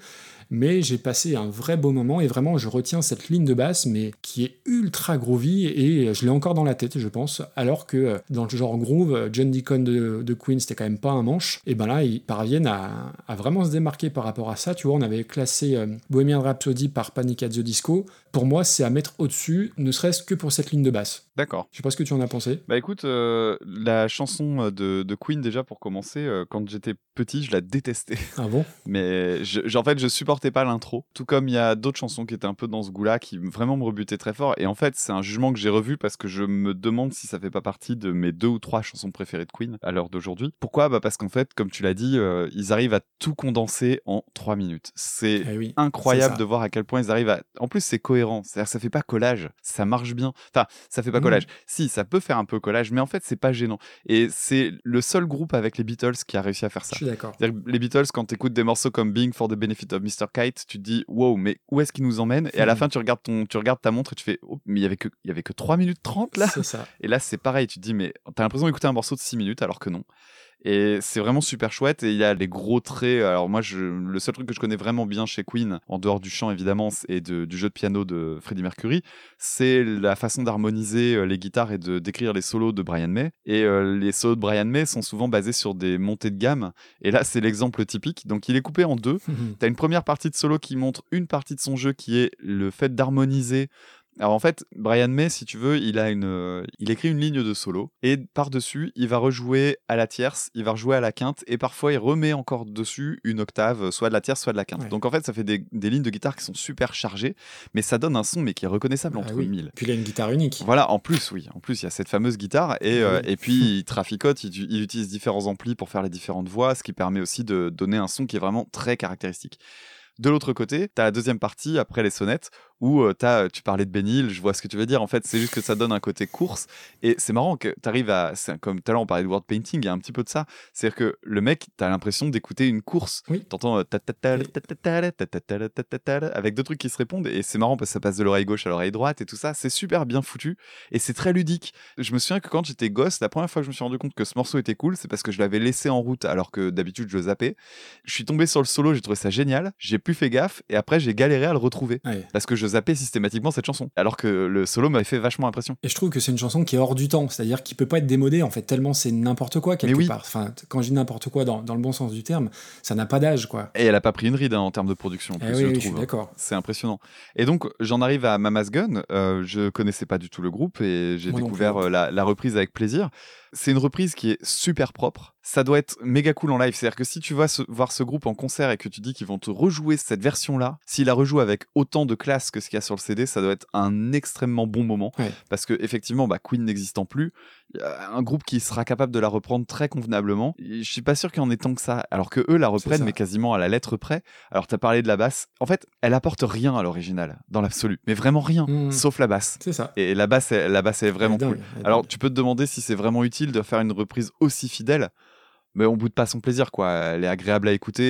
mais j'ai passé un vrai beau moment et vraiment je retiens cette ligne de basse mais qui est ultra groovy et je l'ai encore dans la tête je pense. Alors que euh, dans le genre groove euh, John Deacon de, Queen c'était quand même pas un manche. Et ben là ils parviennent à, à vraiment se démarquer par rapport à ça. Tu vois on avait classé euh, Bohemian Rhapsody par Panic at the Disco. Pour moi c'est à mettre au-dessus ne serait-ce que pour cette ligne de basse D'accord. je sais pas ce que tu en as pensé Bah écoute, euh, la chanson de, de Queen déjà pour commencer, euh, quand j'étais petit, je la détestais. ah bon? Mais je, en fait, je supportais pas l'intro. Tout comme il y a d'autres chansons qui étaient un peu dans ce goût-là, qui vraiment me rebutaient très fort. Et en fait, c'est un jugement que j'ai revu parce que je me demande si ça fait pas partie de mes deux ou trois chansons préférées de Queen à l'heure d'aujourd'hui. Pourquoi? Bah parce qu'en fait, comme tu l'as dit, euh, ils arrivent à tout condenser en trois minutes. C'est Eh oui, incroyable de voir à quel point ils arrivent à. En plus, c'est cohérent. C'est-à-dire, ça fait pas collage. Ça marche bien. Enfin, ça fait pas. Collage. Si, ça peut faire un peu collage, mais en fait, c'est pas gênant. Et c'est le seul groupe avec les Beatles qui a réussi à faire je ça. suis d'accord les Beatles, quand tu écoutes des morceaux comme Being for the Benefit of Mr. Kite, tu te dis wow, mais où est-ce qu'ils nous emmènent? Et à la Mhm. fin, tu regardes, ton, tu regardes ta montre et tu fais oh, mais il y avait que, il y avait que 3 minutes 30 là? C'est ça Et là, c'est pareil, tu te dis mais t'as l'impression d'écouter un morceau de 6 minutes alors que non. Et c'est vraiment super chouette. Et il y a les gros traits. Alors, moi, je, le seul truc que je connais vraiment bien chez Queen, en dehors du chant évidemment, et de- du jeu de piano de Freddie Mercury, c'est la façon d'harmoniser euh, les guitares et de décrire les solos de Brian May. Et euh, les solos de Brian May sont souvent basés sur des montées de gamme. Et là, c'est l'exemple typique. Donc, il est coupé en deux. T'as une première partie de solo qui montre une partie de son jeu qui est le fait d'harmoniser. Alors en fait, Brian May, si tu veux, il a une, euh, il écrit une ligne de solo et par-dessus, il va rejouer à la tierce, il va rejouer à la quinte et parfois il remet encore dessus une octave, soit de la tierce, soit de la quinte. Ouais. Donc en fait, ça fait des, des lignes de guitare qui sont super chargées, mais ça donne un son mais qui est reconnaissable Ah entre oui. mille. puis il a une guitare unique Voilà, en plus, oui. En plus, il y a cette fameuse guitare. Et, Ah euh, oui. et puis, il traficote, il, il utilise différents amplis pour faire les différentes voix, ce qui permet aussi de donner un son qui est vraiment très caractéristique. De l'autre côté, tu as la deuxième partie, après les sonnettes, où as, tu parlais de Bénil, je vois ce que tu veux dire. En fait, c'est juste que ça donne un côté course. Et c'est marrant que tu arrives à. Comme tout à l'heure, on parlait de word painting, il y a un petit peu de ça. C'est-à-dire que le mec, tu as l'impression d'écouter une course. Oui. T'entends avec deux trucs qui se répondent. Et c'est marrant parce que ça passe de l'oreille gauche à l'oreille droite et tout ça. C'est super bien foutu. Et c'est très ludique. Je me souviens que quand j'étais gosse, la première fois que je me suis rendu compte que ce morceau était cool, c'est parce que je l'avais laissé en route alors que d'habitude je le zappais. Je suis tombé sur le solo, j'ai trouvé ça génial. J'ai plus fait gaffe. Et après, j'ai galéré à le retrouver. Parce que je zappais systématiquement cette chanson. Alors que le solo m'avait fait vachement impression. Et je trouve que c'est une chanson qui est hors du temps, c'est-à-dire qui peut pas être démodée en fait, tellement c'est n'importe quoi quelque oui. part. Enfin, quand je dis n'importe quoi dans, dans le bon sens du terme, ça n'a pas d'âge quoi. Et elle a pas pris une ride hein, en termes de production. En Eh oui, je oui, trouve. d'accord. C'est impressionnant. Et donc, j'en arrive à Mama's Gun. Euh, je connaissais pas du tout le groupe et j'ai découvert euh, la, la reprise avec plaisir. C'est une reprise qui est super propre. Ça doit être méga cool en live. C'est-à-dire que si tu vas voir ce groupe en concert et que tu dis qu'ils vont te rejouer cette version-là, s'ils la rejouent avec autant de classe que ce qu'il y a sur le CD, ça doit être un extrêmement bon moment. Ouais. Parce que effectivement, bah, Queen n'existant plus, un groupe qui sera capable de la reprendre très convenablement. Je suis pas sûr qu'il y en ait tant que ça. Alors que eux la reprennent, mais quasiment à la lettre près. Alors, tu as parlé de la basse. En fait, elle apporte rien à l'original, dans l'absolu. Mais vraiment rien, Mhm. sauf la basse. C'est ça. Et la basse, est- la basse est vraiment est cool. dingue, Alors, tu peux te demander si c'est vraiment utile de faire une reprise aussi fidèle. Mais on boude pas son plaisir, quoi. Elle est agréable à écouter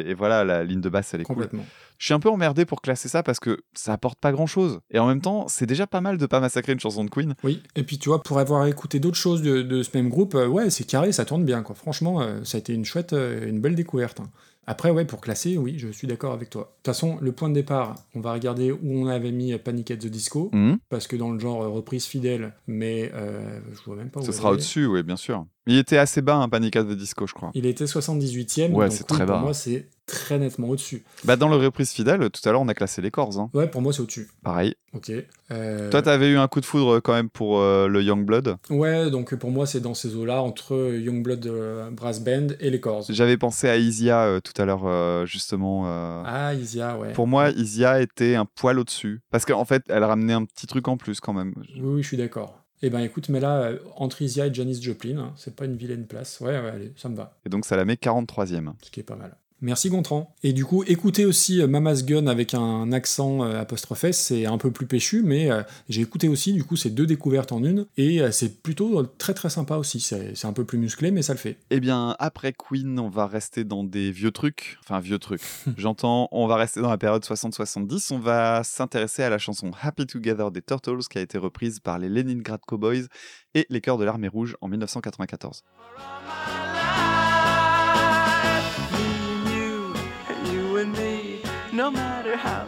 et, et voilà, la ligne de basse, elle est cool. complètement. Je suis un peu emmerdé pour classer ça parce que ça apporte pas grand chose. Et en même temps, c'est déjà pas mal de pas massacrer une chanson de Queen. Oui, et puis tu vois, pour avoir écouté d'autres choses de, de ce même groupe, euh, ouais, c'est carré, ça tourne bien, quoi. Franchement, euh, ça a été une chouette, euh, une belle découverte. hein. Après, ouais, pour classer, oui, je suis d'accord avec toi. De toute façon, le point de départ, on va regarder où on avait mis Panic at the Disco, Mhm. parce que dans le genre reprise fidèle, mais euh, je vois même pas où Ce sera au-dessus, oui, bien sûr. Il était assez bas, un Panic at the Disco, je crois. Il était 78ème, Ouais, donc c'est oui, très pour bas. moi, c'est très nettement au-dessus. Bah, dans le reprise fidèle, tout à l'heure, on a classé les corps. Hein. Ouais, pour moi, c'est au-dessus. Pareil. Ok. Euh, Toi, t'avais eu un coup de foudre quand même pour euh, le Youngblood. Ouais, donc pour moi, c'est dans ces eaux-là, entre Youngblood euh, Brass Band et les Corrs. J'avais pensé à Isia euh, tout à l'heure, euh, justement. euh, Ah, Isia, ouais. Pour moi, Isia était un poil au-dessus. Parce qu'en fait, elle ramenait un petit truc en plus quand même. Oui, oui, je suis d'accord. Eh ben écoute, mais là, euh, entre Isia et Janis Joplin, hein, c'est pas une vilaine place. Ouais, ouais, allez, ça me va. Et donc, ça la met 43e. Ce qui est pas mal. Merci Gontran. Et du coup, écoutez aussi euh, Mama's Gun avec un accent euh, apostrophe S, c'est un peu plus péchu, mais euh, j'ai écouté aussi, du coup, c'est deux découvertes en une, et euh, c'est plutôt euh, très très sympa aussi. C'est c'est un peu plus musclé, mais ça le fait. Eh bien, après Queen, on va rester dans des vieux trucs. Enfin, vieux trucs. J'entends, on va rester dans la période 60-70. On va s'intéresser à la chanson Happy Together des Turtles qui a été reprise par les Leningrad Cowboys et les Chœurs de l'Armée Rouge en 1994.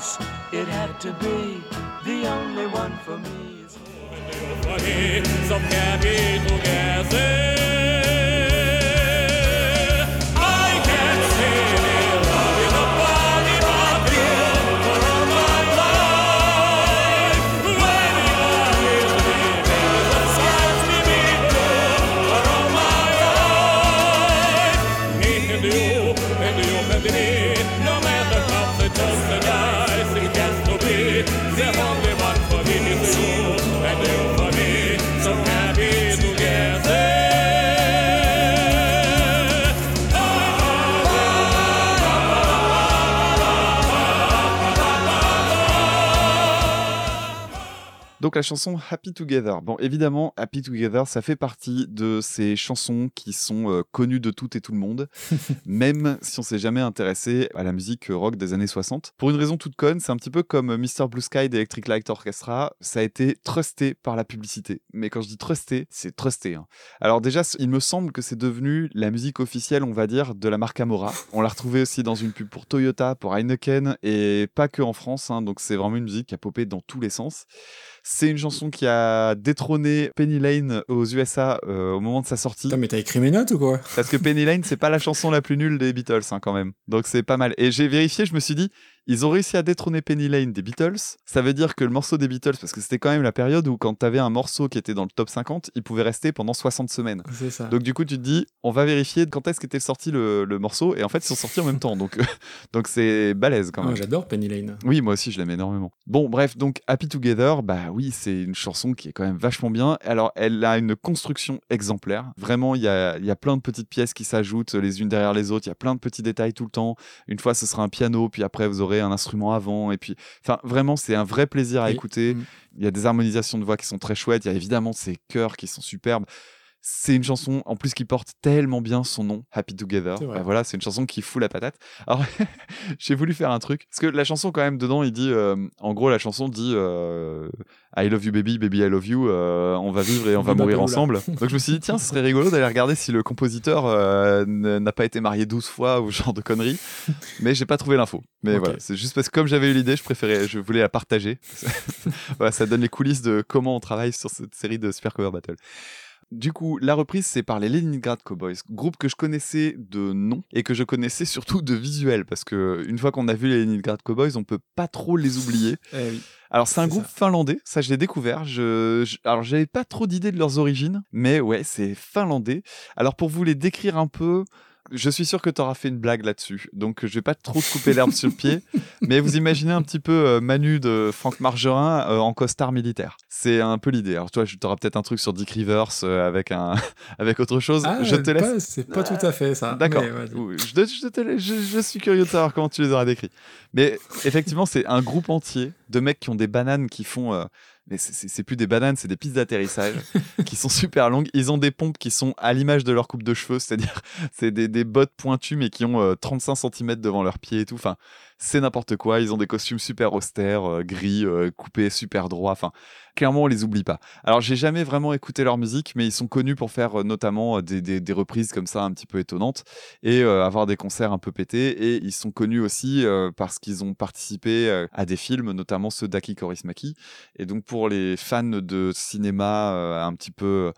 the dice, it had to be. The only one for me. Donc la chanson Happy Together. Bon, évidemment, Happy Together, ça fait partie de ces chansons qui sont euh, connues de tout et tout le monde, même si on s'est jamais intéressé à la musique rock des années 60. Pour une raison toute conne, c'est un petit peu comme euh, Mr. Blue Sky d'Electric Light Orchestra, ça a été trusté par la publicité. Mais quand je dis trusté, c'est trusté. hein. Alors déjà, il me semble que c'est devenu la musique officielle, on va dire, de la marque Amora. On l'a retrouvé aussi dans une pub pour Toyota, pour Heineken, et pas que en France, hein, donc c'est vraiment une musique qui a popé dans tous les sens. C'est une chanson qui a détrôné Penny Lane aux USA euh, au moment de sa sortie. Putain, mais t'as écrit mes notes ou quoi? Parce que Penny Lane, c'est pas la chanson la plus nulle des Beatles, hein, quand même. Donc c'est pas mal. Et j'ai vérifié, je me suis dit, ils ont réussi à détrôner Penny Lane des Beatles. Ça veut dire que le morceau des Beatles, parce que c'était quand même la période où quand t'avais un morceau qui était dans le top 50, il pouvait rester pendant 60 semaines. C'est ça. Donc du coup, tu te dis, on va vérifier quand est-ce qu'était sorti le, le morceau. Et en fait, ils sont sortis en même temps. Donc donc c'est balèze quand Ah, même. J'adore Penny Lane. Oui, moi aussi, je l'aime énormément. Bon, bref, donc Happy Together, bah oui, c'est une chanson qui est quand même vachement bien. Alors, elle a une construction exemplaire. Vraiment, il y a, il y a plein de petites pièces qui s'ajoutent les unes derrière les autres. Il y a plein de petits détails tout le temps. Une fois, ce sera un piano, puis après, vous aurez un instrument avant. Et puis, enfin, vraiment, c'est un vrai plaisir à Oui. écouter. Mm. Il y a des harmonisations de voix qui sont très chouettes. Il y a évidemment ces chœurs qui sont superbes. C'est une chanson en plus qui porte tellement bien son nom, Happy Together. Bah voilà, c'est une chanson qui fout la patate. Alors j'ai voulu faire un truc parce que la chanson quand même dedans, il dit, euh, en gros la chanson dit euh, I love you baby, baby I love you. euh, on va vivre et on va mourir ensemble. Donc je me suis dit tiens, ce serait rigolo d'aller regarder si le compositeur n'a pas été marié 12 fois ou genre de conneries. Mais j'ai pas trouvé l'info. Mais voilà, c'est juste parce que comme j'avais eu l'idée, je préférais, je voulais la partager. voilà, ça donne les coulisses de comment on travaille sur cette série de Super Cover Battle. Du coup, la reprise, c'est par les Leningrad Cowboys, groupe que je connaissais de nom et que je connaissais surtout de visuel, parce que une fois qu'on a vu les Leningrad Cowboys, on peut pas trop les oublier. Eh oui. Alors c'est un groupe ça. finlandais, ça je l'ai découvert. Je, je- alors j'avais pas trop d'idées de leurs origines, mais ouais, c'est finlandais. Alors pour vous les décrire un peu, je suis sûr que tu auras fait une blague là-dessus, donc je vais pas trop te couper l'herbe sur le pied, mais vous imaginez un petit peu euh, Manu de Franck Margerin euh, en costard militaire. C'est un peu l'idée. Alors toi, tu auras peut-être un truc sur Dick Rivers euh, avec un avec autre chose. Ah, je te laisse. C'est pas tout à fait ça. D'accord. Je, je je- je suis curieux de savoir comment tu les auras décrits. Mais effectivement, c'est un groupe entier de mecs qui ont des bananes qui font. Euh, mais c'est- plus des bananes, c'est des pistes d'atterrissage qui sont super longues. Ils ont des pompes qui sont à l'image de leur coupe de cheveux, c'est-à-dire c'est des, bottes pointues mais qui ont euh, 35 cm devant leurs pieds et tout. C'est n'importe quoi. Ils ont des costumes super austères, euh, gris, euh, coupés super droits. Enfin, clairement, on les oublie pas. Alors, j'ai jamais vraiment écouté leur musique, mais ils sont connus pour faire euh, notamment des, des- des reprises comme ça un petit peu étonnantes et avoir des concerts un peu pétés. Et ils sont connus aussi parce qu'ils ont participé à des films, notamment ceux d'Aki Kaurismäki. Et donc, pour les fans de cinéma un petit peu.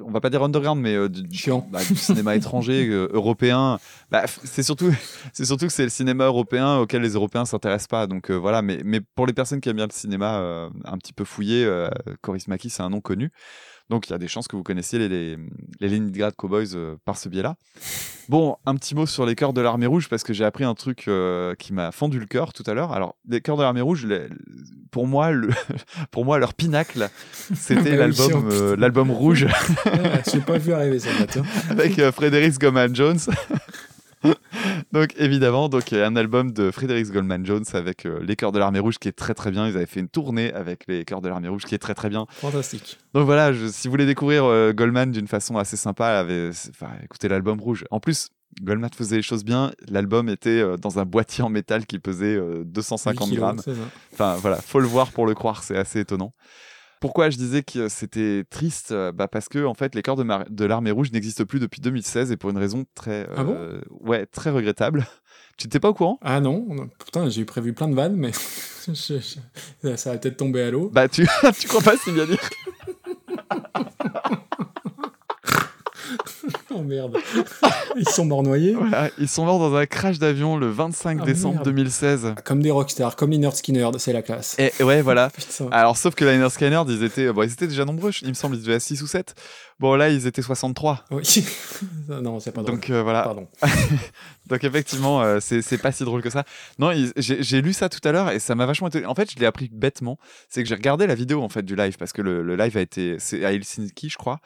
On va pas dire underground, mais euh, du, Chiant. bah, du cinéma étranger, euh, européen. Bah, c'est surtout, c'est surtout que c'est le cinéma européen auquel les Européens s'intéressent pas. Donc euh, voilà, mais, mais pour les personnes qui aiment bien le cinéma un petit peu fouillé, euh, Kaurismäki, c'est un nom connu. Donc il y a des chances que vous connaissiez les, les, les Leningrad Cowboys euh, par ce biais-là. Bon, un petit mot sur les chœurs de l'armée rouge parce que j'ai appris un truc euh, qui m'a fendu le cœur tout à l'heure. Alors, les chœurs de l'armée rouge, les- pour moi, le, pour moi, leur pinacle, c'était Bah l'album, euh, l'album rouge Ah, J'ai pas vu arriver ça, matin. avec euh, Frédéric Goldman Jones. donc évidemment, donc a un album de Frédéric Goldman Jones avec euh, les chœurs de l'armée rouge qui est très très bien. Ils avaient fait une tournée avec les chœurs de l'armée rouge qui est très très bien. Fantastique. Donc voilà, je- si vous voulez découvrir euh, Goldman d'une façon assez sympa, avait, enfin, écoutez l'album rouge. En plus, Goldman faisait les choses bien. L'album était euh, dans un boîtier en métal qui pesait euh, 250 Huit kilos, grammes. Enfin voilà, faut le voir pour le croire, c'est assez étonnant. Pourquoi je disais que c'était triste? Euh, bah Parce que en fait, les corps de, mar- de l'armée rouge n'existent plus depuis 2016 et pour une raison très, Ah bon? euh, ouais, très regrettable. Tu n'étais pas au courant? Ah non, putain, j'ai prévu plein de vannes, mais je- je- ça va peut-être tomber à l'eau. Bah tu, tu crois pas si bien dire Oh merde. Ils sont morts noyés. Voilà, Ils sont morts dans un crash d'avion le 25 Ah, décembre merde. 2016. Comme des rockstars, comme Inert Skinner, c'est la classe. Et ouais, voilà. Alors, sauf que la Inner Scanner, ils étaient, bon, ils étaient déjà nombreux, il me semble, ils étaient à 6 ou 7. Bon, là, ils étaient 63. Oui. non, c'est pas drôle. Donc euh, voilà. Pardon. Donc effectivement, euh, c'est pas si drôle que ça. Non, j'ai lu ça tout à l'heure et ça m'a vachement été. En fait, je l'ai appris bêtement. C'est que j'ai regardé la vidéo en fait du live parce que le, le live a été, c'est à Helsinki, je crois,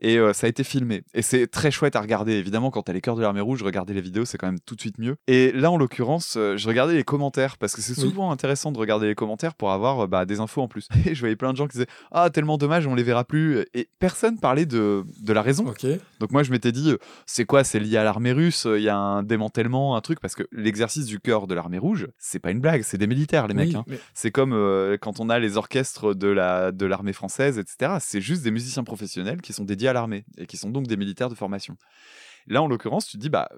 et euh, ça a été filmé. Et c'est très chouette à regarder. Évidemment, quand t'as les cœurs de l'armée rouge, regarder les vidéos, c'est quand même tout de suite mieux. Et là, en l'occurrence, je regardais les commentaires parce que c'est Oui. souvent intéressant de regarder les commentaires pour avoir bah, des infos en plus. Et je voyais plein de gens qui disaient ah tellement dommage, on les verra plus. Et personne parlait de de la raison. Donc moi je m'étais dit, euh, c'est quoi C'est lié à l'armée russe Il y a un démantèlement, un truc Parce que l'exercice du cœur de l'armée rouge, c'est pas une blague, c'est des militaires les mecs. Hein. mais- C'est comme euh, quand on a les orchestres de la de l'armée française, etc. C'est juste des musiciens professionnels qui sont dédiés à l'armée et qui sont donc des militaires de formation. Là, en l'occurrence, tu te dis, bah,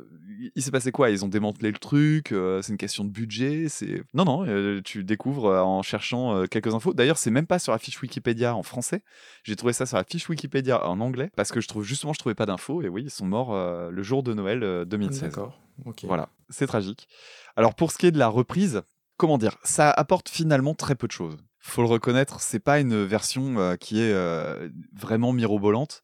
il s'est passé quoi? Ils ont démantelé le truc, euh, c'est une question de budget, c'est... Non, non, euh, tu découvres euh, en cherchant quelques infos. D'ailleurs, c'est même pas sur la fiche Wikipédia en français. J'ai trouvé ça sur la fiche Wikipédia en anglais, parce que je trouve, justement, je trouvais pas d'infos, et oui, ils sont morts le jour de Noël euh, 2016. D'accord. Ok. Voilà, c'est tragique. Alors pour ce qui est de la reprise, comment dire, ça apporte finalement très peu de choses. Faut le reconnaître, c'est pas une version euh, qui est euh, vraiment mirobolante,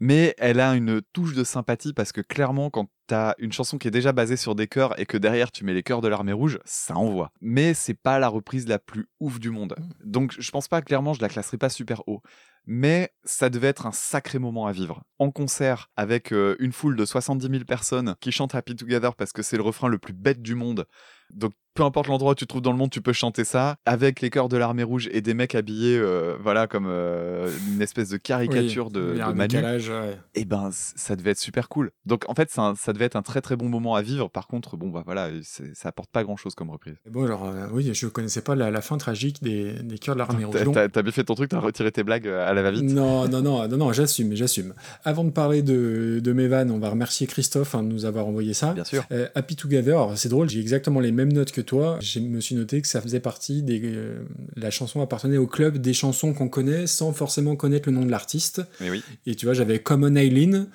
mais elle a une touche de sympathie parce que clairement, quand t'as une chanson qui est déjà basée sur des chœurs et que derrière tu mets les chœurs de l'armée rouge, ça envoie. Mais c'est pas la reprise la plus ouf du monde. Donc je pense pas clairement, je la classerai pas super haut. Mais ça devait être un sacré moment à vivre. En concert, avec euh, une foule de 70 000 personnes qui chantent Happy Together parce que c'est le refrain le plus bête du monde. Donc peu importe l'endroit où tu te trouves dans le monde, tu peux chanter ça avec les chœurs de l'armée rouge et des mecs habillés, euh, voilà, comme euh, une espèce de caricature Oui, de, de Manu. décalage, ouais. Et ben, c- ça devait être super cool. Donc, en fait, ça devait être un très très bon moment à vivre. Par contre, bon, bah voilà, ça apporte pas grand chose comme reprise. Bon, alors, euh, oui, je connaissais pas la, la fin tragique des, des cœurs de l'armée rouge. T'as bien fait ton truc, t'as retiré tes blagues à la va-vite. Non, non, non, non, non, j'assume, j'assume. Avant de parler de, de mes vannes, on va remercier Christophe hein, de nous avoir envoyé ça. Bien sûr. Happy Together, c'est drôle, j'ai exactement les mêmes notes que toi. Je me suis noté que ça faisait partie des. euh, la chanson appartenait au club des chansons qu'on connaît sans forcément connaître le nom de l'artiste. Oui. Et tu vois, j'avais Common Eileen,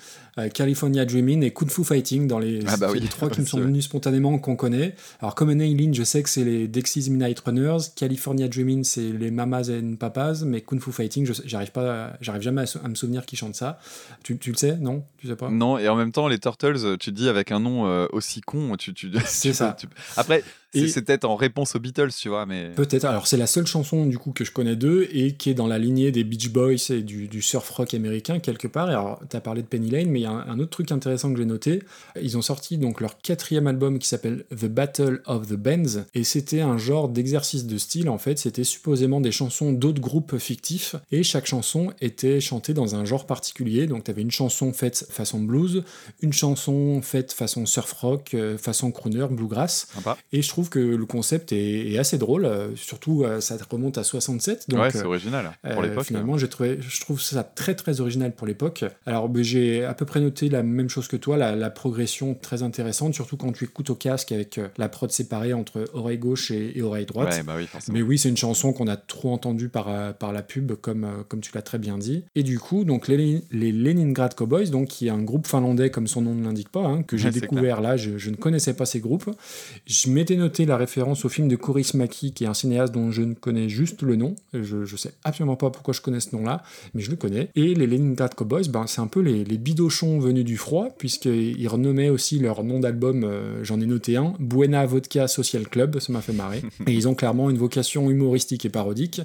California Dreaming et Kung Fu Fighting dans les, Ah bah oui, les trois qui me sont venus spontanément qu'on connaît. Alors Common Eileen, je sais que c'est les Dexys Midnight Runners, California Dreaming, c'est les Mamas and Papas, mais Kung Fu Fighting, j'arrive pas, j'arrive jamais à, me souvenir qui chante ça. Tu, tu le sais, non? Tu sais pas? Non, et en même temps, les Turtles, tu te dis avec un nom euh, aussi con, tu. tu C'est ça. tu- Après, c'est peut-être en réponse aux Beatles, tu vois, mais. Peut-être. Alors, c'est la seule chanson du coup que je connais d'eux et qui est dans la lignée des Beach Boys et du, du surf rock américain quelque part. Et alors, tu as parlé de Penny Lane, mais il y a un, un autre truc intéressant que j'ai noté. Ils ont sorti donc leur quatrième album qui s'appelle The Battle of the Bands et c'était un genre d'exercice de style. En fait, c'était supposément des chansons d'autres groupes fictifs et chaque chanson était chantée dans un genre particulier. Donc, tu avais une chanson faite façon blues, une chanson faite façon surf rock, euh, façon crooner, bluegrass. Sympa. Et je trouve que le concept est, est assez drôle, euh, surtout euh, ça remonte à 67. Donc, ouais, c'est original. Pour l'époque. finalement, j'ai trouvé, je trouve ça très très original pour l'époque. Alors, j'ai à peu près noté la même chose que toi, la, la progression très intéressante, surtout quand tu écoutes au casque avec euh, la prod séparée entre oreille gauche et, et oreille droite. Ouais, bah oui. Mais oui, c'est une chanson qu'on a trop entendue par, euh, par la pub, comme, euh, comme tu l'as très bien dit. Et du coup, donc les, les Leningrad Cowboys, donc, qui est un groupe finlandais, comme son nom ne l'indique pas, hein, que j'ai Ouais, découvert là, je, je ne connaissais pas ces groupes. Je m'étais noté la référence au film de Coris Maki, qui est un cinéaste dont je ne connais juste le nom. Je ne sais absolument pas pourquoi je connais ce nom-là, mais je le connais. Et les Leningrad Cowboys, ben, c'est un peu les, les bidochons venus du froid, puisqu'ils renommaient aussi leur nom d'album, euh, j'en ai noté un, Buena Vodka Social Club, ça m'a fait marrer. Et ils ont clairement une vocation humoristique et parodique.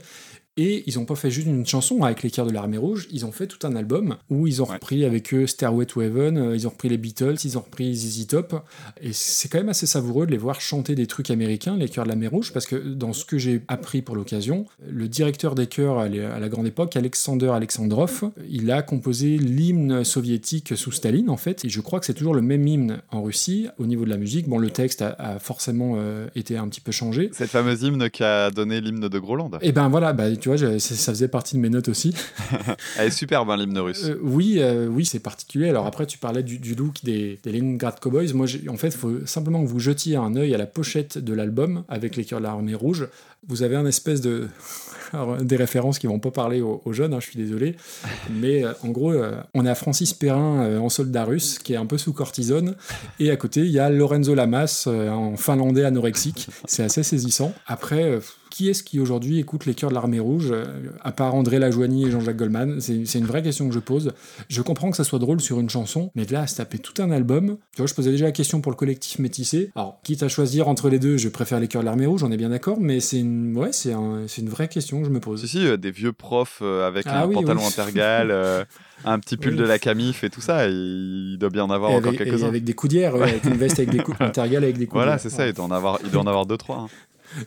Et ils n'ont pas fait juste une chanson avec les cœurs de l'armée rouge, ils ont fait tout un album où ils ont repris avec eux Stairway to Heaven, euh, ils ont repris les Beatles, ils ont repris ZZ Top. Et c'est quand même assez savoureux de les voir chanter des trucs américains, les chœurs de l'armée rouge, parce que dans ce que j'ai appris pour l'occasion, le directeur des chœurs à la grande époque, Alexander Alexandrov, il a composé l'hymne soviétique sous Staline en fait, et je crois que c'est toujours le même hymne en Russie au niveau de la musique. Bon, le texte a, a forcément euh, été un petit peu changé. Cette fameuse hymne qui a donné l'hymne de Groland. Et ben voilà, bah, tu vois, je- ça faisait partie de mes notes aussi. Elle est superbe, hein, l'hymne russe. Euh, oui, euh, oui, c'est particulier. Alors après, tu parlais du, du look des, des Leningrad Cowboys. Moi, en fait, il faut simplement que vous jetiez un œil à la pochette de l'album avec les cœurs de l'armée rouge. Vous avez un espèce de... Alors, des références qui vont pas parler aux, aux jeunes, hein, je suis désolé. Mais euh, en gros, on a Francis Perrin en soldat russe qui est un peu sous cortisone. Et à côté, il y a Lorenzo Lamas en finlandais anorexique. C'est assez saisissant. Après, qui est-ce qui aujourd'hui écoute les cœurs de l'armée rouge, euh, à part André Lajoigny et Jean-Jacques Goldman? C'est une vraie question que je pose. Je comprends que ça soit drôle sur une chanson, mais de là à se taper tout un album, tu vois, je posais déjà la question pour le collectif métissé. Alors, quitte à choisir entre les deux, je préfère les cœurs de l'armée rouge, on est bien d'accord, mais c'est une, ouais, c'est un- c'est une vraie question que je me pose. Si, si, euh, des vieux profs euh, avec Ah un oui, pantalon oui. intergal, euh, un petit pull Oui. de la camif et tout ça. Il, doit bien en avoir Et encore quelques-uns. avec des coudières, ouais, avec une veste avec des coups intergales avec des coudières. Voilà, c'est ça, il doit en avoir, il doit en avoir deux, trois. hein.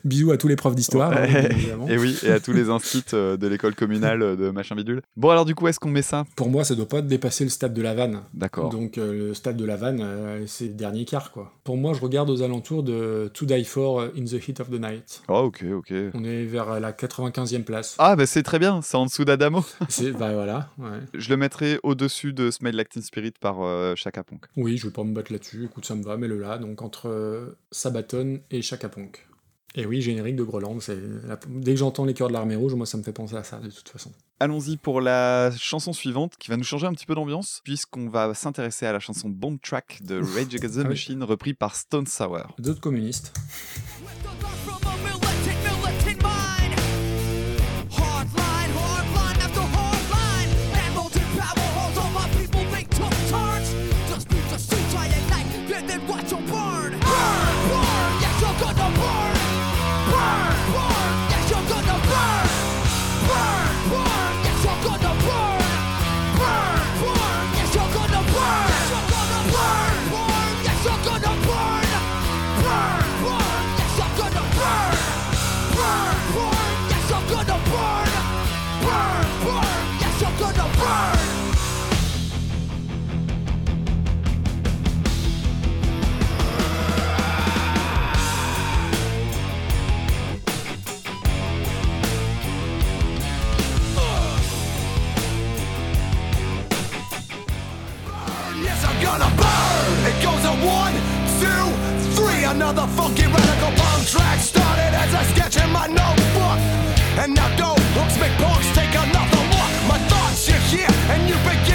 Bisous à tous les profs d'histoire, hein, bien évidemment. et oui, et à tous les instituts euh, de l'école communale euh, de machin bidule. Bon, alors du coup, est-ce qu'on met ça? Pour moi, ça doit pas dépasser le stade de la vanne. D'accord. Donc euh, le stade de la vanne, euh, c'est le dernier quart, quoi. Pour moi, je regarde aux alentours de To Die For In the Heat of the Night. Oh, ok, ok. On est vers la 95e place. Ah, bah c'est très bien, c'est en dessous d'Adamo. C'est, bah voilà, ouais. Je le mettrai au-dessus de Smell Teen Spirit par euh, Chaka Ponk. Oui, je vais pas me battre là-dessus. Écoute, ça me va, mets-le là. Donc entre Sabaton et Chaka Ponk. Et oui, générique de Groland. Dès que j'entends les cœurs de l'armée rouge, moi, ça me fait penser à ça, de toute façon. Allons-y pour la chanson suivante qui va nous changer un petit peu d'ambiance puisqu'on va s'intéresser à la chanson Bomb Track de Rage Against the Ah. Machine repris par Stone Sour. D'autres communistes. The funky radical bomb track started as a sketch in my notebook. And now dope hooks make punks take another look. My thoughts you hear, and you begin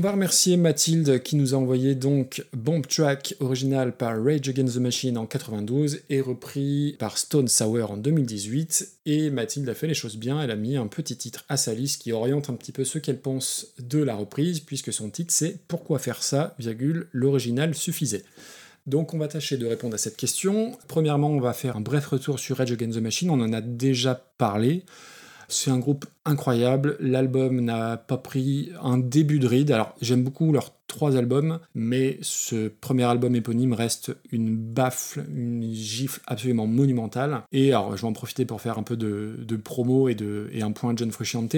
On va remercier Mathilde qui nous a envoyé donc Bomb Track original par Rage Against the Machine en 92 et repris par Stone Sour en 2018. Et Mathilde a fait les choses bien, elle a mis un petit titre à sa liste qui oriente un petit peu ce qu'elle pense de la reprise, puisque son titre c'est Pourquoi faire ça, virgule, l'original suffisait. Donc on va tâcher de répondre à cette question. Premièrement, on va faire un bref retour sur Rage Against the Machine, on en a déjà parlé. C'est un groupe incroyable. L'album n'a pas pris un début de ride. Alors, j'aime beaucoup leurs trois albums, mais ce premier album éponyme reste une baffle, une gifle absolument monumentale. Et alors, je vais en profiter pour faire un peu de, de promo et, de, un point John Frusciante.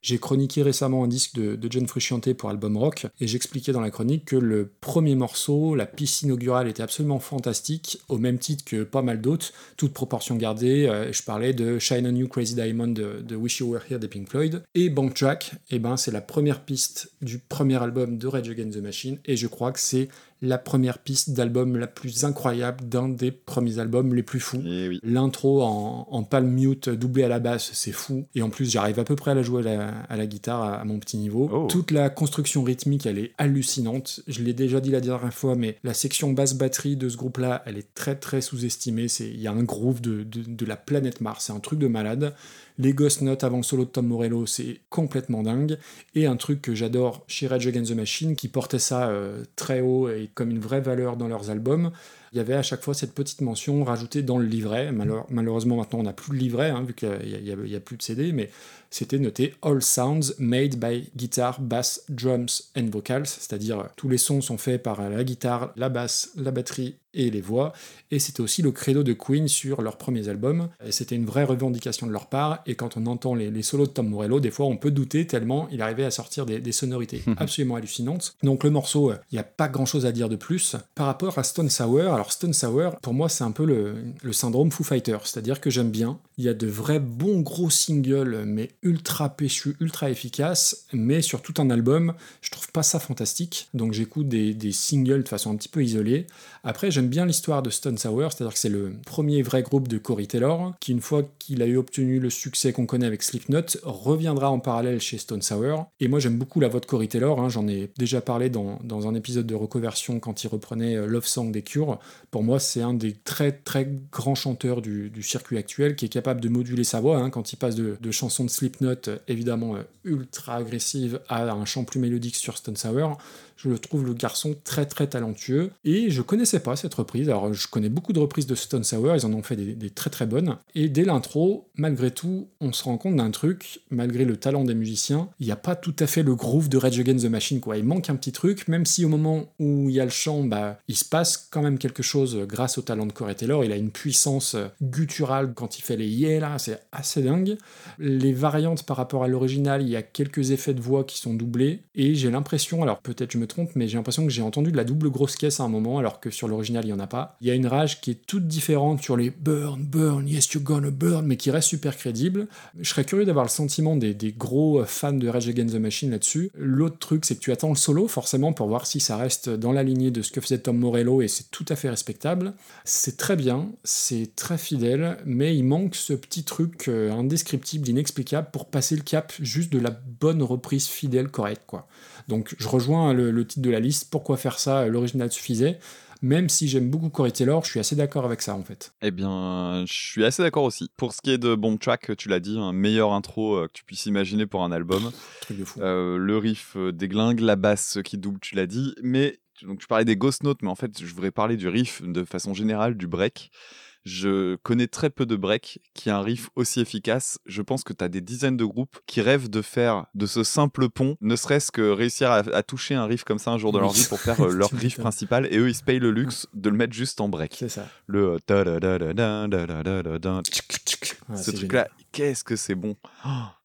J'ai chroniqué récemment un disque de, John Frusciante pour Album Rock, et j'expliquais dans la chronique que le premier morceau, la piste inaugurale, était absolument fantastique, au même titre que pas mal d'autres, toute proportion gardée. euh, je parlais de Shine on You Crazy Diamond de, de Wish You Were Here des Pink Floyd. Et Bank Track, eh ben, c'est la première piste du premier album de Rage Against the Machine, et je crois que c'est la première piste d'album la plus incroyable d'un des premiers albums les plus fous. Oui. L'intro en, en palm mute doublé à la basse, c'est fou. Et en plus, j'arrive à peu près à la jouer à la, à la guitare à, à mon petit niveau. Oh. Toute la construction rythmique, elle est hallucinante. Je l'ai déjà dit la dernière fois, mais la section basse batterie de ce groupe-là, elle est très très sous-estimée. Il y a un groove de, de, de la planète Mars, c'est un truc de malade. Les Ghost Notes avant solo de Tom Morello, c'est complètement dingue. Et un truc que j'adore chez Rage Against the Machine, qui portait ça euh, très haut et comme une vraie valeur dans leurs albums, il y avait à chaque fois cette petite mention rajoutée dans le livret. Malheur- malheureusement, maintenant, on n'a plus le livret, hein, vu qu'il n'y a, plus de CD, mais c'était noté All Sounds Made by Guitar, Bass, Drums and Vocals, c'est-à-dire euh, tous les sons sont faits par la guitare, la basse, la batterie et les voix. Et c'était aussi le credo de Queen sur leurs premiers albums. C'était une vraie revendication de leur part. Et quand on entend les, les solos de Tom Morello, des fois on peut douter tellement il arrivait à sortir des, des sonorités absolument hallucinantes. Donc le morceau, euh, il n'y a pas grand-chose à dire de plus. Par rapport à Stone Sour, alors Stone Sour, pour moi c'est un peu le, syndrome Foo Fighter, c'est-à-dire que j'aime bien. Il y a de vrais bons gros singles, mais ultra péchus, ultra efficaces, mais sur tout un album, je trouve pas ça fantastique. Donc j'écoute des singles de façon un petit peu isolée. Après, j'aime bien l'histoire de Stone Sour, c'est-à-dire que c'est le premier vrai groupe de Corey Taylor, qui une fois qu'il a eu obtenu le succès qu'on connaît avec Slipknot, reviendra en parallèle chez Stone Sour. Et moi j'aime beaucoup la voix de Corey Taylor, hein, j'en ai déjà parlé dans, dans un épisode de Recoversion quand il reprenait euh, Love Song des Cure. Pour moi c'est un des très très grands chanteurs du, du circuit actuel qui est capable de moduler sa voix hein, quand il passe de, de chansons de Slipknot euh, évidemment euh, ultra agressives à un chant plus mélodique sur Stone Sour. Je le trouve le garçon très très talentueux et je connaissais pas cette reprise. Alors je connais beaucoup de reprises de Stone Sour, ils en ont fait des, très très bonnes. Et dès l'intro, malgré tout, on se rend compte d'un truc, malgré le talent des musiciens, il n'y a pas tout à fait le groove de Rage Against the Machine quoi. Il manque un petit truc, même si au moment où il y a le chant, bah il se passe quand même quelque chose grâce au talent de Corey Taylor. Il a une puissance gutturale quand il fait les yeah là, c'est assez dingue. Les variantes par rapport à l'original, il y a quelques effets de voix qui sont doublés et j'ai l'impression, alors peut-être je me trompe, mais j'ai l'impression que j'ai entendu de la double grosse caisse à un moment, alors que sur l'original, il n'y en a pas. Il y a une rage qui est toute différente sur les burn, burn, yes, you're gonna burn, mais qui reste super crédible. Je serais curieux d'avoir le sentiment des, des gros fans de Rage Against the Machine là-dessus. L'autre truc, c'est que tu attends le solo, forcément, pour voir si ça reste dans la lignée de ce que faisait Tom Morello, et c'est tout à fait respectable. C'est très bien, c'est très fidèle, mais il manque ce petit truc euh, indescriptible, inexplicable, pour passer le cap juste de la bonne reprise fidèle, correcte, quoi. Donc je rejoins le, le titre de la liste, pourquoi faire ça, l'original suffisait. Même si j'aime beaucoup Corey Taylor, je suis assez d'accord avec ça en fait. Eh bien, je suis assez d'accord aussi. Pour ce qui est de Bomb Track, tu l'as dit, un meilleur intro euh, que tu puisses imaginer pour un album. Truc de fou. Euh, le riff euh, déglingue, la basse qui double, tu l'as dit. Mais donc tu parlais des Ghost Notes, mais en fait, je voudrais parler du riff de façon générale, du break. Je connais très peu de breaks qui a un riff aussi efficace. Je pense que tu as des dizaines de groupes qui rêvent de faire de ce simple pont, ne serait-ce que réussir à, à toucher un riff comme ça un jour de leur vie pour faire euh, leur riff principal. Et eux, ils se payent le luxe de le mettre juste en break. C'est ça. Le euh, Ouais, ce c'est truc-là, qu'est-ce que c'est bon.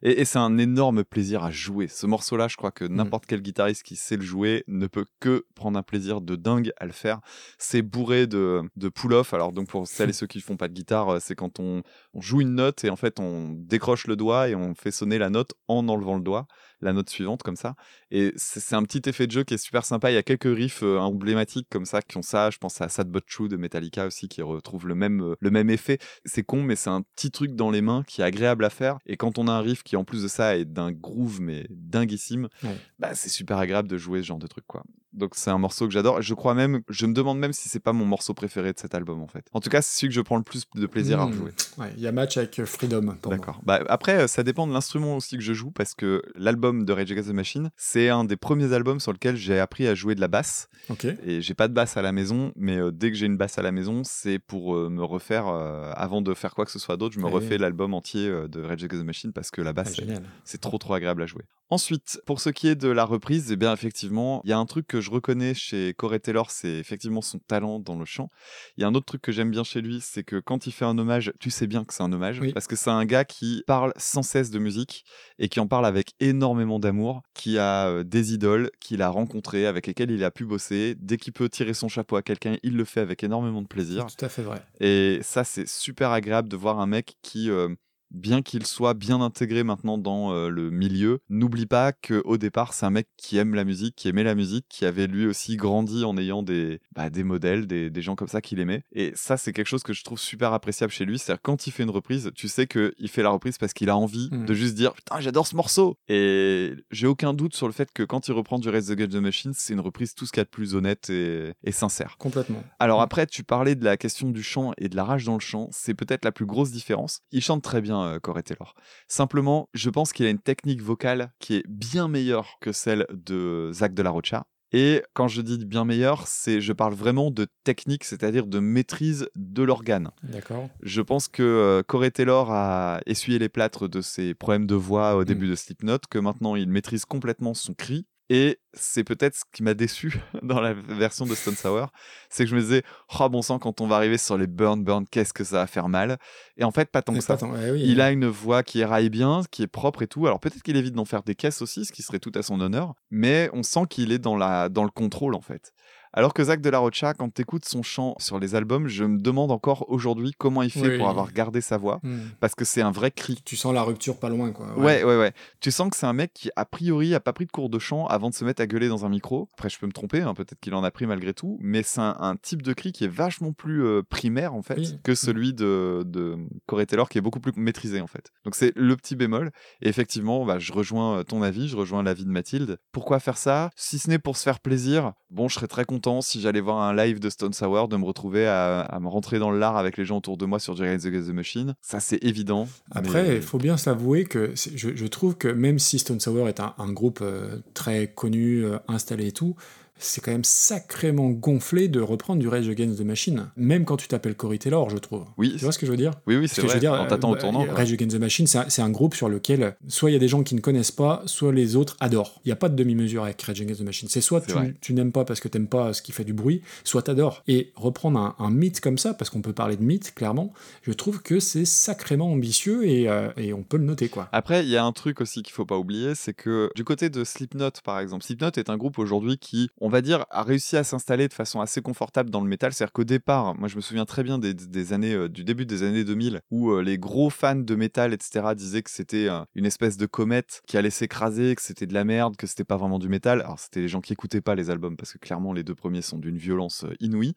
Et, et c'est un énorme plaisir à jouer. Ce morceau-là, je crois que Mm. n'importe quel guitariste qui sait le jouer ne peut que prendre un plaisir de dingue à le faire. C'est bourré de, de pull-off. Alors donc pour celles et ceux qui font pas de guitare, euh, c'est quand on, on joue une note et en fait on décroche le doigt et on fait sonner la note en enlevant le doigt, la note suivante comme ça. Et c'est un petit effet de jeu qui est super sympa. Il y a quelques riffs euh, emblématiques comme ça qui ont ça. Je pense à Sad But True de Metallica aussi qui retrouve le même, euh, le même effet. C'est con, mais c'est un petit truc dans les mains qui est agréable à faire. Et quand on a un riff qui en plus de ça est d'un groove mais dinguissime, Ouais. bah, c'est super agréable de jouer ce genre de truc quoi. Donc c'est un morceau que j'adore. Je crois même, je me demande même si c'est pas mon morceau préféré de cet album en fait. En tout cas, c'est celui que je prends le plus de plaisir à Mmh. rejouer. Ouais, il y a match avec euh, Freedom. D'accord. Bah, après, euh, ça dépend de l'instrument aussi que je joue parce que l'album de Rage Against the Machine, c'est un des premiers albums sur lequel j'ai appris à jouer de la basse. Ok. Et j'ai pas de basse à la maison, mais euh, dès que j'ai une basse à la maison, c'est pour euh, me refaire, euh, avant de faire quoi que ce soit d'autre, je me Ouais. refais l'album entier de Rage Against the Machine parce que la Ah, basse, génial. c'est trop trop agréable à jouer. Ensuite, pour ce qui est de la reprise, eh bien effectivement, il y a un truc que je reconnais chez Corey Taylor, c'est effectivement son talent dans le chant. Il y a un autre truc que j'aime bien chez lui, c'est que quand il fait un hommage, tu sais bien que c'est un hommage, Oui. parce que c'est un gars qui parle sans cesse de musique et qui en parle avec énormément d'amour, qui a euh, des idoles qu'il a rencontrées, avec lesquelles il a pu bosser. Dès qu'il peut tirer son chapeau à quelqu'un, il le fait avec énormément de plaisir. Tout à fait vrai. Et ça, c'est super agréable de voir un mec qui, euh, bien qu'il soit bien intégré maintenant dans euh, le milieu, n'oublie pas qu'au départ, c'est un mec qui aime la musique, qui aimait la musique, qui avait lui aussi grandi en ayant des, bah, des modèles, des, des gens comme ça qu'il aimait. Et ça, c'est quelque chose que je trouve super appréciable chez lui. C'est-à-dire, quand il fait une reprise, tu sais qu'il fait la reprise parce qu'il a envie Mhm. de juste dire Putain, j'adore ce morceau Et j'ai aucun doute sur le fait que quand il reprend du the Against the Machine, c'est une reprise tout ce qu'il y a de plus honnête et, et sincère. Complètement. Alors Mm. après, tu parlais de la question du chant et de la rage dans le chant. C'est peut-être la plus grosse différence. Il chante très bien, euh, Corey Taylor. Simplement, je pense qu'il a une technique vocale qui est bien meilleure que celle de Zach de la Rocha. Et quand je dis bien meilleure, c'est je parle vraiment de technique, c'est-à-dire de maîtrise de l'organe. D'accord. Je pense que euh, Corey Taylor a essuyé les plâtres de ses problèmes de voix au début de Slipknot, que maintenant il maîtrise complètement son cri. Et c'est peut-être ce qui m'a déçu dans la version de Stone Sour, c'est que je me disais, oh bon sang, quand on va arriver sur les burn burn, qu'est-ce que ça va faire mal? Et en fait, pas tant que ça. pas tant- ouais, oui. Il a une voix qui éraille bien, qui est propre et tout. Alors peut-être qu'il évite d'en faire des caisses aussi, ce qui serait tout à son honneur, mais on sent qu'il est dans, la, dans le contrôle en fait. Alors que Zach de la Rocha, quand t'écoutes son chant sur les albums, je me demande encore aujourd'hui comment il fait Oui. pour avoir gardé sa voix, Mm. parce que c'est un vrai cri. Tu sens la rupture pas loin, quoi. Ouais, ouais, ouais. Tu sens que c'est un mec qui, a priori, a pas pris de cours de chant avant de se mettre à gueuler dans un micro. Après, je peux me tromper, hein, peut-être qu'il en a pris malgré tout, mais c'est un, un type de cri qui est vachement plus euh, primaire, en fait, Oui. que celui de, de Corey Taylor, qui est beaucoup plus maîtrisé, en fait. Donc, c'est le petit bémol. Et effectivement, bah, je rejoins euh, ton avis, je rejoins l'avis de Mathilde. Pourquoi faire ça? Si ce n'est pour se faire plaisir, bon, je serais très content si j'allais voir un live de Stone Sour, de me retrouver à, à me rentrer dans l'art avec les gens autour de moi sur Jerry the the Machine. Ça, c'est évident. Après, mais- il faut bien s'avouer que je, je trouve que même si Stone Sour est un, un groupe euh, très connu, euh, installé et tout, c'est quand même sacrément gonflé de reprendre du Rage Against the Machine. Même quand tu t'appelles Corey Taylor, je trouve. Oui, Tu vois ce que je veux dire? Oui, oui, c'est que je vrai. veux dire, on t'attend au euh, tournant. bah, quoi. Rage Against the Machine, c'est un, groupe sur lequel soit il y a des gens qui ne connaissent pas, soit les autres adorent. Il n'y a pas de demi-mesure avec Rage Against the Machine. C'est soit tu, vrai. tu n'aimes pas parce que tu n'aimes pas ce qui fait du bruit, soit tu adores. Et reprendre un, un mythe comme ça, parce qu'on peut parler de mythe, clairement, je trouve que c'est sacrément ambitieux et, euh, et on peut le noter, quoi. Après, il y a un truc aussi qu'il faut pas oublier, c'est que du côté de Slipknot, par exemple, Slipknot est un groupe aujourd'hui qui, on va dire, a réussi à s'installer de façon assez confortable dans le métal. C'est-à-dire qu'au départ, moi je me souviens très bien des, des années, euh, du début des années 2000, où euh, les gros fans de métal, etc., disaient que c'était euh, une espèce de comète qui allait s'écraser, que c'était de la merde, que c'était pas vraiment du métal. Alors c'était les gens qui écoutaient pas les albums, parce que clairement les deux premiers sont d'une violence inouïe.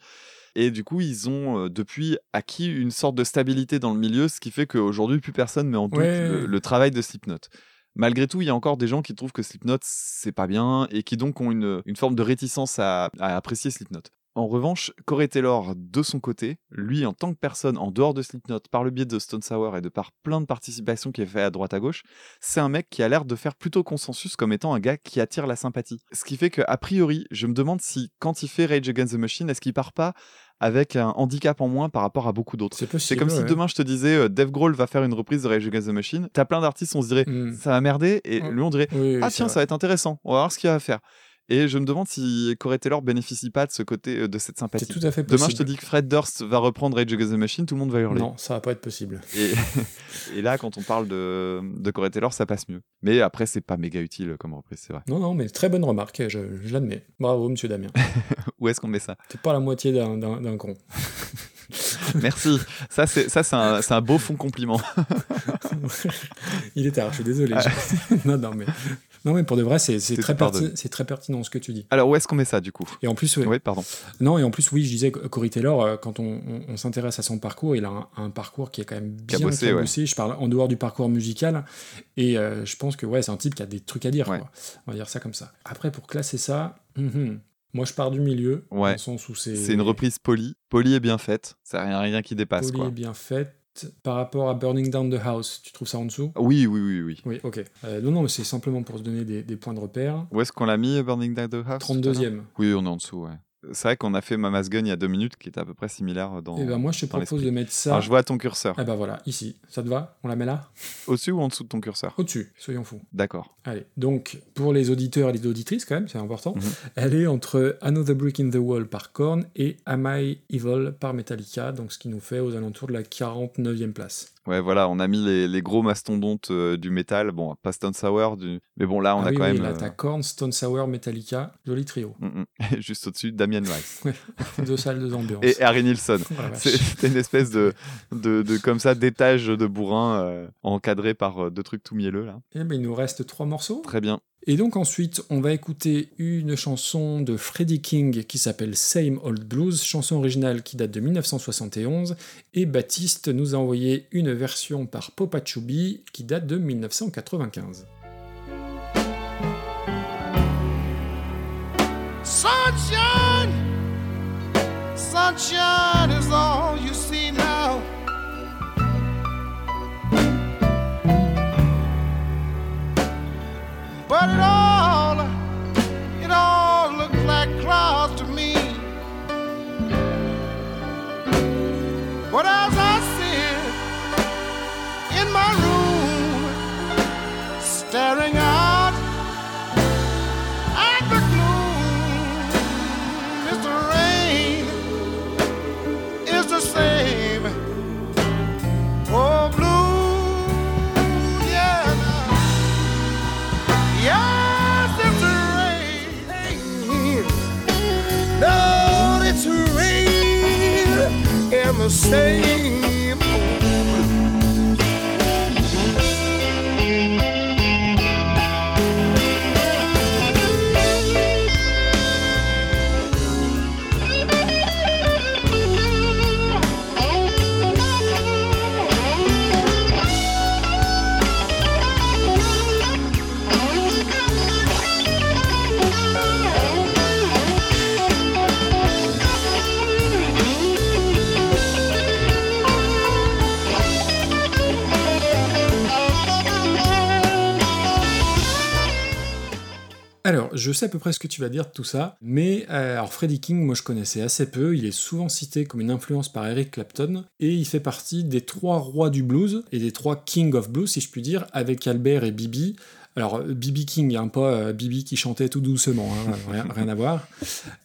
Et du coup, ils ont depuis acquis une sorte de stabilité dans le milieu, ce qui fait qu'aujourd'hui, plus personne met en doute Ouais. le, le travail de Slipknot. Malgré tout, il y a encore des gens qui trouvent que Slipknot, c'est pas bien, et qui donc ont une, forme de réticence à apprécier Slipknot. En revanche, Corey Taylor, de son côté, lui, en tant que personne, en dehors de Slipknot, par le biais de Stone Sour et de par plein de participations qu'il a fait à droite à gauche, c'est un mec qui a l'air de faire plutôt consensus comme étant un gars qui attire la sympathie. Ce qui fait qu'a priori, je me demande si, quand il fait Rage Against the Machine, est-ce qu'il part pas avec un handicap en moins par rapport à beaucoup d'autres? C'est comme si demain je te disais euh, Dave Grohl va faire une reprise de Rage Against the Machine. T'as plein d'artistes, on se dirait Mm. ça va merder et Mm. lui on dirait Oui, oui, ah tiens vrai. ça va être intéressant. On va voir ce qu'il va faire. Et je me demande si Corey Taylor bénéficie pas de ce côté euh, de cette sympathie. C'est tout à fait possible. Demain je te dis que Fred Durst va reprendre Rage Against the Machine, tout le monde va hurler. Non, ça va pas être possible. Et, et là quand on parle de, de Corey Taylor ça passe mieux. Mais après c'est pas méga utile comme reprise c'est vrai. Non, non, mais très bonne remarque, je, je l'admets. Bravo, monsieur Damien. Où est-ce qu'on met ça? T'es pas la moitié d'un con. Merci. Ça c'est ça c'est un, c'est un beau fond compliment. Il est tard, je suis désolé. Ah. Je- non, non, mais, non, mais pour de vrai, c'est très, perti- c'est très pertinent ce que tu dis. Alors où est-ce qu'on met ça du coup? Et en plus, ouais, Oui pardon. non, et en plus, oui, je disais que Corey Taylor, euh, quand on, on- on s'intéresse à son parcours, il a un, un parcours qui est quand même bien bossé, ouais. Je parle en dehors du parcours musical, et euh, je pense que ouais, c'est un type qui a des trucs à dire. Ouais. quoi. On va dire ça comme ça. Après, pour classer ça, hum, moi, je pars du milieu, Ouais. dans le sens où c'est C'est une reprise polie, polie et bien faite. Ça rien rien qui dépasse poli quoi. et bien faite. Par rapport à Burning Down the House, tu trouves ça en dessous? Oui oui oui oui. Oui, ok. Euh, non, non, mais c'est simplement pour se donner des, des points de repère. Où est-ce qu'on l'a mis, Burning Down the House tout à l'heure? 32e. Oui, on est en dessous, ouais. C'est vrai qu'on a fait Mama's Gun il y a deux minutes, qui était à peu près similaire dans. Et ben moi, je te propose de mettre ça. Alors, je vois ton curseur. Ah bah voilà, ici. Ça te va? On la met là? Au-dessus ou en dessous de ton curseur? Au-dessus, soyons fous. D'accord. Allez, donc pour les auditeurs et les auditrices quand même, c'est important, Mhm. elle est entre Another Brick in the Wall par Korn et Am I Evil par Metallica, donc ce qui nous fait aux alentours de la 49e place. Ouais, voilà, on a mis les, les gros mastodontes euh, du métal. Bon, pas Stone Sour, du... mais bon, là, on ah a oui, quand oui, même. là euh, t'as Korn, Stone Sour, Metallica, joli trio. mm, mm. Juste au-dessus, Damien Rice. Deux salles, deux ambiances. Et Harry Nilsson. C'est- C'était une espèce de, de, de comme ça, d'étage de bourrin euh, encadré par euh, deux trucs tout mielleux, là. Eh ben, il nous reste trois morceaux. Très bien. Et donc ensuite, on va écouter une chanson de Freddie King qui s'appelle Same Old Blues, chanson originale qui date de 1971, et Baptiste nous a envoyé une version par Popa Chubby qui date de 1995. Sunshine, sunshine is all But it all, and je sais à peu près ce que tu vas dire de tout ça, mais euh, alors Freddie King, moi je connaissais assez peu, il est souvent cité comme une influence par Eric Clapton, et il fait partie des trois rois du blues, et des trois King of Blues, si je puis dire, avec Albert et Bibi. Alors, Bibi King, hein, pas euh, Bibi qui chantait tout doucement, hein, rien, rien à voir.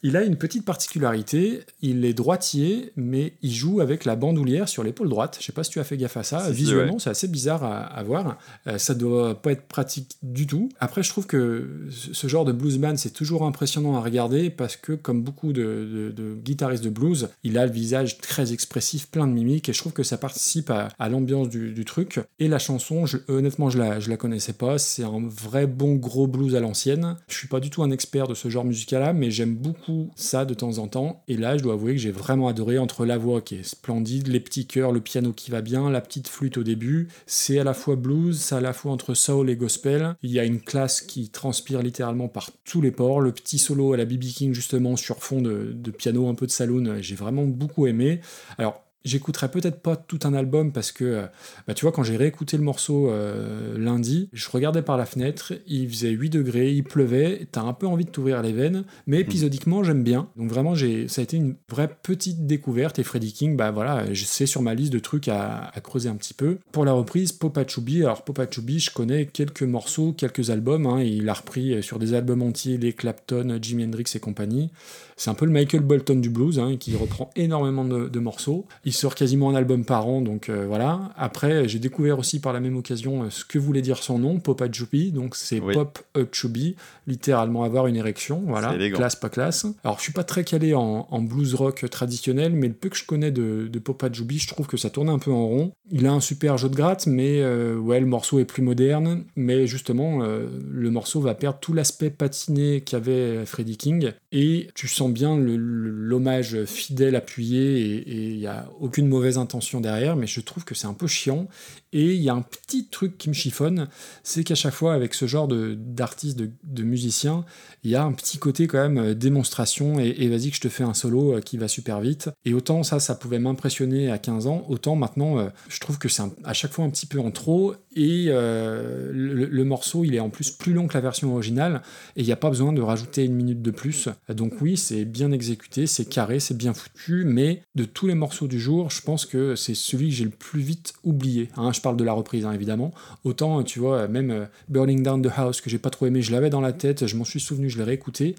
Il a une petite particularité, il est droitier, mais il joue avec la bandoulière sur l'épaule droite. Je sais pas si tu as fait gaffe à ça. Visuellement, c'est assez bizarre à, à voir. Euh, ça doit pas être pratique du tout. Après, je trouve que ce ce genre de bluesman, c'est toujours impressionnant à regarder parce que, comme beaucoup de, de- de guitaristes de blues, il a le visage très expressif, plein de mimiques, et je trouve que ça participe à, à l'ambiance du, du truc. Et la chanson, je- honnêtement, je la, je la connaissais pas. C'est un vrai bon gros blues à l'ancienne. Je suis pas du tout un expert de ce genre musical-là, mais j'aime beaucoup ça de temps en temps. Et là, je dois avouer que j'ai vraiment adoré entre la voix qui est splendide, les petits chœurs, le piano qui va bien, la petite flûte au début. C'est à la fois blues, c'est à la fois entre soul et gospel. Il y a une classe qui transpire littéralement par tous les pores. Le petit solo à la BB King, justement, sur fond de, de piano, un peu de saloon, j'ai vraiment beaucoup aimé. Alors, J'écouterai peut-être pas tout un album parce que, euh, bah, tu vois, quand j'ai réécouté le morceau euh, lundi, je regardais par la fenêtre, il faisait 8 degrés, il pleuvait, t'as un peu envie de t'ouvrir les veines, mais épisodiquement, j'aime bien. Donc vraiment, j'ai, ça a été une vraie petite découverte et Freddie King, bah voilà, c'est sur ma liste de trucs à, à creuser un petit peu. Pour la reprise, Popa Chubby, alors Popa Chubby, je connais quelques morceaux, quelques albums, hein, il a repris sur des albums entiers les Clapton, Jimi Hendrix et compagnie. C'est un peu le Michael Bolton du blues, hein, qui reprend énormément de, de morceaux. Il sort quasiment un album par an, donc euh, voilà. Après, j'ai découvert aussi par la même occasion euh, ce que voulait dire son nom, Pop Chubby. Donc c'est Oui. Pop Up Chubby, littéralement avoir une érection. Voilà, classe pas classe. Alors je suis pas très calé en, en blues rock traditionnel, mais le peu que je connais de, de Pop Chubby, je trouve que ça tourne un peu en rond. Il a un super jeu de gratte, mais euh, ouais, le morceau est plus moderne. Mais justement, euh, le morceau va perdre tout l'aspect patiné qu'avait Freddie King, et tu sens bien l'hommage fidèle, appuyé, et il n'y a aucune mauvaise intention derrière, mais je trouve que c'est un peu chiant. Et il y a un petit truc qui me chiffonne, c'est qu'à chaque fois, avec ce genre de- d'artiste, de, de musicien, il y a un petit côté quand même euh, démonstration, et, vas-y que je te fais un solo euh, qui va super vite. Et autant ça, ça pouvait m'impressionner à 15 ans, autant maintenant, euh, je trouve que c'est à chaque fois un petit peu en trop, et le, le morceau, il est en plus plus long que la version originale, et il n'y a pas besoin de rajouter une minute de plus. Donc oui, c'est bien exécuté, c'est carré, c'est bien foutu, mais de tous les morceaux du jour, je pense que c'est celui que j'ai le plus vite oublié. hein. je parle de la reprise, hein, évidemment. Autant, tu vois, même euh, Burning Down the House, que j'ai pas trop aimé, je l'avais dans la tête, je m'en suis souvenu, je l'ai réécouté.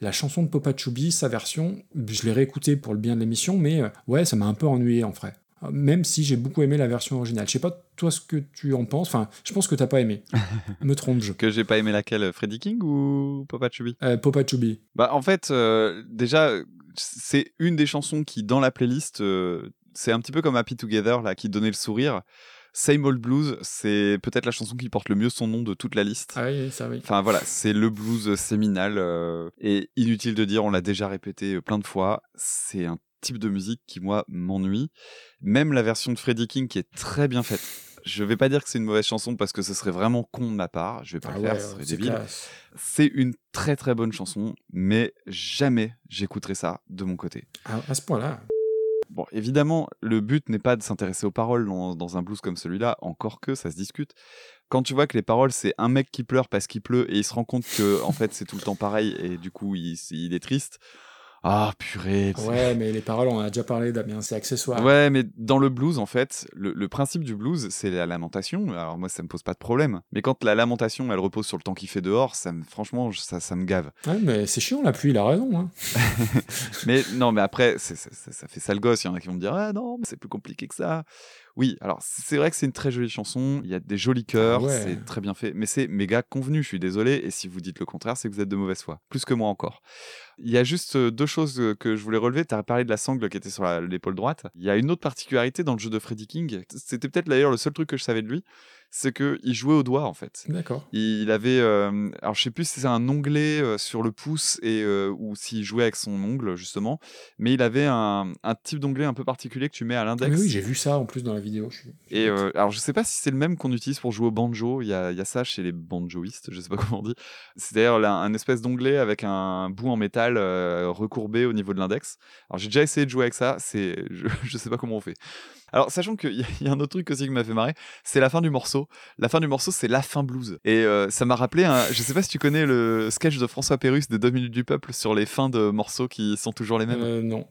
La chanson de Popa Chubby, sa version, je l'ai réécoutée pour le bien de l'émission, mais euh, ouais, ça m'a un peu ennuyé en vrai. Euh, Même si j'ai beaucoup aimé la version originale. Je sais pas toi ce que tu en penses. Enfin, je pense que t'as pas aimé. Me trompe-je. Que j'ai pas aimé laquelle, Freddie King ou Papa Chubby? Euh, Popa Chubby. Bah en fait, euh, déjà, c'est une des chansons qui, dans la playlist, euh, c'est un petit peu comme Happy Together, là, qui donnait le sourire. Same Old Blues, c'est peut-être la chanson qui porte le mieux son nom de toute la liste. Ah oui, ça oui. Enfin voilà, c'est le blues séminal. euh, et inutile de dire, on l'a déjà répété euh, plein de fois, c'est un type de musique qui, moi, m'ennuie. Même la version de Freddie King qui est très bien faite. Je vais pas dire que c'est une mauvaise chanson parce que ce serait vraiment con de ma part. Je vais pas Ah le faire, ce serait débile. classe. C'est une très très bonne chanson, mais jamais j'écouterai ça de mon côté. Ah, à ce point-là. Bon, évidemment, le but n'est pas de s'intéresser aux paroles dans, un blues comme celui-là, encore que ça se discute. Quand tu vois que les paroles, c'est un mec qui pleure parce qu'il pleut et il se rend compte que en fait c'est tout le temps pareil et du coup il est triste. Ah purée. Ouais, mais les paroles, on en a déjà parlé, Damien, c'est accessoire. Ouais, mais dans le blues, en fait, le, le principe du blues, c'est la lamentation. Alors moi, ça me pose pas de problème. Mais quand la lamentation, elle repose sur le temps qu'il fait dehors, ça me, franchement, ça, ça me gave. Ouais, mais c'est chiant la pluie, il a raison. Hein. Mais non, mais après, ça, ça fait sale gosse. Il y en a qui vont me dire Ah non, mais c'est plus compliqué que ça. Oui, alors c'est vrai que c'est une très jolie chanson. Il y a des jolis chœurs, Ah ouais. c'est très bien fait. Mais c'est méga convenu, je suis désolé. Et si vous dites le contraire, c'est que vous êtes de mauvaise foi. Plus que moi encore. Il y a juste euh, deux choses euh, que je voulais relever. Tu as parlé de la sangle qui était sur l'épaule droite. Il y a une autre particularité dans le jeu de Freddie King. C'était peut-être d'ailleurs le seul truc que je savais de lui. C'est qu'il jouait au doigt en fait. D'accord. Il avait, euh, alors je sais plus si c'est un onglet euh, sur le pouce et euh, ou s'il jouait avec son ongle justement, mais il avait un, un type d'onglet un peu particulier que tu mets à Ah, l'index. oui, j'ai vu ça en plus dans la vidéo. je suis- Et euh, alors je sais pas si c'est le même qu'on utilise pour jouer au banjo. Il y a, il y a ça chez les banjoistes, je sais pas comment on dit. C'est d'ailleurs un espèce d'onglet avec un bout en métal recourbé au niveau de l'index. Alors j'ai déjà essayé de jouer avec ça. C'est, je, je sais pas comment on fait. Alors sachant qu'il y, y a un autre truc aussi qui m'a fait marrer, c'est la fin du morceau. La fin du morceau, c'est la fin blues. Et euh, ça m'a rappelé, un, je sais pas si tu connais le sketch de François Pérus des 2 minutes du peuple sur les fins de morceaux qui sont toujours les mêmes. Euh, non,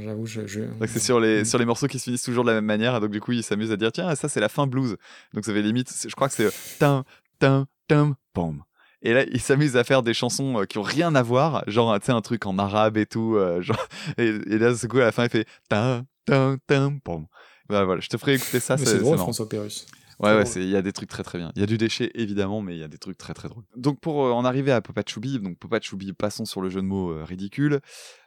j'avoue, je. c'est sur les, sur les morceaux qui se finissent toujours de la même manière. Et donc du coup, il s'amuse à dire tiens, ça c'est la fin blues. Donc ça fait limite, je crois que c'est tin, tin, tin, pom. Et là, il s'amuse à faire des chansons euh, qui ont rien à voir, genre tu sais un truc en arabe et tout, euh, genre et, et là, ce coup à la fin, il fait tin, tin, tin, pom. Bah, voilà, je te ferai écouter ça. C'est drôle. François Pérus. Ouais, ouais, il y a des trucs très très bien. Il y a du déchet évidemment, mais il y a des trucs très très drôles. Donc pour euh, en arriver à Popa Choubi, donc Popa Choubi, passons sur le jeu de mots euh, ridicule.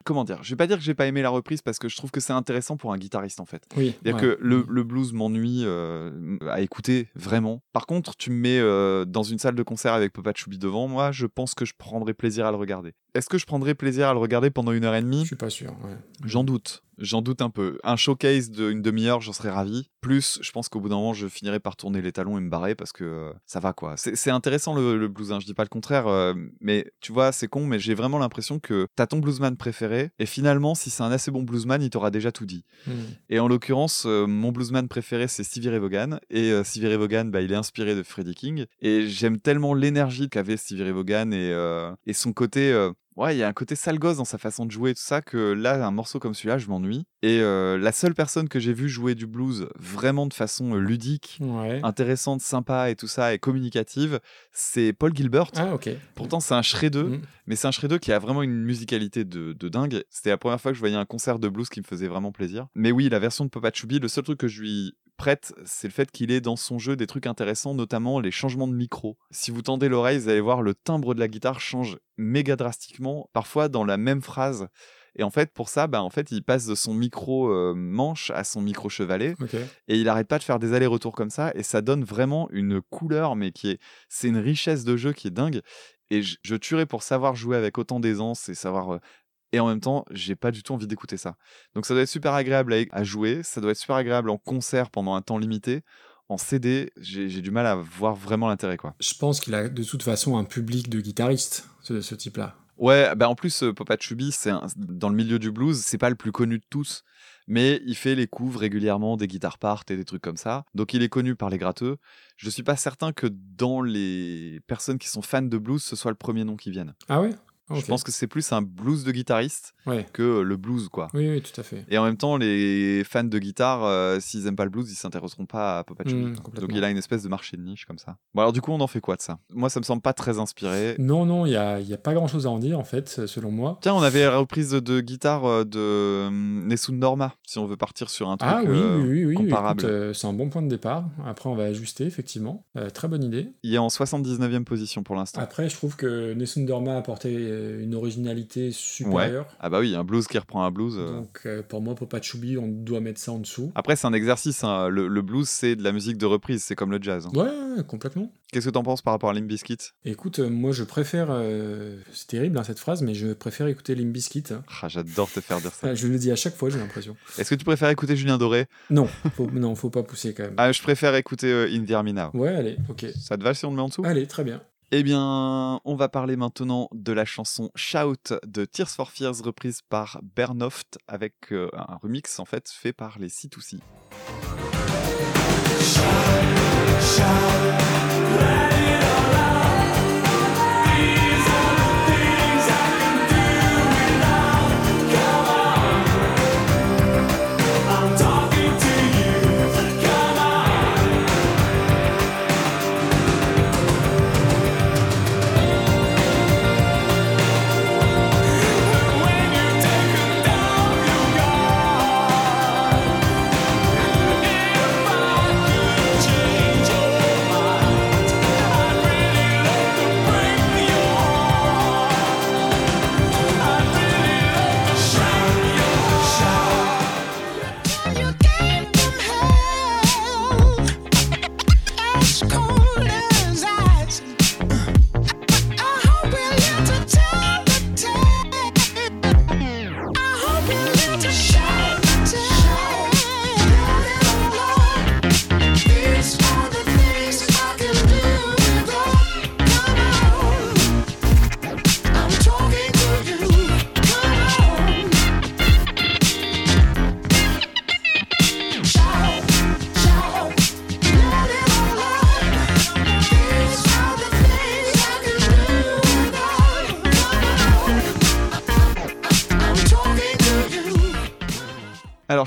Comment dire? Je vais pas dire que j'ai pas aimé la reprise parce que je trouve que c'est intéressant pour un guitariste en fait. Oui. C'est-à-dire ouais. que le, le blues m'ennuie euh, à écouter vraiment. Par contre, tu me mets dans une salle de concert avec Popa Choubi devant moi, je pense que je prendrais plaisir à le regarder. Est-ce que je prendrais plaisir à le regarder pendant une heure et demie? Je suis pas sûr. ouais. J'en doute. J'en doute un peu. Un showcase d'une demi-heure, j'en serais ravi. Plus, je pense qu'au bout d'un moment, je finirais par tourner les talons et me barrer parce que euh, ça va quoi. C'est intéressant le, le blues, hein, je dis pas le contraire, euh, mais tu vois, c'est con, mais j'ai vraiment l'impression que t'as ton bluesman préféré et finalement, si c'est un assez bon bluesman, il t'aura déjà tout dit. Hmm. Et en l'occurrence, euh, mon bluesman préféré, c'est Stevie Ray Vaughan. Et Stevie Ray Vaughan, bah, il est inspiré de Freddie King. Et j'aime tellement l'énergie qu'avait Stevie Ray Vaughan et, et son côté. Ouais, il y a un côté sale gosse dans sa façon de jouer et tout ça que là, un morceau comme celui-là, je m'ennuie. Et euh, la seule personne que j'ai vu jouer du blues vraiment de façon ludique, Ouais. intéressante, sympa et tout ça, et communicative, c'est Paul Gilbert. Ah, ok. Pourtant, c'est un shreddeux, Mm. mais c'est un shreddeux qui a vraiment une musicalité de, de dingue. C'était la première fois que je voyais un concert de blues qui me faisait vraiment plaisir. Mais oui, la version de Papa Chubby, le seul truc que je lui prête, c'est le fait qu'il ait dans son jeu des trucs intéressants, notamment les changements de micro. Si vous tendez l'oreille, vous allez voir le timbre de la guitare change méga drastiquement, parfois dans la même phrase. Et en fait, pour ça, bah, en fait, il passe de son micro euh, manche à son micro chevalet et il arrête pas de faire des allers-retours comme ça et ça donne vraiment une couleur mais qui est c'est une richesse de jeu qui est dingue et je, je tuerais pour savoir jouer avec autant d'aisance et savoir euh, et en même temps j'ai pas du tout envie d'écouter ça donc ça doit être super agréable à, à jouer ça doit être super agréable en concert pendant un temps limité en CD j'ai du mal à voir vraiment l'intérêt quoi Je pense qu'il a de toute façon un public de guitaristes, ce, ce type-là. Ouais, bah en plus, euh, Popa Chubby, c'est dans le milieu du blues, c'est pas le plus connu de tous, mais il fait les couves régulièrement des guitares part et des trucs comme ça. Donc il est connu par les gratteux. Je suis pas certain que dans les personnes qui sont fans de blues, ce soit le premier nom qui vienne. Ah ouais? Je pense que c'est plus un blues de guitariste Ouais. que le blues, quoi. Oui, oui, tout à fait. Et en même temps, les fans de guitare, euh, s'ils aiment pas le blues, ils s'intéresseront pas à Popa Chubby. Mm, complètement. Donc il a une espèce de marché de niche comme ça. Bon alors du coup, on en fait quoi de ça? Moi, ça me semble pas très inspiré. Non, non, il n'y a, y a pas grand-chose à en dire, en fait, selon moi. Tiens, on avait la reprise de guitare euh, de Nessun Norma, si on veut partir sur un truc Ah oui, euh, oui, oui, comparable. euh, c'est un bon point de départ. Après, on va ajuster, effectivement. Euh, très bonne idée. Il est en 79e position pour l'instant. Après, je trouve que Nessun Dorma a apporté euh, une originalité supérieure. Ah bah oui, un blues qui reprend un blues. euh. Donc, euh, pour moi, Popa Chubby, on doit mettre ça en dessous. Après, c'est un exercice. hein. Le, le blues, c'est de la musique de reprise, c'est comme le jazz. hein. Ouais, complètement. Qu'est-ce que t'en penses par rapport à Limp Bizkit? Écoute, euh, moi, je préfère. euh, c'est terrible, hein, cette phrase, mais je préfère écouter Limp Bizkit. Ah, J'adore te faire dire ça. Ah, Je le dis à chaque fois, j'ai l'impression. Est-ce que tu préfères écouter Julien Doré? Non, faut, non, faut pas pousser quand même. ah, Je préfère écouter euh, In the Army Now. Ouais, allez, ok. Ça te va si on le met en dessous? Allez, très bien. Eh bien, on va parler maintenant de la chanson Shout de Tears for Fears reprise par Bernoft avec euh, un remix en fait fait par les C2C. Alors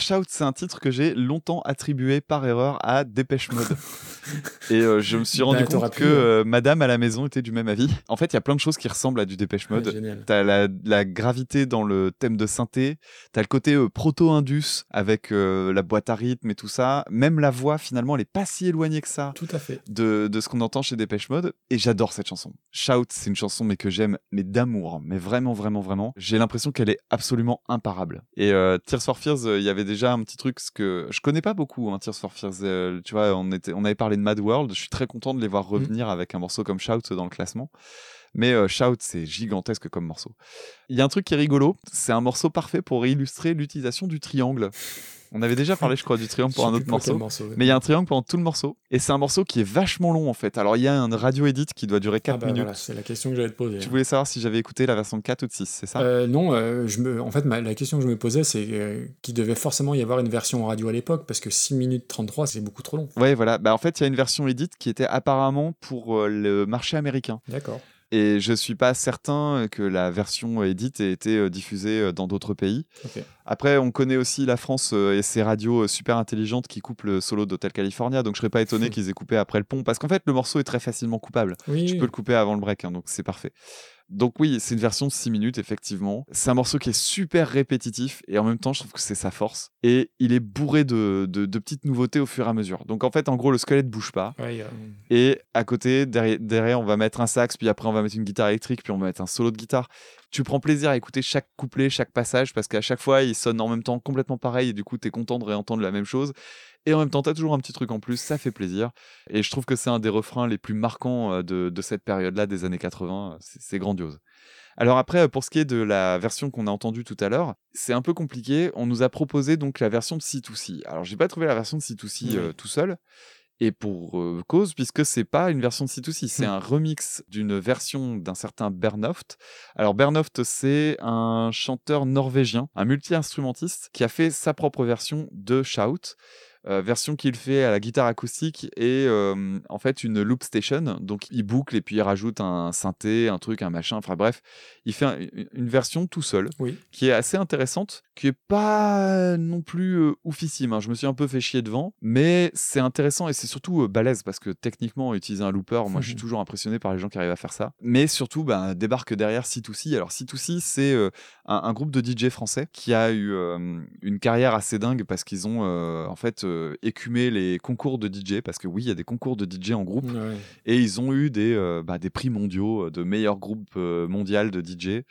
Shout, c'est un titre que j'ai longtemps attribué par erreur à Dépêche Mode. Et euh, je me suis Bah, rendu compte que euh. Madame à la maison était du même avis. En fait, il y a plein de choses qui ressemblent à du Dépêche Mode. Ouais. T'as la, la gravité dans le thème de synthé, t'as le côté euh, proto-indus avec la boîte à rythme et tout ça. Même la voix, finalement, elle est pas si éloignée que ça Tout à fait. de, de ce qu'on entend chez Dépêche Mode. Et j'adore cette chanson. Shout, c'est une chanson mais que j'aime, mais d'amour. Mais vraiment, vraiment, vraiment. J'ai l'impression qu'elle est absolument imparable. Et Tears for Fears, il y avait déjà un petit truc ce que je connais pas beaucoup. Hein, Tears for Fears, tu vois, on était, on avait parlé de Mad World. Je suis très content de les voir revenir avec un morceau comme Shout dans le classement. Mais euh, Shout, c'est gigantesque comme morceau. Il y a un truc qui est rigolo, c'est un morceau parfait pour illustrer l'utilisation du triangle. On avait déjà parlé, je crois, du triangle pour un autre morceau. ouais. Mais il y a un triangle pendant tout le morceau. Et c'est un morceau qui est vachement long, en fait. Alors, il y a un radio edit qui doit durer 4 Ah bah minutes. voilà, c'est la question que j'allais te poser. Tu hein. voulais savoir si j'avais écouté la version de 4 ou de 6, c'est ça? Euh, non, euh, je me... en fait, ma- la question que je me posais, c'est euh, qu'il devait forcément y avoir une version radio à l'époque, parce que 6 minutes 33, c'est beaucoup trop long. Ouais, voilà. Bah, en fait, il y a une version edit qui était apparemment pour le marché américain. D'accord. Et je suis pas certain que la version edit ait été euh, diffusée euh, dans d'autres pays. Après, on connaît aussi la France euh, et ses radios euh, super intelligentes qui coupent le solo d'Hotel California, donc je serais pas étonné qu'ils aient coupé après le pont, parce qu'en fait, le morceau est très facilement coupable. Oui, Tu oui. peux le couper avant le break, hein, donc c'est parfait. Donc oui, c'est une version de 6 minutes, effectivement. C'est un morceau qui est super répétitif, et en même temps, je trouve que c'est sa force. Et il est bourré de, de- de petites nouveautés au fur et à mesure. Donc en fait, en gros, le squelette bouge pas. Ouais, euh, Et à côté, derrière, derrière, on va mettre un sax, puis après, on va mettre une guitare électrique, puis on va mettre un solo de guitare. Tu prends plaisir à écouter chaque couplet, chaque passage, parce qu'à chaque fois, il sonne en même temps complètement pareil, et du coup, tu es content de réentendre la même chose. Et en même temps, tu as toujours un petit truc en plus, ça fait plaisir. Et je trouve que c'est un des refrains les plus marquants euh, de, de cette période-là, des années 80. C'est grandiose. Alors après, pour ce qui est de la version qu'on a entendue tout à l'heure, c'est un peu compliqué. On nous a proposé donc la version de C2C. Alors, j'ai pas trouvé la version de C2C euh, tout seul. Et pour euh, cause, puisque c'est pas une version de C2C, c'est un remix d'une version d'un certain Bernoft. Alors Bernoft, c'est un chanteur norvégien, un multi-instrumentiste qui a fait sa propre version de Shout. Euh, version qu'il fait à la guitare acoustique et euh, en fait une loop station. Donc il boucle et puis il rajoute un synthé, un truc, un machin. Enfin bref, il fait un- une version tout seul Oui. qui est assez intéressante, qui est pas non plus euh, oufissime. hein. Je me suis un peu fait chier devant, mais c'est intéressant et c'est surtout euh, balèze parce que techniquement, utiliser un looper, moi je suis toujours impressionné par les gens qui arrivent à faire ça. Mais surtout, bah, débarque derrière C2C. Alors C2C, c'est un, un groupe de DJ français qui a eu une carrière assez dingue parce qu'ils ont en fait euh, écumé les concours de DJ parce que oui, il y a des concours de DJ en groupe Ouais. et ils ont eu des, euh, bah, des prix mondiaux euh, de meilleurs groupes euh, mondial de DJ.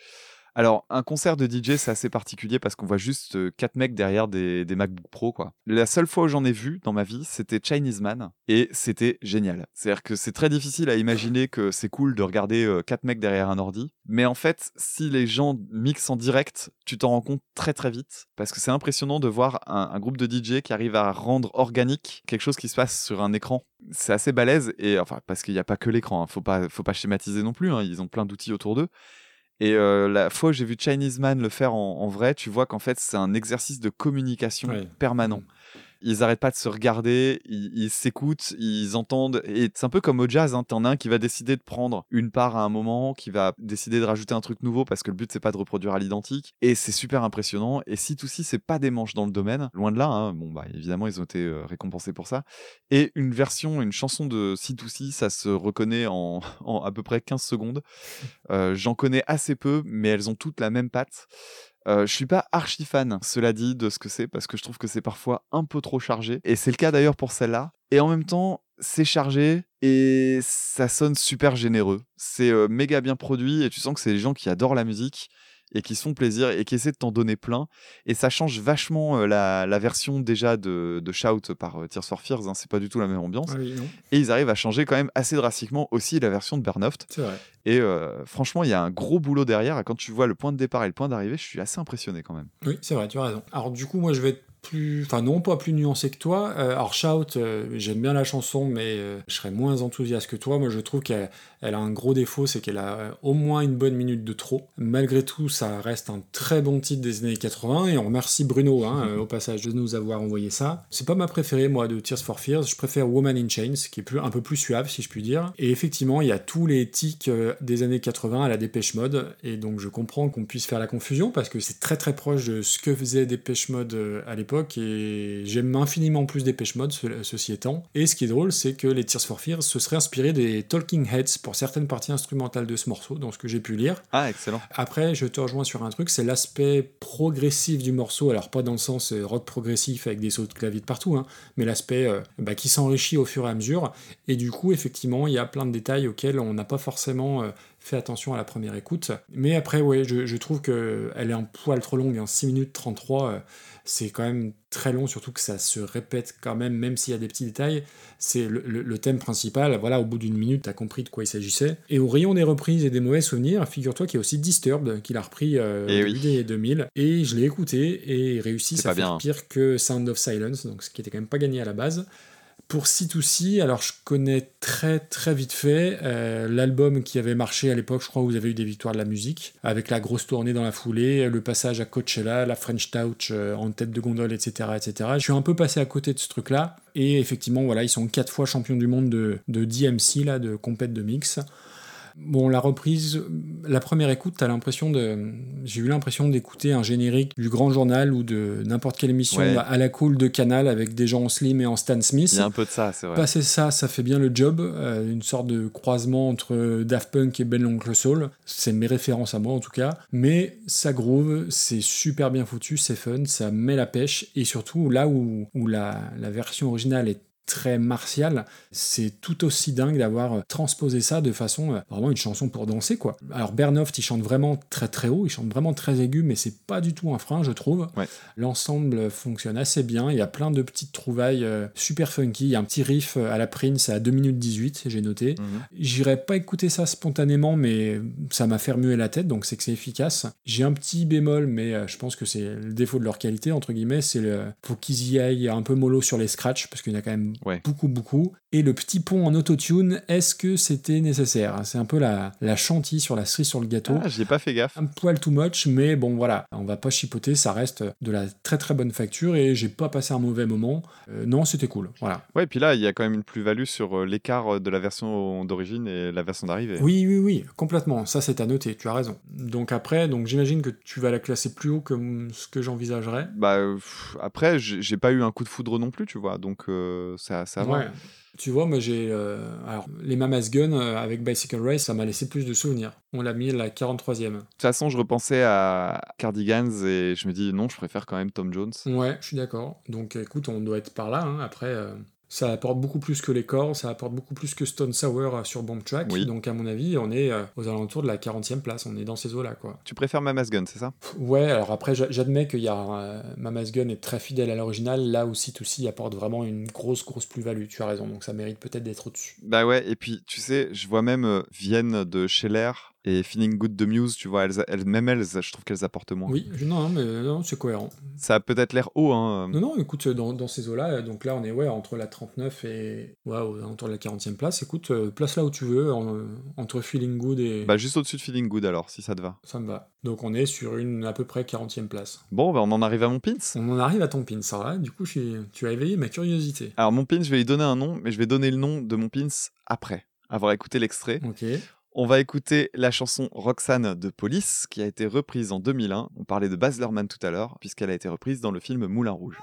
Alors, un concert de DJ, c'est assez particulier parce qu'on voit juste quatre mecs derrière des, MacBook Pro, quoi. La seule fois où j'en ai vu dans ma vie, c'était Chinese Man et c'était génial. C'est-à-dire que c'est très difficile à imaginer que c'est cool de regarder quatre mecs derrière un ordi. Mais en fait, si les gens mixent en direct, tu t'en rends compte très très vite parce que c'est impressionnant de voir un, un groupe de DJ qui arrive à rendre organique quelque chose qui se passe sur un écran. C'est assez balèze et enfin parce qu'il n'y a pas que l'écran, hein. faut pas faut pas schématiser non plus. hein. Ils ont plein d'outils autour d'eux. Et euh, la fois où j'ai vu Chinese Man le faire en, en vrai, tu vois qu'en fait c'est un exercice de communication Ouais. permanent. Ils arrêtent pas de se regarder, ils s'écoutent, ils entendent. Et c'est un peu comme au jazz, hein. t'en as un qui va décider de prendre une part à un moment, qui va décider de rajouter un truc nouveau parce que le but c'est pas de reproduire à l'identique. Et c'est super impressionnant. Et si tout ci c'est pas des manches dans le domaine, loin de là, hein. bon bah évidemment ils ont été euh, récompensés pour ça. Et une version, une chanson de C2C, ça se reconnaît en, en à peu près 15 secondes. Euh, J'en connais assez peu, mais elles ont toutes la même patte. Euh, je suis pas archi fan, cela dit, de ce que c'est, parce que je trouve que c'est parfois un peu trop chargé. Et c'est le cas d'ailleurs pour celle-là. Et en même temps, c'est chargé et ça sonne super généreux. C'est euh, méga bien produit et tu sens que c'est des gens qui adorent la musique et qui se font plaisir et qui essaient de t'en donner plein. Et ça change vachement euh, la, la version déjà de, de Shout par euh, Tears for Fears. hein. C'est pas du tout la même ambiance. Ah oui, Et ils arrivent à changer quand même assez drastiquement aussi la version de Bernoft. Et euh, franchement, il y a un gros boulot derrière. Et quand tu vois le point de départ et le point d'arrivée, je suis assez impressionné quand même. Oui, c'est vrai, tu as raison. Alors du coup, moi je vais être plus, enfin non pas plus nuancé que toi. Euh, alors Shout, euh, j'aime bien la chanson, mais euh, je serais moins enthousiaste que toi. Moi je trouve qu'elle elle a un gros défaut, c'est qu'elle a au moins une bonne minute de trop. Malgré tout, ça reste un très bon titre des années 80 et on remercie Bruno hein, au passage de nous avoir envoyé ça. C'est pas ma préférée moi de Tears for Fears. Je préfère Woman in Chains, qui est plus, un peu plus suave si je puis dire. Et effectivement, il y a tous les tics des années 80 à la Dépêche Mode et donc je comprends qu'on puisse faire la confusion parce que c'est très très proche de ce que faisait Dépêche Mode euh, à l'époque et j'aime infiniment plus Dépêche Mode, ce- ceci étant. Et ce qui est drôle, c'est que les Tears for Fears se seraient inspirés des Talking Heads pour certaines parties instrumentales de ce morceau, dans ce que j'ai pu lire. Ah, excellent. Après, je te rejoins sur un truc, c'est l'aspect progressif du morceau, alors pas dans le sens euh, rock progressif avec des sauts de clavier de partout, hein, mais l'aspect euh, bah, qui s'enrichit au fur et à mesure. Et du coup, effectivement, il y a plein de détails auxquels on n'a pas forcément euh, fait attention à la première écoute. Mais après, ouais, je, je trouve qu'elle est un poil trop longue, hein, 6 minutes 33, euh, c'est quand même très long, surtout que ça se répète quand même, même s'il y a des petits détails. C'est le, le- le thème principal, voilà, au bout d'une minute, t'as compris de quoi il s'agissait. Et au rayon des reprises et des mauvais souvenirs, figure-toi qu'il y a aussi Disturbed, qu'il a repris euh, Eh au oui. début des 2000, et je l'ai écouté, et réussi pas faire bien. pire que Sound of Silence, donc ce qui était quand même pas gagné à la base. Pour C2C, alors je connais très très vite fait euh, l'album qui avait marché à l'époque, je crois, où vous avez eu des victoires de la musique, avec la grosse tournée dans la foulée, le passage à Coachella, la French Touch euh, en tête de gondole, etc., etc. Je suis un peu passé à côté de ce truc-là, et effectivement, voilà, ils sont quatre fois champions du monde de, de DMC, là, de compète de mix. Bon, la reprise, la première écoute, t'as l'impression de, j'ai eu l'impression d'écouter un générique du Grand Journal ou de n'importe quelle émission Ouais. à la cool de Canal avec des gens en slim et en Stan Smith. Il y a un peu de ça, c'est vrai. Passer ça, ça fait bien le job. euh, une sorte de croisement entre Daft Punk et Ben l'Oncle Soul. C'est mes références à moi en tout cas. Mais ça groove, c'est super bien foutu, c'est fun, ça met la pêche. Et surtout, là où, où la, la version originale est très martiale, c'est tout aussi dingue d'avoir euh, transposé ça de façon euh, vraiment une chanson pour danser quoi. Alors Bernoft il chante vraiment très très haut, il chante vraiment très aigu mais c'est pas du tout un frein je trouve. Ouais. L'ensemble fonctionne assez bien, il y a plein de petites trouvailles euh, super funky, il y a un petit riff à la Prince à 2 minutes 18, j'ai noté. Mhm. J'irais pas écouter ça spontanément, mais ça m'a fait remuer la tête, donc c'est que c'est efficace. J'ai un petit bémol, mais euh, je pense que c'est le défaut de leur qualité, entre guillemets, c'est le faut qu'ils y aillent un peu mollo sur les scratchs, parce qu'il y en a quand même Ouais. beaucoup, beaucoup. Et le petit pont en autotune, est-ce que c'était nécessaire? C'est un peu la, la chantilly sur la cerise sur le gâteau. Ah, j'y ai pas fait gaffe. Un poil too much, mais bon voilà, on va pas chipoter, ça reste de la très très bonne facture et j'ai pas passé un mauvais moment. Euh, non, c'était cool, voilà. Ouais, puis là, il y a quand même une plus-value sur euh, l'écart de la version d'origine et la version d'arrivée. Oui, oui, oui, complètement. Ça, c'est à noter, tu as raison. Donc après, donc j'imagine que tu vas la classer plus haut que ce que j'envisagerais. Bah, euh, pff, après, j'ai j'ai pas eu un coup de foudre non plus, tu vois, donc euh, ça, ça va. Ouais. Tu vois, moi j'ai. euh, alors, les Mamas Gun euh, avec Bicycle Race, ça m'a laissé plus de souvenirs. On l'a mis à la 43e. De toute façon, je repensais à Cardigans et je me dis non, je préfère quand même Tom Jones. Ouais, je suis d'accord. Donc écoute, on doit être par là. hein. Après, euh, ça apporte beaucoup plus que les corps, ça apporte beaucoup plus que Stone Sour euh, sur Bomb Track. Oui. Donc à mon avis, on est euh, aux alentours de la 40e place. On est dans ces eaux-là, quoi. Tu préfères Mama's Gun, c'est ça? Ouais, alors après, j'a- j'admets y a euh, Mama's Gun est très fidèle à l'original, là où C2C apporte vraiment une grosse, grosse plus-value. Tu as raison, donc ça mérite peut-être d'être au-dessus. Bah ouais, et puis tu sais, je vois même Vienne de Scheller et Feeling Good de Muse, tu vois, elles, elles- même elles, je trouve qu'elles apportent moins. Oui, non, mais non, c'est cohérent. Ça a peut-être l'air haut, hein. Non, non, écoute, dans, dans ces eaux-là, euh, donc là, on est ouais, entre la 39 et. Ouais, de la 40e place. Écoute, euh, place là où tu veux, en- euh, entre Feeling Good et. Bah juste au-dessus de Feeling Good alors, si ça te va. Ça me va. Donc on est sur une à peu près 40e place. Bon, bah on en arrive à mon pins. On en arrive à ton pin, ça va. Du coup, je tu as éveillé ma curiosité. Alors mon pins, je vais lui donner un nom, mais je vais donner le nom de mon pins après avoir écouté l'extrait. Ok. On va écouter la chanson Roxane de Police, qui a été reprise en 2001. On parlait de Baz Luhrmann tout à l'heure, puisqu'elle a été reprise dans le film Moulin Rouge.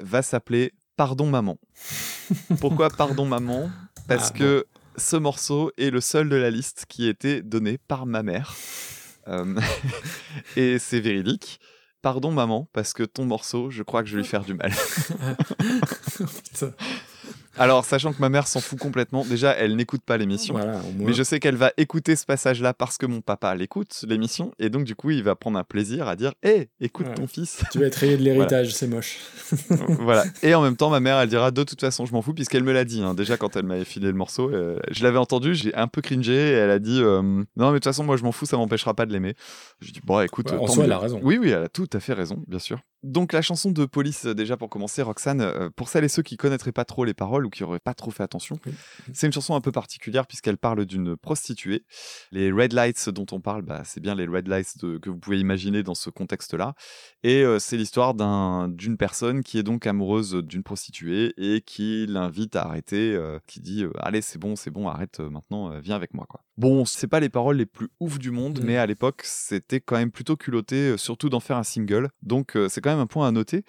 Va s'appeler Pardon Maman. Pourquoi Pardon Maman? Parce Ah, que ce morceau est le seul de la liste qui a été donné par ma mère. Euh, et c'est véridique. Pardon Maman, parce que ton morceau, je crois que je vais lui faire du mal. Alors, sachant que ma mère s'en fout complètement, déjà, elle n'écoute pas l'émission. Voilà. Mais je sais qu'elle va écouter ce passage-là parce que mon papa l'écoute, l'émission, et donc du coup, il va prendre un plaisir à dire Hé, écoute Ouais. ton fils. Tu vas être rayé de l'héritage, c'est moche. voilà. Et en même temps, ma mère, elle dira de toute façon, je m'en fous, puisqu'elle me l'a dit. hein. Déjà, quand elle m'avait filé le morceau, euh, je l'avais entendu, j'ai un peu cringé, et elle a dit euh, Non, mais de toute façon, moi, je m'en fous, ça m'empêchera pas de l'aimer. Je dis Bon, écoute, Ouais, en soi, elle a raison. Oui, oui, elle a tout à fait raison, bien sûr. Donc, la chanson de Police, euh, déjà pour commencer, Roxane, pour celles et ceux qui connaîtraient pas trop les paroles ou qui auraient pas trop fait attention, Oui. c'est une chanson un peu particulière puisqu'elle parle d'une prostituée. Les red lights dont on parle, bah, c'est bien les red lights de- que vous pouvez imaginer dans ce contexte-là. Et euh, c'est l'histoire d'un- d'une personne qui est donc amoureuse d'une prostituée et qui l'invite à arrêter, euh, qui dit euh, Allez, c'est bon, c'est bon, arrête maintenant, viens avec moi. Quoi. Bon, c'est pas les paroles les plus ouf du monde, mais à l'époque, c'était quand même plutôt culotté, surtout d'en faire un single. Donc, c'est quand même un point à noter.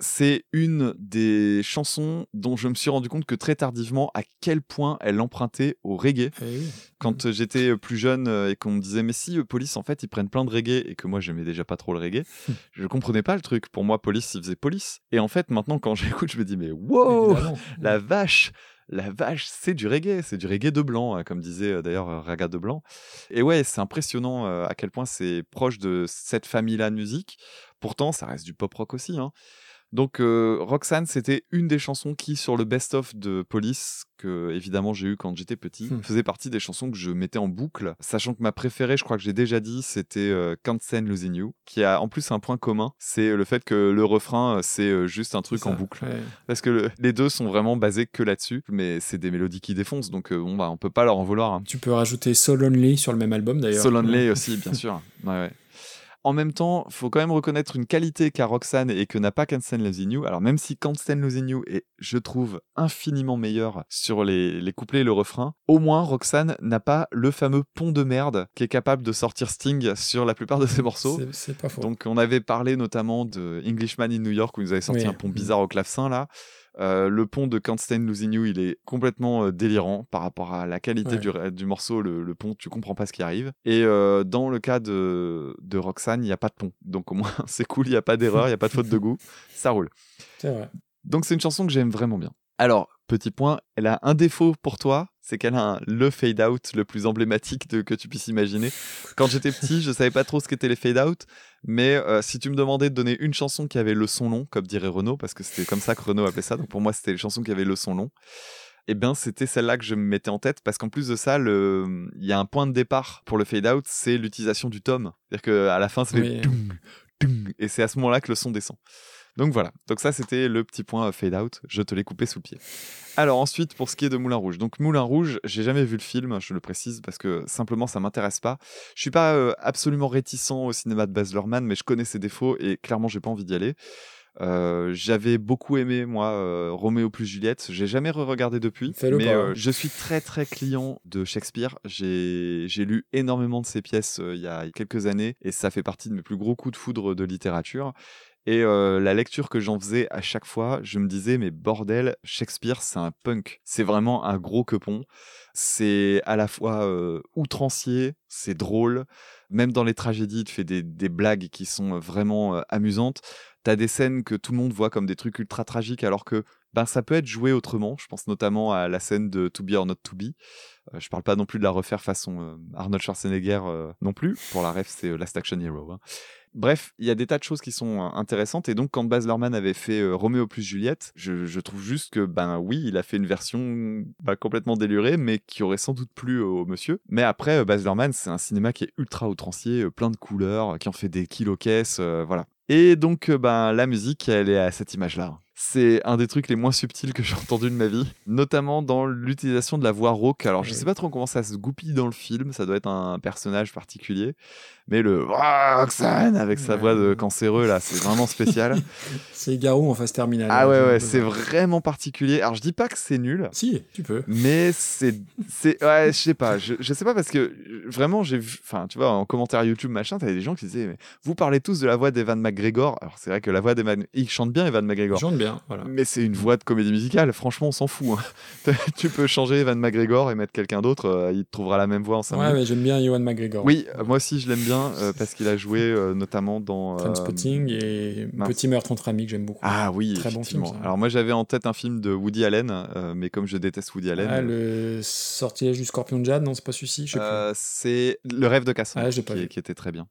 C'est une des chansons dont je me suis rendu compte que très tardivement à quel point elle empruntait au reggae. Eh. Quand euh, j'étais euh, plus jeune euh, et qu'on me disait mais si Police en fait ils prennent plein de reggae et que moi j'aimais déjà pas trop le reggae, je comprenais pas le truc. Pour moi Police ils faisaient Police. Et en fait maintenant quand j'écoute je me dis mais wow Évidemment. la vache la vache, c'est du reggae, c'est du reggae de blanc, euh, comme disait d'ailleurs Raga de blanc. Et ouais, c'est impressionnant à quel point c'est proche de cette famille-là de musique. Pourtant, ça reste du pop rock aussi. hein. Donc, euh, Roxanne, c'était une des chansons qui, sur le best-of de Police, que évidemment j'ai eu quand j'étais petit, Hmm. faisait partie des chansons que je mettais en boucle. Sachant que ma préférée, je crois que j'ai déjà dit, c'était euh, Can't Stand Losing You, qui a en plus un point commun, c'est le fait que le refrain, euh, c'est euh, juste un truc en boucle. ouais. Parce que le- les deux sont vraiment basés que là-dessus, mais c'est des mélodies qui défoncent, donc euh, bon, bah, on peut pas leur en vouloir. hein. Tu peux rajouter Soul Only sur le même album d'ailleurs. So Lonely aussi, bien sûr. Ouais, ouais. En même temps, faut quand même reconnaître une qualité qu'a Roxanne et que n'a pas Losing You. Alors même si Losing You est, je trouve, infiniment meilleur sur les, les couplets et le refrain, au moins Roxanne n'a pas le fameux pont de merde qui est capable de sortir Sting sur la plupart de ses morceaux. C'est- C'est pas faux. Donc on avait parlé notamment de Englishman in New York où ils avaient sorti Oui. un pont bizarre au clavecin là. Euh, le pont de Can't Stand Losing You, il est complètement euh, délirant par rapport à la qualité Ouais. du, du morceau. Le, le pont, tu comprends pas ce qui arrive. Et euh, dans le cas de, de Roxanne, il n'y a pas de pont. Donc au moins, c'est cool, il n'y a pas d'erreur, il n'y a pas de faute de goût. Ça roule. C'est vrai. Donc c'est une chanson que j'aime vraiment bien. Alors, petit point, elle a un défaut pour toi, c'est qu'elle a un- le fade out le plus emblématique de, que tu puisses imaginer. Quand j'étais petit, je savais pas trop ce qu'étaient les fade out, mais euh, si tu me demandais de donner une chanson qui avait le son long, comme dirait Renaud, parce que c'était comme ça que Renaud appelait ça, donc pour moi c'était les chansons qui avaient le son long. Eh bien, c'était celle-là que je me mettais en tête parce qu'en plus de ça, le... il y a un point de départ pour le fade out, c'est l'utilisation du tom. C'est-à-dire qu'à la fin, c'est Oui. et c'est à ce moment-là que le son descend. Donc voilà, donc ça c'était le petit point euh, fade out, je te l'ai coupé sous le pied. Alors ensuite, pour ce qui est de Moulin Rouge. Donc Moulin Rouge, j'ai jamais vu le film, je le précise, parce que simplement ça m'intéresse pas. Je suis pas euh, absolument réticent au cinéma de Baz Luhrmann, mais je connais ses défauts et clairement j'ai pas envie d'y aller. Euh, J'avais beaucoup aimé moi euh, Roméo plus Juliette. J'ai jamais re-regardé depuis, mais euh, hein. je suis très très client de Shakespeare. J'ai j'ai lu énormément de ses pièces il y a quelques années et ça fait partie de mes plus gros coups de foudre de littérature. Et la lecture que j'en faisais à chaque fois, je me disais, mais bordel, Shakespeare, c'est un punk. C'est vraiment un gros quepon. C'est à la fois outrancier, c'est drôle. Même dans les tragédies, il te fait des, blagues qui sont vraiment amusantes. T'as des scènes que tout le monde voit comme des trucs ultra tragiques, alors que ben, ça peut être joué autrement. Je pense notamment à la scène de To Be or Not To Be. Euh, je parle pas non plus de la refaire façon Arnold Schwarzenegger non plus. Pour la ref, c'est Last Action Hero. hein. Bref, il y a des tas de choses qui sont intéressantes. Et donc, quand Baz Luhrmann avait fait Roméo plus Juliette, je, je trouve juste que, ben oui, il a fait une version bah, complètement délurée, mais qui aurait sans doute plu au monsieur. Mais après, Baz Luhrmann, c'est un cinéma qui est ultra outrancier, plein de couleurs, qui en fait des kilos caisses, euh, voilà. Et donc, ben, la musique, elle est à cette image-là. C'est un des trucs les moins subtils que j'ai entendu de ma vie, notamment dans l'utilisation de la voix rauque. Alors, je sais pas trop comment ça se goupille dans le film, ça doit être un personnage particulier, mais le Roxane avec sa voix de cancéreux là, c'est vraiment spécial. C'est Garou en phase terminale. ah ouais, un ouais, c'est vraiment particulier. Alors, je dis pas que c'est nul. Si, tu peux. Mais c'est, c'est, ouais, je sais pas, je, je sais pas parce que vraiment j'ai vu, enfin, tu vois, en commentaire YouTube machin, t'avais des gens qui disaient, mais vous parlez tous de la voix d'Evan McGregor. Alors c'est vrai que la voix d'Evan, il chante bien Evan McGregor. Il chante bien, voilà. Mais c'est une voix de comédie musicale. Franchement, on s'en fout. hein. tu peux changer Evan McGregor et mettre quelqu'un d'autre, euh, il trouvera la même voix en 5 Ouais, mais j'aime bien Ewan McGregor. Oui, euh, moi aussi je l'aime bien euh, parce qu'il a joué euh, notamment dans. euh, Trainspotting et mince. Petit meurtre entre amis que j'aime beaucoup. Ah oui, Très bon film, ça. Alors moi j'avais en tête un film de Woody Allen, euh, mais comme je déteste Woody Allen, Ah, le sortilège du scorpion de Jade, non, c'est pas celui-ci, je sais Euh, c'est Le rêve de Cassandre Ah, qui était très bien.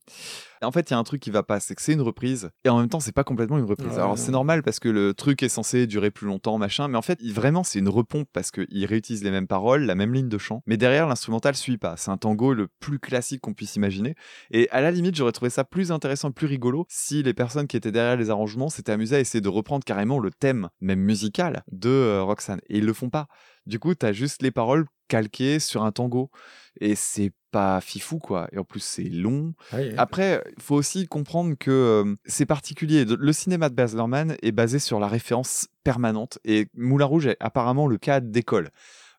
Et en fait, il y a un truc qui va pas, c'est que c'est une reprise et en même temps, c'est pas complètement une reprise. Ouais, Alors c'est normal parce que le truc est censé durer plus longtemps, machin, mais en fait, il- vraiment, c'est une repompe parce qu'il réutilise les mêmes paroles, la même ligne de chant, mais derrière, l'instrumental suit pas. C'est un tango le plus classique qu'on puisse imaginer. Et à la limite, j'aurais trouvé ça plus intéressant, plus rigolo si les personnes qui étaient derrière les arrangements s'étaient amusées à essayer de reprendre carrément le thème, même musical, de euh, Roxane. Et ils le font pas. Du coup, t'as juste les paroles calquées sur un tango. Et c'est pas fifou, quoi. Et en plus, c'est long. Ouais. Après, il faut aussi comprendre que euh, c'est particulier. Le cinéma de Baz Luhrmann est basé sur la référence permanente. Et Moulin Rouge est apparemment le cas d'école.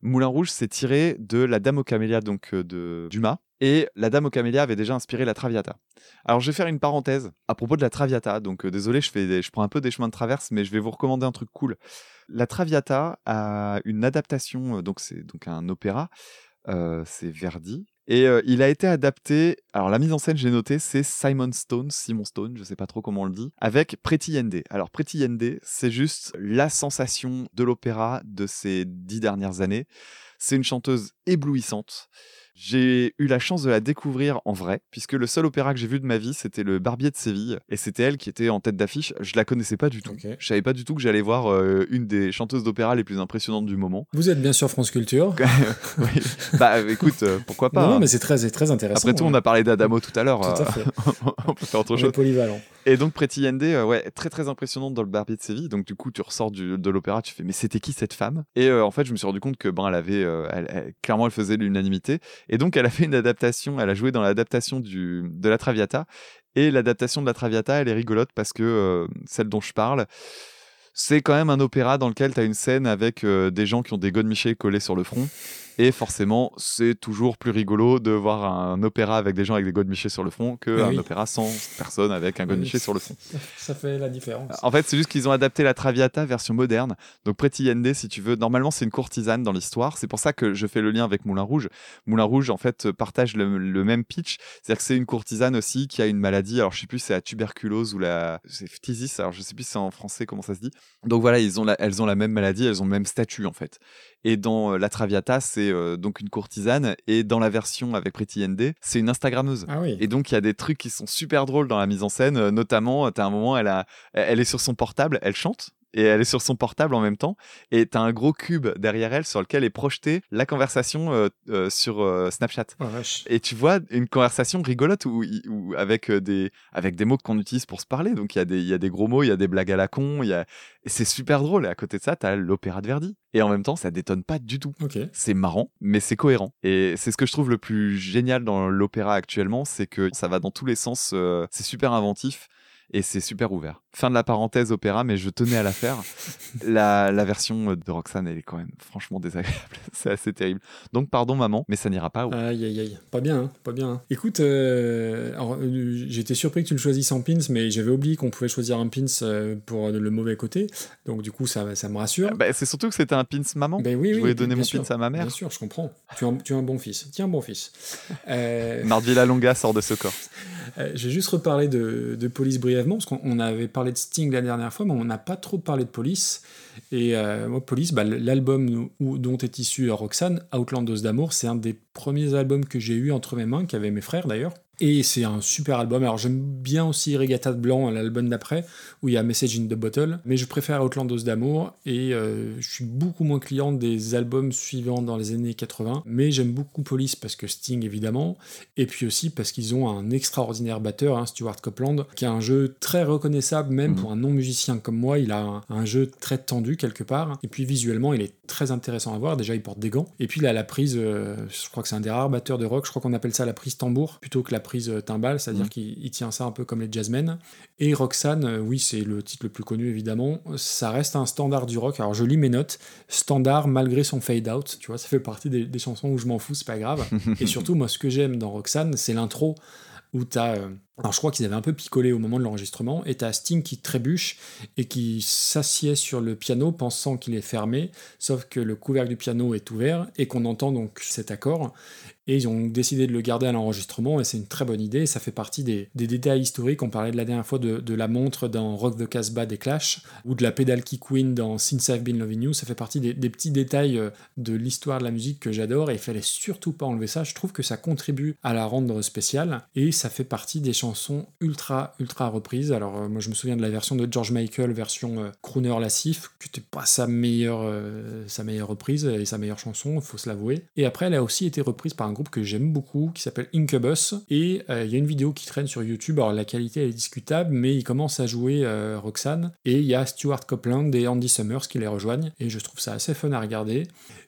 Moulin Rouge, c'est tiré de La Dame aux Camélias, donc euh, de Dumas. Et La Dame aux Camélias avait déjà inspiré la Traviata. Alors, je vais faire une parenthèse à propos de la Traviata. Donc, euh, désolé, je, fais je prends un peu des chemins de traverse, mais je vais vous recommander un truc cool. La Traviata a une adaptation, euh, donc c'est donc un opéra, c'est Verdi. Et il a été adapté, alors la mise en scène, j'ai noté, c'est Simon Stone, Simon Stone, je sais pas trop comment on le dit, avec Pretty Yende. Alors Pretty Yende, c'est juste la sensation de l'opéra de ces dix dernières années. C'est une chanteuse éblouissante. J'ai eu la chance de la découvrir en vrai, puisque le seul opéra que j'ai vu de ma vie, c'était le Barbier de Séville, et c'était elle qui était en tête d'affiche. Je la connaissais pas du tout. Ok. Je savais pas du tout que j'allais voir euh, une des chanteuses d'opéra les plus impressionnantes du moment. Vous êtes bien sûr France Culture. Oui. Bah écoute, euh, pourquoi pas non, hein. mais c'est très, très intéressant. Après tout, ouais. on a parlé d'Adamo tout à l'heure. Tout à euh, fait. on peut faire autre On est chose. polyvalent. Et donc Pretty Yende, ouais, très très impressionnante dans le Barbier de Séville. Donc du coup, tu ressors du- de l'opéra, tu fais mais c'était qui cette femme? Et en fait, je me suis rendu compte que ben elle avait, elle- elle- clairement, elle faisait l'unanimité. Et donc elle a fait une adaptation, elle a joué dans l'adaptation de la Traviata. Et l'adaptation de la Traviata, elle est rigolote parce que euh, celle dont je parle. C'est quand même un opéra dans lequel tu as une scène avec euh, des gens qui ont des godemichés collés sur le front. Et forcément, c'est toujours plus rigolo de voir un opéra avec des gens avec des godemichés sur le front que Ah oui. opéra sans personne avec un godemiché sur le front. Ça fait la différence. En fait, c'est juste qu'ils ont adapté la Traviata version moderne. Donc Pretty Yende, si tu veux, normalement c'est une courtisane dans l'histoire. C'est pour ça que je fais le lien avec Moulin Rouge. Moulin Rouge, en fait, partage le, le même pitch. C'est-à-dire que c'est une courtisane aussi qui a une maladie. Alors je sais plus, c'est la tuberculose ou la c'est phthisis. Alors je sais plus si c'est en français comment ça se dit. Donc voilà, ils ont la- elles ont la même maladie, elles ont le même statut en fait. Et dans euh, la Traviata, c'est euh, donc une courtisane. Et dans la version avec Pretty Yende, c'est une Instagrammeuse. Ah oui. Et donc, il y a des trucs qui sont super drôles dans la mise en scène. euh, notamment, tu as un moment, elle, a, elle est sur son portable, elle chante. Et elle est sur son portable en même temps. Et tu as un gros cube derrière elle sur lequel est projetée la conversation euh, euh, sur euh, Snapchat. Oh. Et tu vois une conversation rigolote où, où- avec, des, avec des mots qu'on utilise pour se parler. Donc il y, a des- y a des gros mots, il y a des blagues à la con. il Y a... Et c'est super drôle. Et à côté de ça, tu as l'opéra de Verdi. Et en même temps, ça détonne pas du tout. C'est marrant, mais c'est cohérent. Et c'est ce que je trouve le plus génial dans l'opéra actuellement, c'est que ça va dans tous les sens, c'est super inventif et c'est super ouvert. Fin de la parenthèse opéra, mais je tenais à la faire. la, la version de Roxane, elle est quand même franchement désagréable. c'est assez terrible. Donc pardon maman, mais ça n'ira pas. Aïe, aïe, aïe. Pas bien, hein, pas bien. hein. Écoute, euh, euh, j'étais surpris que tu le choisisses en pins, mais j'avais oublié qu'on pouvait choisir un pins euh, pour le mauvais côté. Donc, du coup, ça, ça me rassure. Bah, c'est surtout que c'était un pins maman. Ben oui, je voulais donner mon sûr, pins à ma mère. Bien sûr, je comprends. Tu es un, tu es un bon fils. Tiens, un bon fils. Euh, Mardvilla Longa sort de ce corps. Vais juste reparler de, de Police brièvement, parce qu'on on avait parlé de Sting la dernière fois, mais on n'a pas trop parlé de Police. Et euh, moi, Police, bah, l'album dont est issu Roxane, Outlandos d'amour, c'est un des premiers albums que j'ai eu entre mes mains, qu'avaient mes frères d'ailleurs. Et c'est un super album. Alors j'aime bien aussi Regatta de Blanc, l'album d'après, où il y a Message in the Bottle, mais je préfère Outlandos d'amour et euh, je suis beaucoup moins client des albums suivants dans les années 80. Mais j'aime beaucoup Police parce que Sting évidemment, et puis aussi parce qu'ils ont un extraordinaire batteur, hein, Stuart Copeland, qui a un jeu très reconnaissable même Mhm. pour un non-musicien comme moi. Il a un, un jeu très tendu quelque part, et puis visuellement il est très intéressant à voir. Déjà il porte des gants, et puis il a la prise, euh, je crois que c'est un des rares batteurs de rock, je crois qu'on appelle ça la prise tambour plutôt que la prise euh, timbale, c'est-à-dire Mhm. qu'il il tient ça un peu comme les jazzmen. Et Roxane, euh, oui, c'est le titre le plus connu évidemment. Ça reste un standard du rock. Alors je lis mes notes. Standard malgré son fade out. Tu vois, ça fait partie des, des chansons où je m'en fous, c'est pas grave. Et surtout, moi, ce que j'aime dans Roxane, c'est l'intro où t'as. euh, alors je crois qu'ils avaient un peu picolé au moment de l'enregistrement, et t'as Sting qui trébuche et qui s'assied sur le piano pensant qu'il est fermé, sauf que le couvercle du piano est ouvert et qu'on entend donc cet accord. Et ils ont décidé de le garder à l'enregistrement et c'est une très bonne idée. Ça fait partie des, détails historiques. On parlait de la dernière fois de, la montre dans Rock the Casbah des Clash ou de la pédale qui queen dans Since I've Been Loving You. Ça fait partie des, petits détails euh, de l'histoire de la musique que j'adore et il fallait surtout pas enlever ça. Je trouve que ça contribue à la rendre spéciale et ça fait partie des chansons ultra ultra reprises. Alors euh, moi je me souviens de la version de George Michael, version euh, crooner lassif, qui n'était pas sa meilleure, euh, sa meilleure reprise et sa meilleure chanson, faut se l'avouer. Et après elle a aussi été reprise par un groupe que j'aime beaucoup qui s'appelle Incubus et euh, il y a une vidéo qui traîne sur YouTube. Alors la qualité est discutable, mais il commence à jouer euh, Roxane et il y a Stuart Copeland et Andy Summers qui les rejoignent et je trouve ça assez fun à regarder.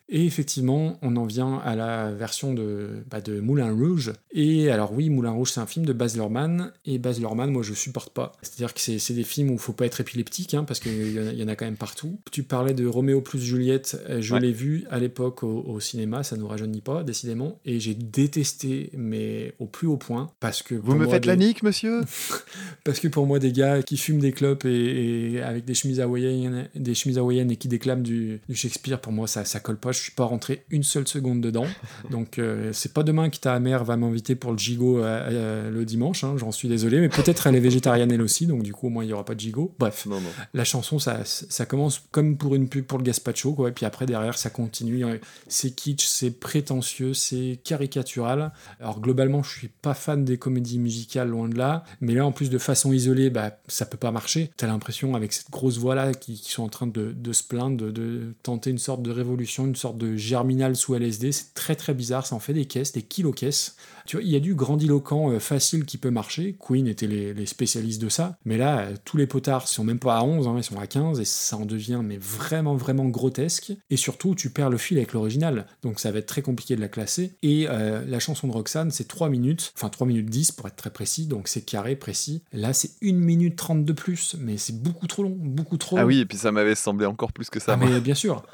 Et effectivement, on en vient à la version de, bah, de Moulin Rouge. Et alors oui, Moulin Rouge, c'est un film de Baz Luhrmann. Et Baz Luhrmann, moi, je supporte pas. C'est-à-dire que c'est c'est des films où il faut pas être épileptique, hein, parce qu'il y, en a- il y en a quand même partout. Tu parlais de Roméo plus Juliette. euh, Je Ouais. l'ai vu à l'époque au, au cinéma, ça nous rajeunit pas, décidément. Et j'ai détesté, mais au plus haut point, parce que... Vous me faites la des- nique, monsieur? Parce que pour moi, des gars qui fument des clopes et, et avec des chemises hawaïennes, des chemises hawaïennes et qui déclament du, du Shakespeare, pour moi, ça, ça colle pas. Je suis pas rentré une seule seconde dedans. Donc, euh, c'est pas demain que ta mère va m'inviter pour le gigot euh, euh, le dimanche. hein, J'en suis désolé, mais peut-être elle est végétarienne elle aussi, donc du coup, au moins, il y aura pas de gigot. Bref, Non, non. la chanson, ça, ça commence comme pour une pub pour le gazpacho, quoi. Et puis après, derrière, ça continue. C'est kitsch, c'est prétentieux, c'est caricatural. Alors globalement, je suis pas fan des comédies musicales, loin de là. Mais là, en plus de façon isolée, bah, ça peut pas marcher. T'as l'impression, avec cette grosse voix-là, qui, qui sont en train de, de se plaindre, de, de tenter une sorte de révolution, une sorte de germinal sous LSD. C'est très très bizarre, ça en fait des caisses, des kilo-caisses. Tu vois, il y a du grandiloquent euh, facile qui peut marcher. Queen était les, les spécialistes de ça. Mais là, euh, tous les potards sont même pas à 11, hein, ils sont à 15, et ça en devient mais vraiment, vraiment grotesque. Et surtout, tu perds le fil avec l'original. Donc ça va être très compliqué de la classer. Et euh, la chanson de Roxane, c'est 3 minutes, enfin 3 minutes 10 pour être très précis, donc c'est carré, précis. Là, c'est 1 minute 30 de plus, mais c'est beaucoup trop long, beaucoup trop Ah long. oui, et puis ça m'avait semblé encore plus que ça. Ah, mais bien sûr.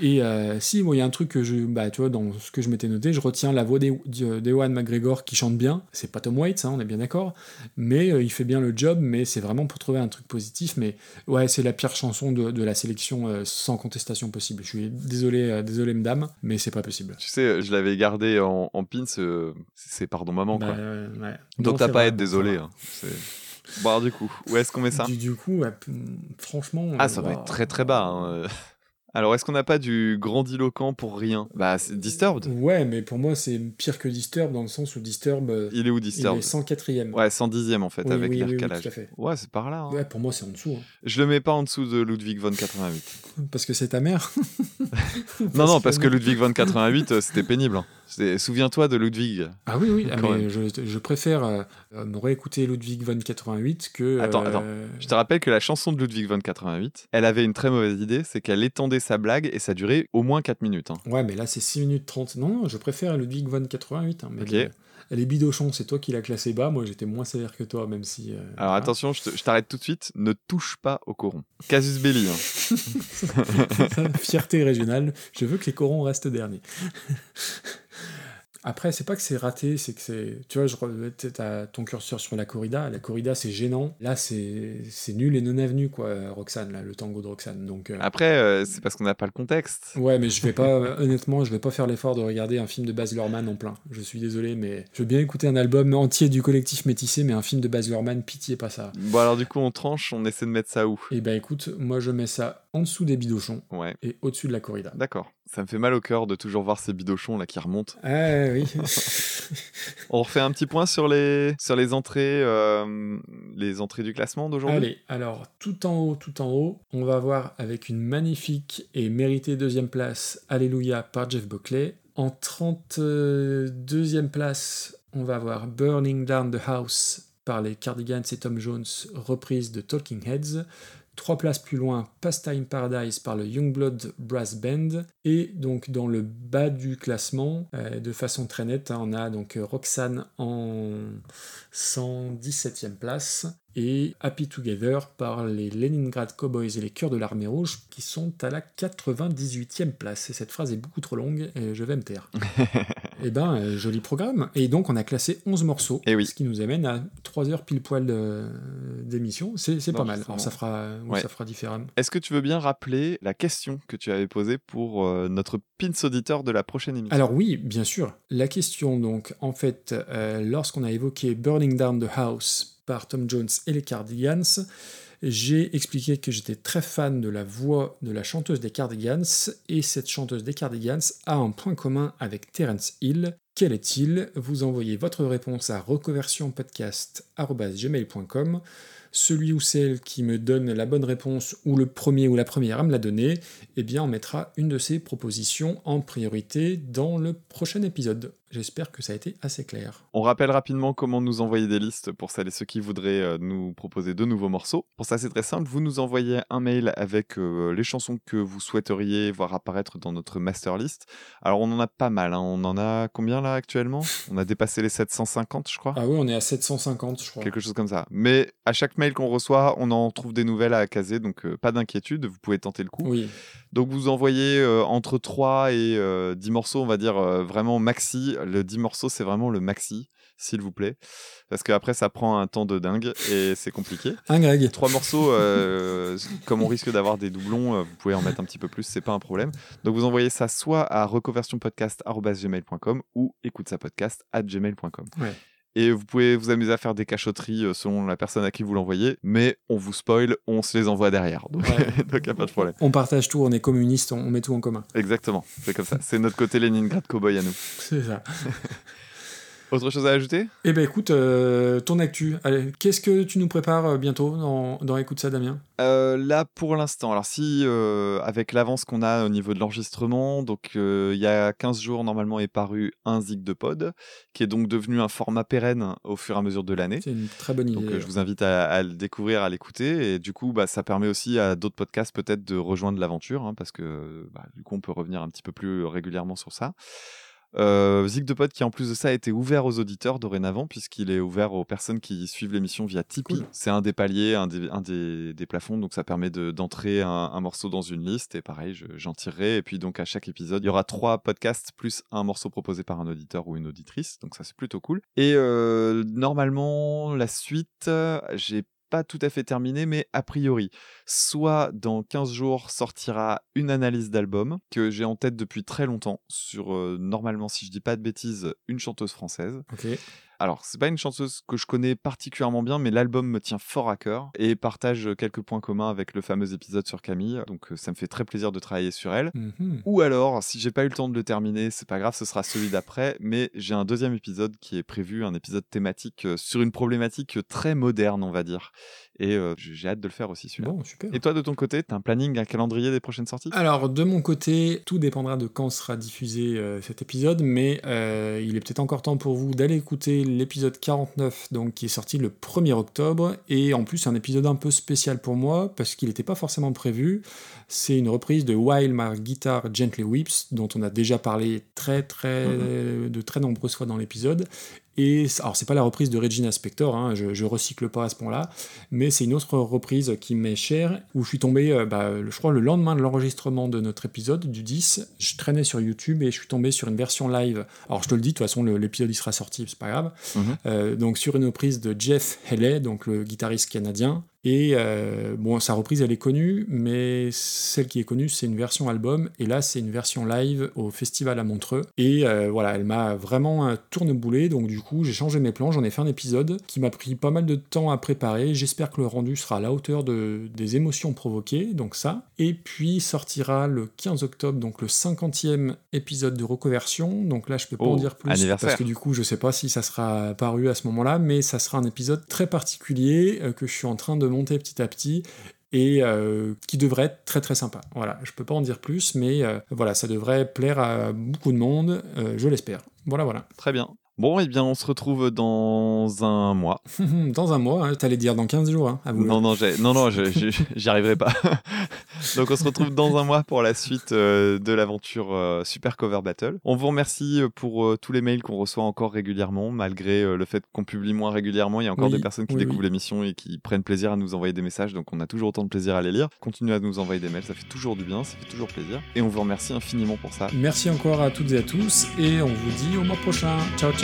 Et euh, si, il y a un truc que je, bah, tu vois, dans ce que je m'étais noté, je retiens la voix d'E- d'Ewan McGregor qui chante bien. C'est pas Tom Waits, hein, on est bien d'accord. Mais euh, il fait bien le job, mais c'est vraiment pour trouver un truc positif. Mais ouais, c'est la pire chanson de, de la sélection euh, sans contestation possible. Je suis désolé, euh, désolé, madame, mais c'est pas possible. Tu sais, je l'avais gardé en, en pins, c'est pardon maman, Bah, quoi. ouais. Donc t'as pas à être désolé. hein. Bon, alors du coup, où est-ce qu'on met ça? Du, du coup, ouais, franchement. Ah, ça va être très très bas. hein. Alors, est-ce qu'on n'a pas du grandiloquent pour rien? Bah, c'est Disturbed. Ouais, mais pour moi, c'est pire que Disturb dans le sens où Disturb. euh, Il est où il Disturbed est 104ème. Ouais, 110e en fait, Oui, avec oui, oui, oui, calage. tout à fait. Ouais, c'est par là. hein. Ouais, pour moi, c'est en dessous. hein. Je le mets pas en dessous de Ludwig von 88. Parce que c'est ta mère non, non, parce que Ludwig von 88, euh, c'était pénible. hein. Souviens-toi de Ludwig. Ah oui, oui, ah, mais je, je préfère euh, euh, me réécouter Ludwig von 88 que. Attends, euh, attends. Je te rappelle que la chanson de Ludwig von 88, elle avait une très mauvaise idée, c'est qu'elle étendait sa blague et ça durait au moins 4 minutes. hein. Ouais, mais là, c'est 6 minutes 30. Non, non, je préfère Ludwig von 88. hein, mais Ok. Elle est bidochon, c'est toi qui l'as classé bas. Moi, j'étais moins sévère que toi, même si. euh, Alors voilà. attention, je te- je t'arrête tout de suite, ne touche pas au coron. Casus belli. hein. Fierté régionale, je veux que les corons restent derniers. Après, c'est pas que c'est raté, c'est que c'est. Tu vois, je t'as ton curseur sur la corrida. La corrida, c'est gênant. Là, c'est c'est nul et non avenu, quoi, Roxane, là, le tango de Roxane. Donc. euh, Après, euh, c'est parce qu'on n'a pas le contexte. Ouais, mais je vais pas, honnêtement, je vais pas faire l'effort de regarder un film de Baz Luhrmann en plein. Je suis désolé, mais je veux bien écouter un album entier du collectif métissé, mais un film de Baz Luhrmann, pitié, pas ça. Bon alors du coup, on tranche, on essaie de mettre ça où? Et ben écoute, moi je mets ça en dessous des bidochons Ouais. et au-dessus de la corrida. D'accord. Ça me fait mal au cœur de toujours voir ces bidochons là qui remontent. Ah oui. On refait un petit point sur les, sur les entrées, euh, les entrées du classement d'aujourd'hui? Allez, alors tout en haut, tout en haut, on va voir avec une magnifique et méritée deuxième place Alléluia par Jeff Buckley. En 32e place, on va voir Burning Down the House par les Cardigans et Tom Jones, reprise de Talking Heads. Trois places plus loin, Pastime Paradise par le Youngblood Brass Band. Et donc dans le bas du classement, euh, de façon très nette, hein, on a donc euh, Roxanne en 117e place et Happy Together par les Leningrad Cowboys et les Cœurs de l'Armée Rouge qui sont à la 98e place. Et cette phrase est beaucoup trop longue et je vais me taire. et ben, euh, joli programme. Et donc on a classé 11 morceaux, Eh oui. ce qui nous amène à 3 heures pile poil d'émission. C'est pas mal. Alors ça fera, Ouais. ça fera différemment. Est-ce que tu veux bien rappeler la question que tu avais posée pour euh, notre pins auditeur de la prochaine émission? Alors oui, bien sûr. La question donc, en fait, euh, lorsqu'on a évoqué Burning Down the House par Tom Jones et les Cardigans, j'ai expliqué que j'étais très fan de la voix de la chanteuse des Cardigans et cette chanteuse des Cardigans a un point commun avec Terence Hill. Quel est-il? Vous envoyez votre réponse à reconversionpodcast.gmail.com. Celui ou celle qui me donne la bonne réponse ou le premier ou la première à me la donner, eh bien on mettra une de ces propositions en priorité dans le prochain épisode. J'espère que ça a été assez clair. On rappelle rapidement comment nous envoyer des listes pour celles et ceux qui voudraient euh, nous proposer de nouveaux morceaux. Pour ça, c'est très simple. Vous nous envoyez un mail avec euh, les chansons que vous souhaiteriez voir apparaître dans notre master list. Alors, on en a pas mal. hein. On en a combien là actuellement? On a dépassé les 750, je crois. Ah oui, on est à 750, je crois. Quelque chose comme ça. Mais à chaque mail qu'on reçoit, on en trouve des nouvelles à caser, donc euh, pas d'inquiétude, vous pouvez tenter le coup. Oui. Donc vous envoyez euh, entre 3 et euh, 10 morceaux, on va dire euh, vraiment maxi. Le 10 morceaux, c'est vraiment le maxi, s'il vous plaît. Parce qu'après, ça prend un temps de dingue et c'est compliqué. Un Greg. Trois morceaux, euh, comme on risque d'avoir des doublons, vous pouvez en mettre un petit peu plus, c'est pas un problème. Donc vous envoyez ça soit à reconversionpodcast.gmail.com ou écoute ça podcast at gmail.com. Ouais. Et vous pouvez vous amuser à faire des cachotteries euh, selon la personne à qui vous l'envoyez, mais on vous spoil, on se les envoie derrière. Donc il n'y a pas de problème. On partage tout, on est communiste, on on met tout en commun. Exactement, c'est comme ça. C'est notre côté Leningrad Cowboy à nous. C'est ça. Autre chose à ajouter? Eh ben écoute, euh, ton actu. Allez, qu'est-ce que tu nous prépares euh, bientôt dans, dans Écoute ça, Damien? Euh, là, pour l'instant, alors si, euh, avec l'avance qu'on a au niveau de l'enregistrement, donc il y a 15 jours, normalement, est paru un Zig de Pod, qui est donc devenu un format pérenne au fur et à mesure de l'année. C'est une très bonne idée. Donc je vous invite à, à le découvrir, à l'écouter, et du coup, bah, ça permet aussi à d'autres podcasts peut-être de rejoindre l'aventure, hein, parce que bah, du coup, on peut revenir un petit peu plus régulièrement sur ça. Euh, Zig de Pod qui en plus de ça a été ouvert aux auditeurs dorénavant puisqu'il est ouvert aux personnes qui suivent l'émission via Tipeee. Cool. C'est un des paliers, un des, un des, des plafonds, donc ça permet de- d'entrer un, un morceau dans une liste et pareil, je- j'en tirerai. Et puis donc à chaque épisode, il y aura trois podcasts plus un morceau proposé par un auditeur ou une auditrice, donc ça c'est plutôt cool. Et euh, normalement, la suite, j'ai pas tout à fait terminé, mais a priori, soit dans 15 jours sortira une analyse d'album que j'ai en tête depuis très longtemps sur, euh, normalement, si je dis pas de bêtises, une chanteuse française. Alors, c'est pas une chanteuse que je connais particulièrement bien, mais l'album me tient fort à cœur et partage quelques points communs avec le fameux épisode sur Camille. Donc, euh, ça me fait très plaisir de travailler sur elle. Mhm. Ou alors, si j'ai pas eu le temps de le terminer, c'est pas grave, ce sera celui d'après. Mais j'ai un deuxième épisode qui est prévu, un épisode thématique euh, sur une problématique très moderne, on va dire. Et euh, j'ai hâte de le faire aussi celui-là. Bon, super. Et toi, de ton côté, t'as un planning, un calendrier des prochaines sorties? Alors, de mon côté, tout dépendra de quand sera diffusé euh, cet épisode, mais euh, il est peut-être encore temps pour vous d'aller écouter l'épisode 49, donc, qui est sorti le 1er octobre, et en plus, un épisode un peu spécial pour moi, parce qu'il n'était pas forcément prévu. C'est une reprise de While My Guitar Gently Weeps, dont on a déjà parlé très, très, de très nombreuses fois dans l'épisode. Et alors c'est pas la reprise de Regina Spector, hein, je, je recycle pas à ce point-là, mais c'est une autre reprise qui m'est chère, où je suis tombé, euh, bah, je crois, le lendemain de l'enregistrement de notre épisode, du 10, je traînais sur YouTube et je suis tombé sur une version live. Alors je te le dis, de toute façon, l'épisode il sera sorti, c'est pas grave. Mhm. Euh, donc sur une reprise de Jeff Haley, donc le guitariste canadien, Et euh, bon, sa reprise, elle est connue, mais celle qui est connue, c'est une version album. Et là, c'est une version live au festival à Montreux. Et euh, voilà, elle m'a vraiment euh, tourneboulé. Donc, du coup, j'ai changé mes plans. J'en ai fait un épisode qui m'a pris pas mal de temps à préparer. J'espère que le rendu sera à la hauteur de, des émotions provoquées. Donc, ça. Et puis, sortira le 15 octobre, donc le 50e épisode de reconversion. Donc là, je peux pas Oh, en dire plus. Parce que du coup, je sais pas si ça sera paru à ce moment-là, mais ça sera un épisode très particulier euh, que je suis en train de monter petit à petit et euh, qui devrait être très très sympa. Voilà, je peux pas en dire plus, mais euh, voilà, ça devrait plaire à beaucoup de monde, euh, je l'espère. Voilà, voilà. Très bien. Bon, eh bien, on se retrouve dans un mois. dans un mois, hein, t'allais dire dans 15 jours, hein, à vous. Non, non, non, non, j'y arriverai pas. Donc, on se retrouve dans un mois pour la suite euh, de l'aventure euh, Super Cover Battle. On vous remercie euh, pour euh, tous les mails qu'on reçoit encore régulièrement, malgré le fait qu'on publie moins régulièrement. Il y a encore Oui, des personnes qui oui, découvrent oui. l'émission et qui prennent plaisir à nous envoyer des messages. Donc, on a toujours autant de plaisir à les lire. Continuez à nous envoyer des mails, ça fait toujours du bien, ça fait toujours plaisir. Et on vous remercie infiniment pour ça. Merci encore à toutes et à tous, et on vous dit au mois prochain. Ciao, ciao.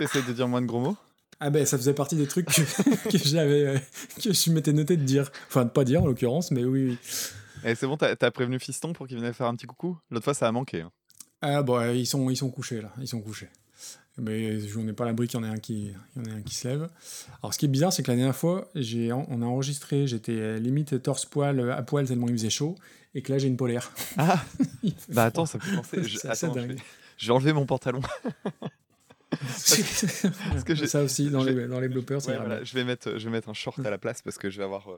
T'essaies de dire moins de gros mots? Ah ben ça faisait partie des trucs que, que j'avais euh, que je m'étais noté de dire. Enfin de pas dire en l'occurrence, mais oui oui. Et c'est bon, t'as prévenu Fiston pour qu'il vienne faire un petit coucou? L'autre fois, ça a manqué. hein. Ah bon euh, ils sont ils sont couchés là, ils sont couchés. Mais je n'en ai pas l'abri qu'il y en ait un qui il y en ait un qui se lève. Alors ce qui est bizarre c'est que la dernière fois j'ai on a enregistré, j'étais euh, limite torse poil euh, à poil tellement il faisait chaud et que là j'ai une polaire. Ah Bah attends, ça me fait penser. Je, attends, je vais, je vais enlever mon pantalon. Parce que ça aussi dans les dans les bloopers Ouais, voilà, je, vais mettre, je vais mettre un short à la place parce que je vais avoir. euh,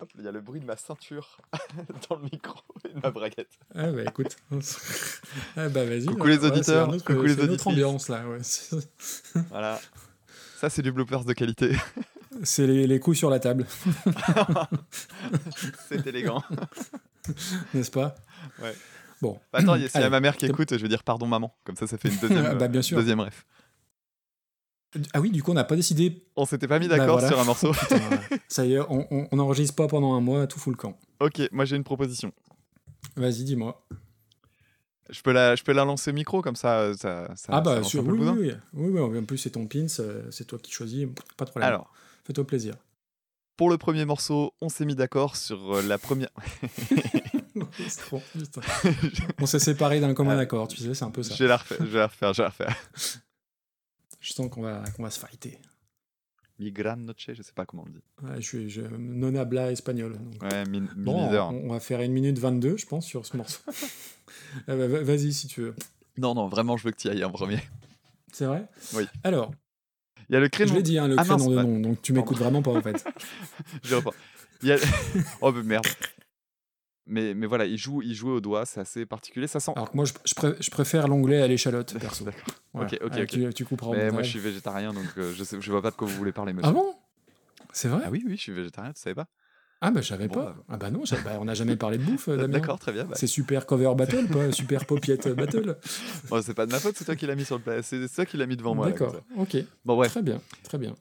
hop, Il y a le bruit de ma ceinture dans le micro et de ma braguette. Ah bah écoute. ah bah vas-y. Coucou les Ouais, auditeurs, un autre- coucou les auditrices. ambiance là. ouais. Voilà. Ça, c'est du bloopers de qualité. C'est les, les coups sur la table, c'est élégant. n'est-ce pas? Ouais. Bon. Bah, Attends, s'il y a ma mère qui écoute, je vais dire pardon maman. Comme ça, ça fait une deuxième, Ah bah, bien sûr. deuxième ref. Ah oui, du coup, on n'a pas décidé. On s'était pas mis Bah, d'accord voilà. sur un morceau. Putain. Ça y est, on, on, on enregistre pas pendant un mois, tout fout le camp. ok, moi j'ai une proposition. Vas-y, dis-moi. Je peux la, je peux la lancer au micro comme ça, euh, ça, ça ah ça bah, un peu oui, oui, oui, oui, oui, En plus, c'est ton pins, euh, c'est toi qui choisis, pas de problème. Alors, Fais-toi plaisir. pour le premier morceau, on s'est mis d'accord sur euh, la première. Trop, on s'est séparés d'un commun Ah. accord, tu sais, c'est un peu ça. Je vais la refaire, je vais la refaire, je vais la refaire. Je sens qu'on va, qu'on va se fighter. Mi gran noche, je sais pas comment on le dit. Ouais, je suis je, non habla espagnol. donc. Ouais, mi, mi Bon, on, on va faire une minute 22, je pense, sur ce morceau. Bah, va- Vas-y, si tu veux. Non, non, vraiment, je veux que tu y ailles en premier. C'est vrai? Oui. Alors, Il y a le je créneau. l'ai dit, hein, le Ah, créneau de ouais. nom, donc tu m'écoutes vraiment pas, en fait. Je reprends. Il y a... oh, mais merde. Mais, mais voilà, il joue, il joue au doigt, c'est assez particulier. Ça sent. Alors que moi, je, je pré- je préfère l'onglet à l'échalote, perso. Voilà. Ok, ok, Ah, ok. Tu, tu au Mais moi, je suis végétarien, donc euh, je, sais, je vois pas de quoi vous voulez parler, monsieur. Ah bon? C'est vrai? Ah oui, oui, je suis végétarien, tu savais pas? Ah bah je savais Bon, pas. bah. Ah bah non, j'avais- bah, on n'a jamais parlé de bouffe, euh, Damien. D'accord, très bien. bah. C'est super cover battle, pas super popiette battle. Bon, c'est pas de ma faute, c'est toi qui l'as mis sur le C'est toi qui l'as mis devant moi. D'accord, ok. Bon, bref. Très bien, très bien.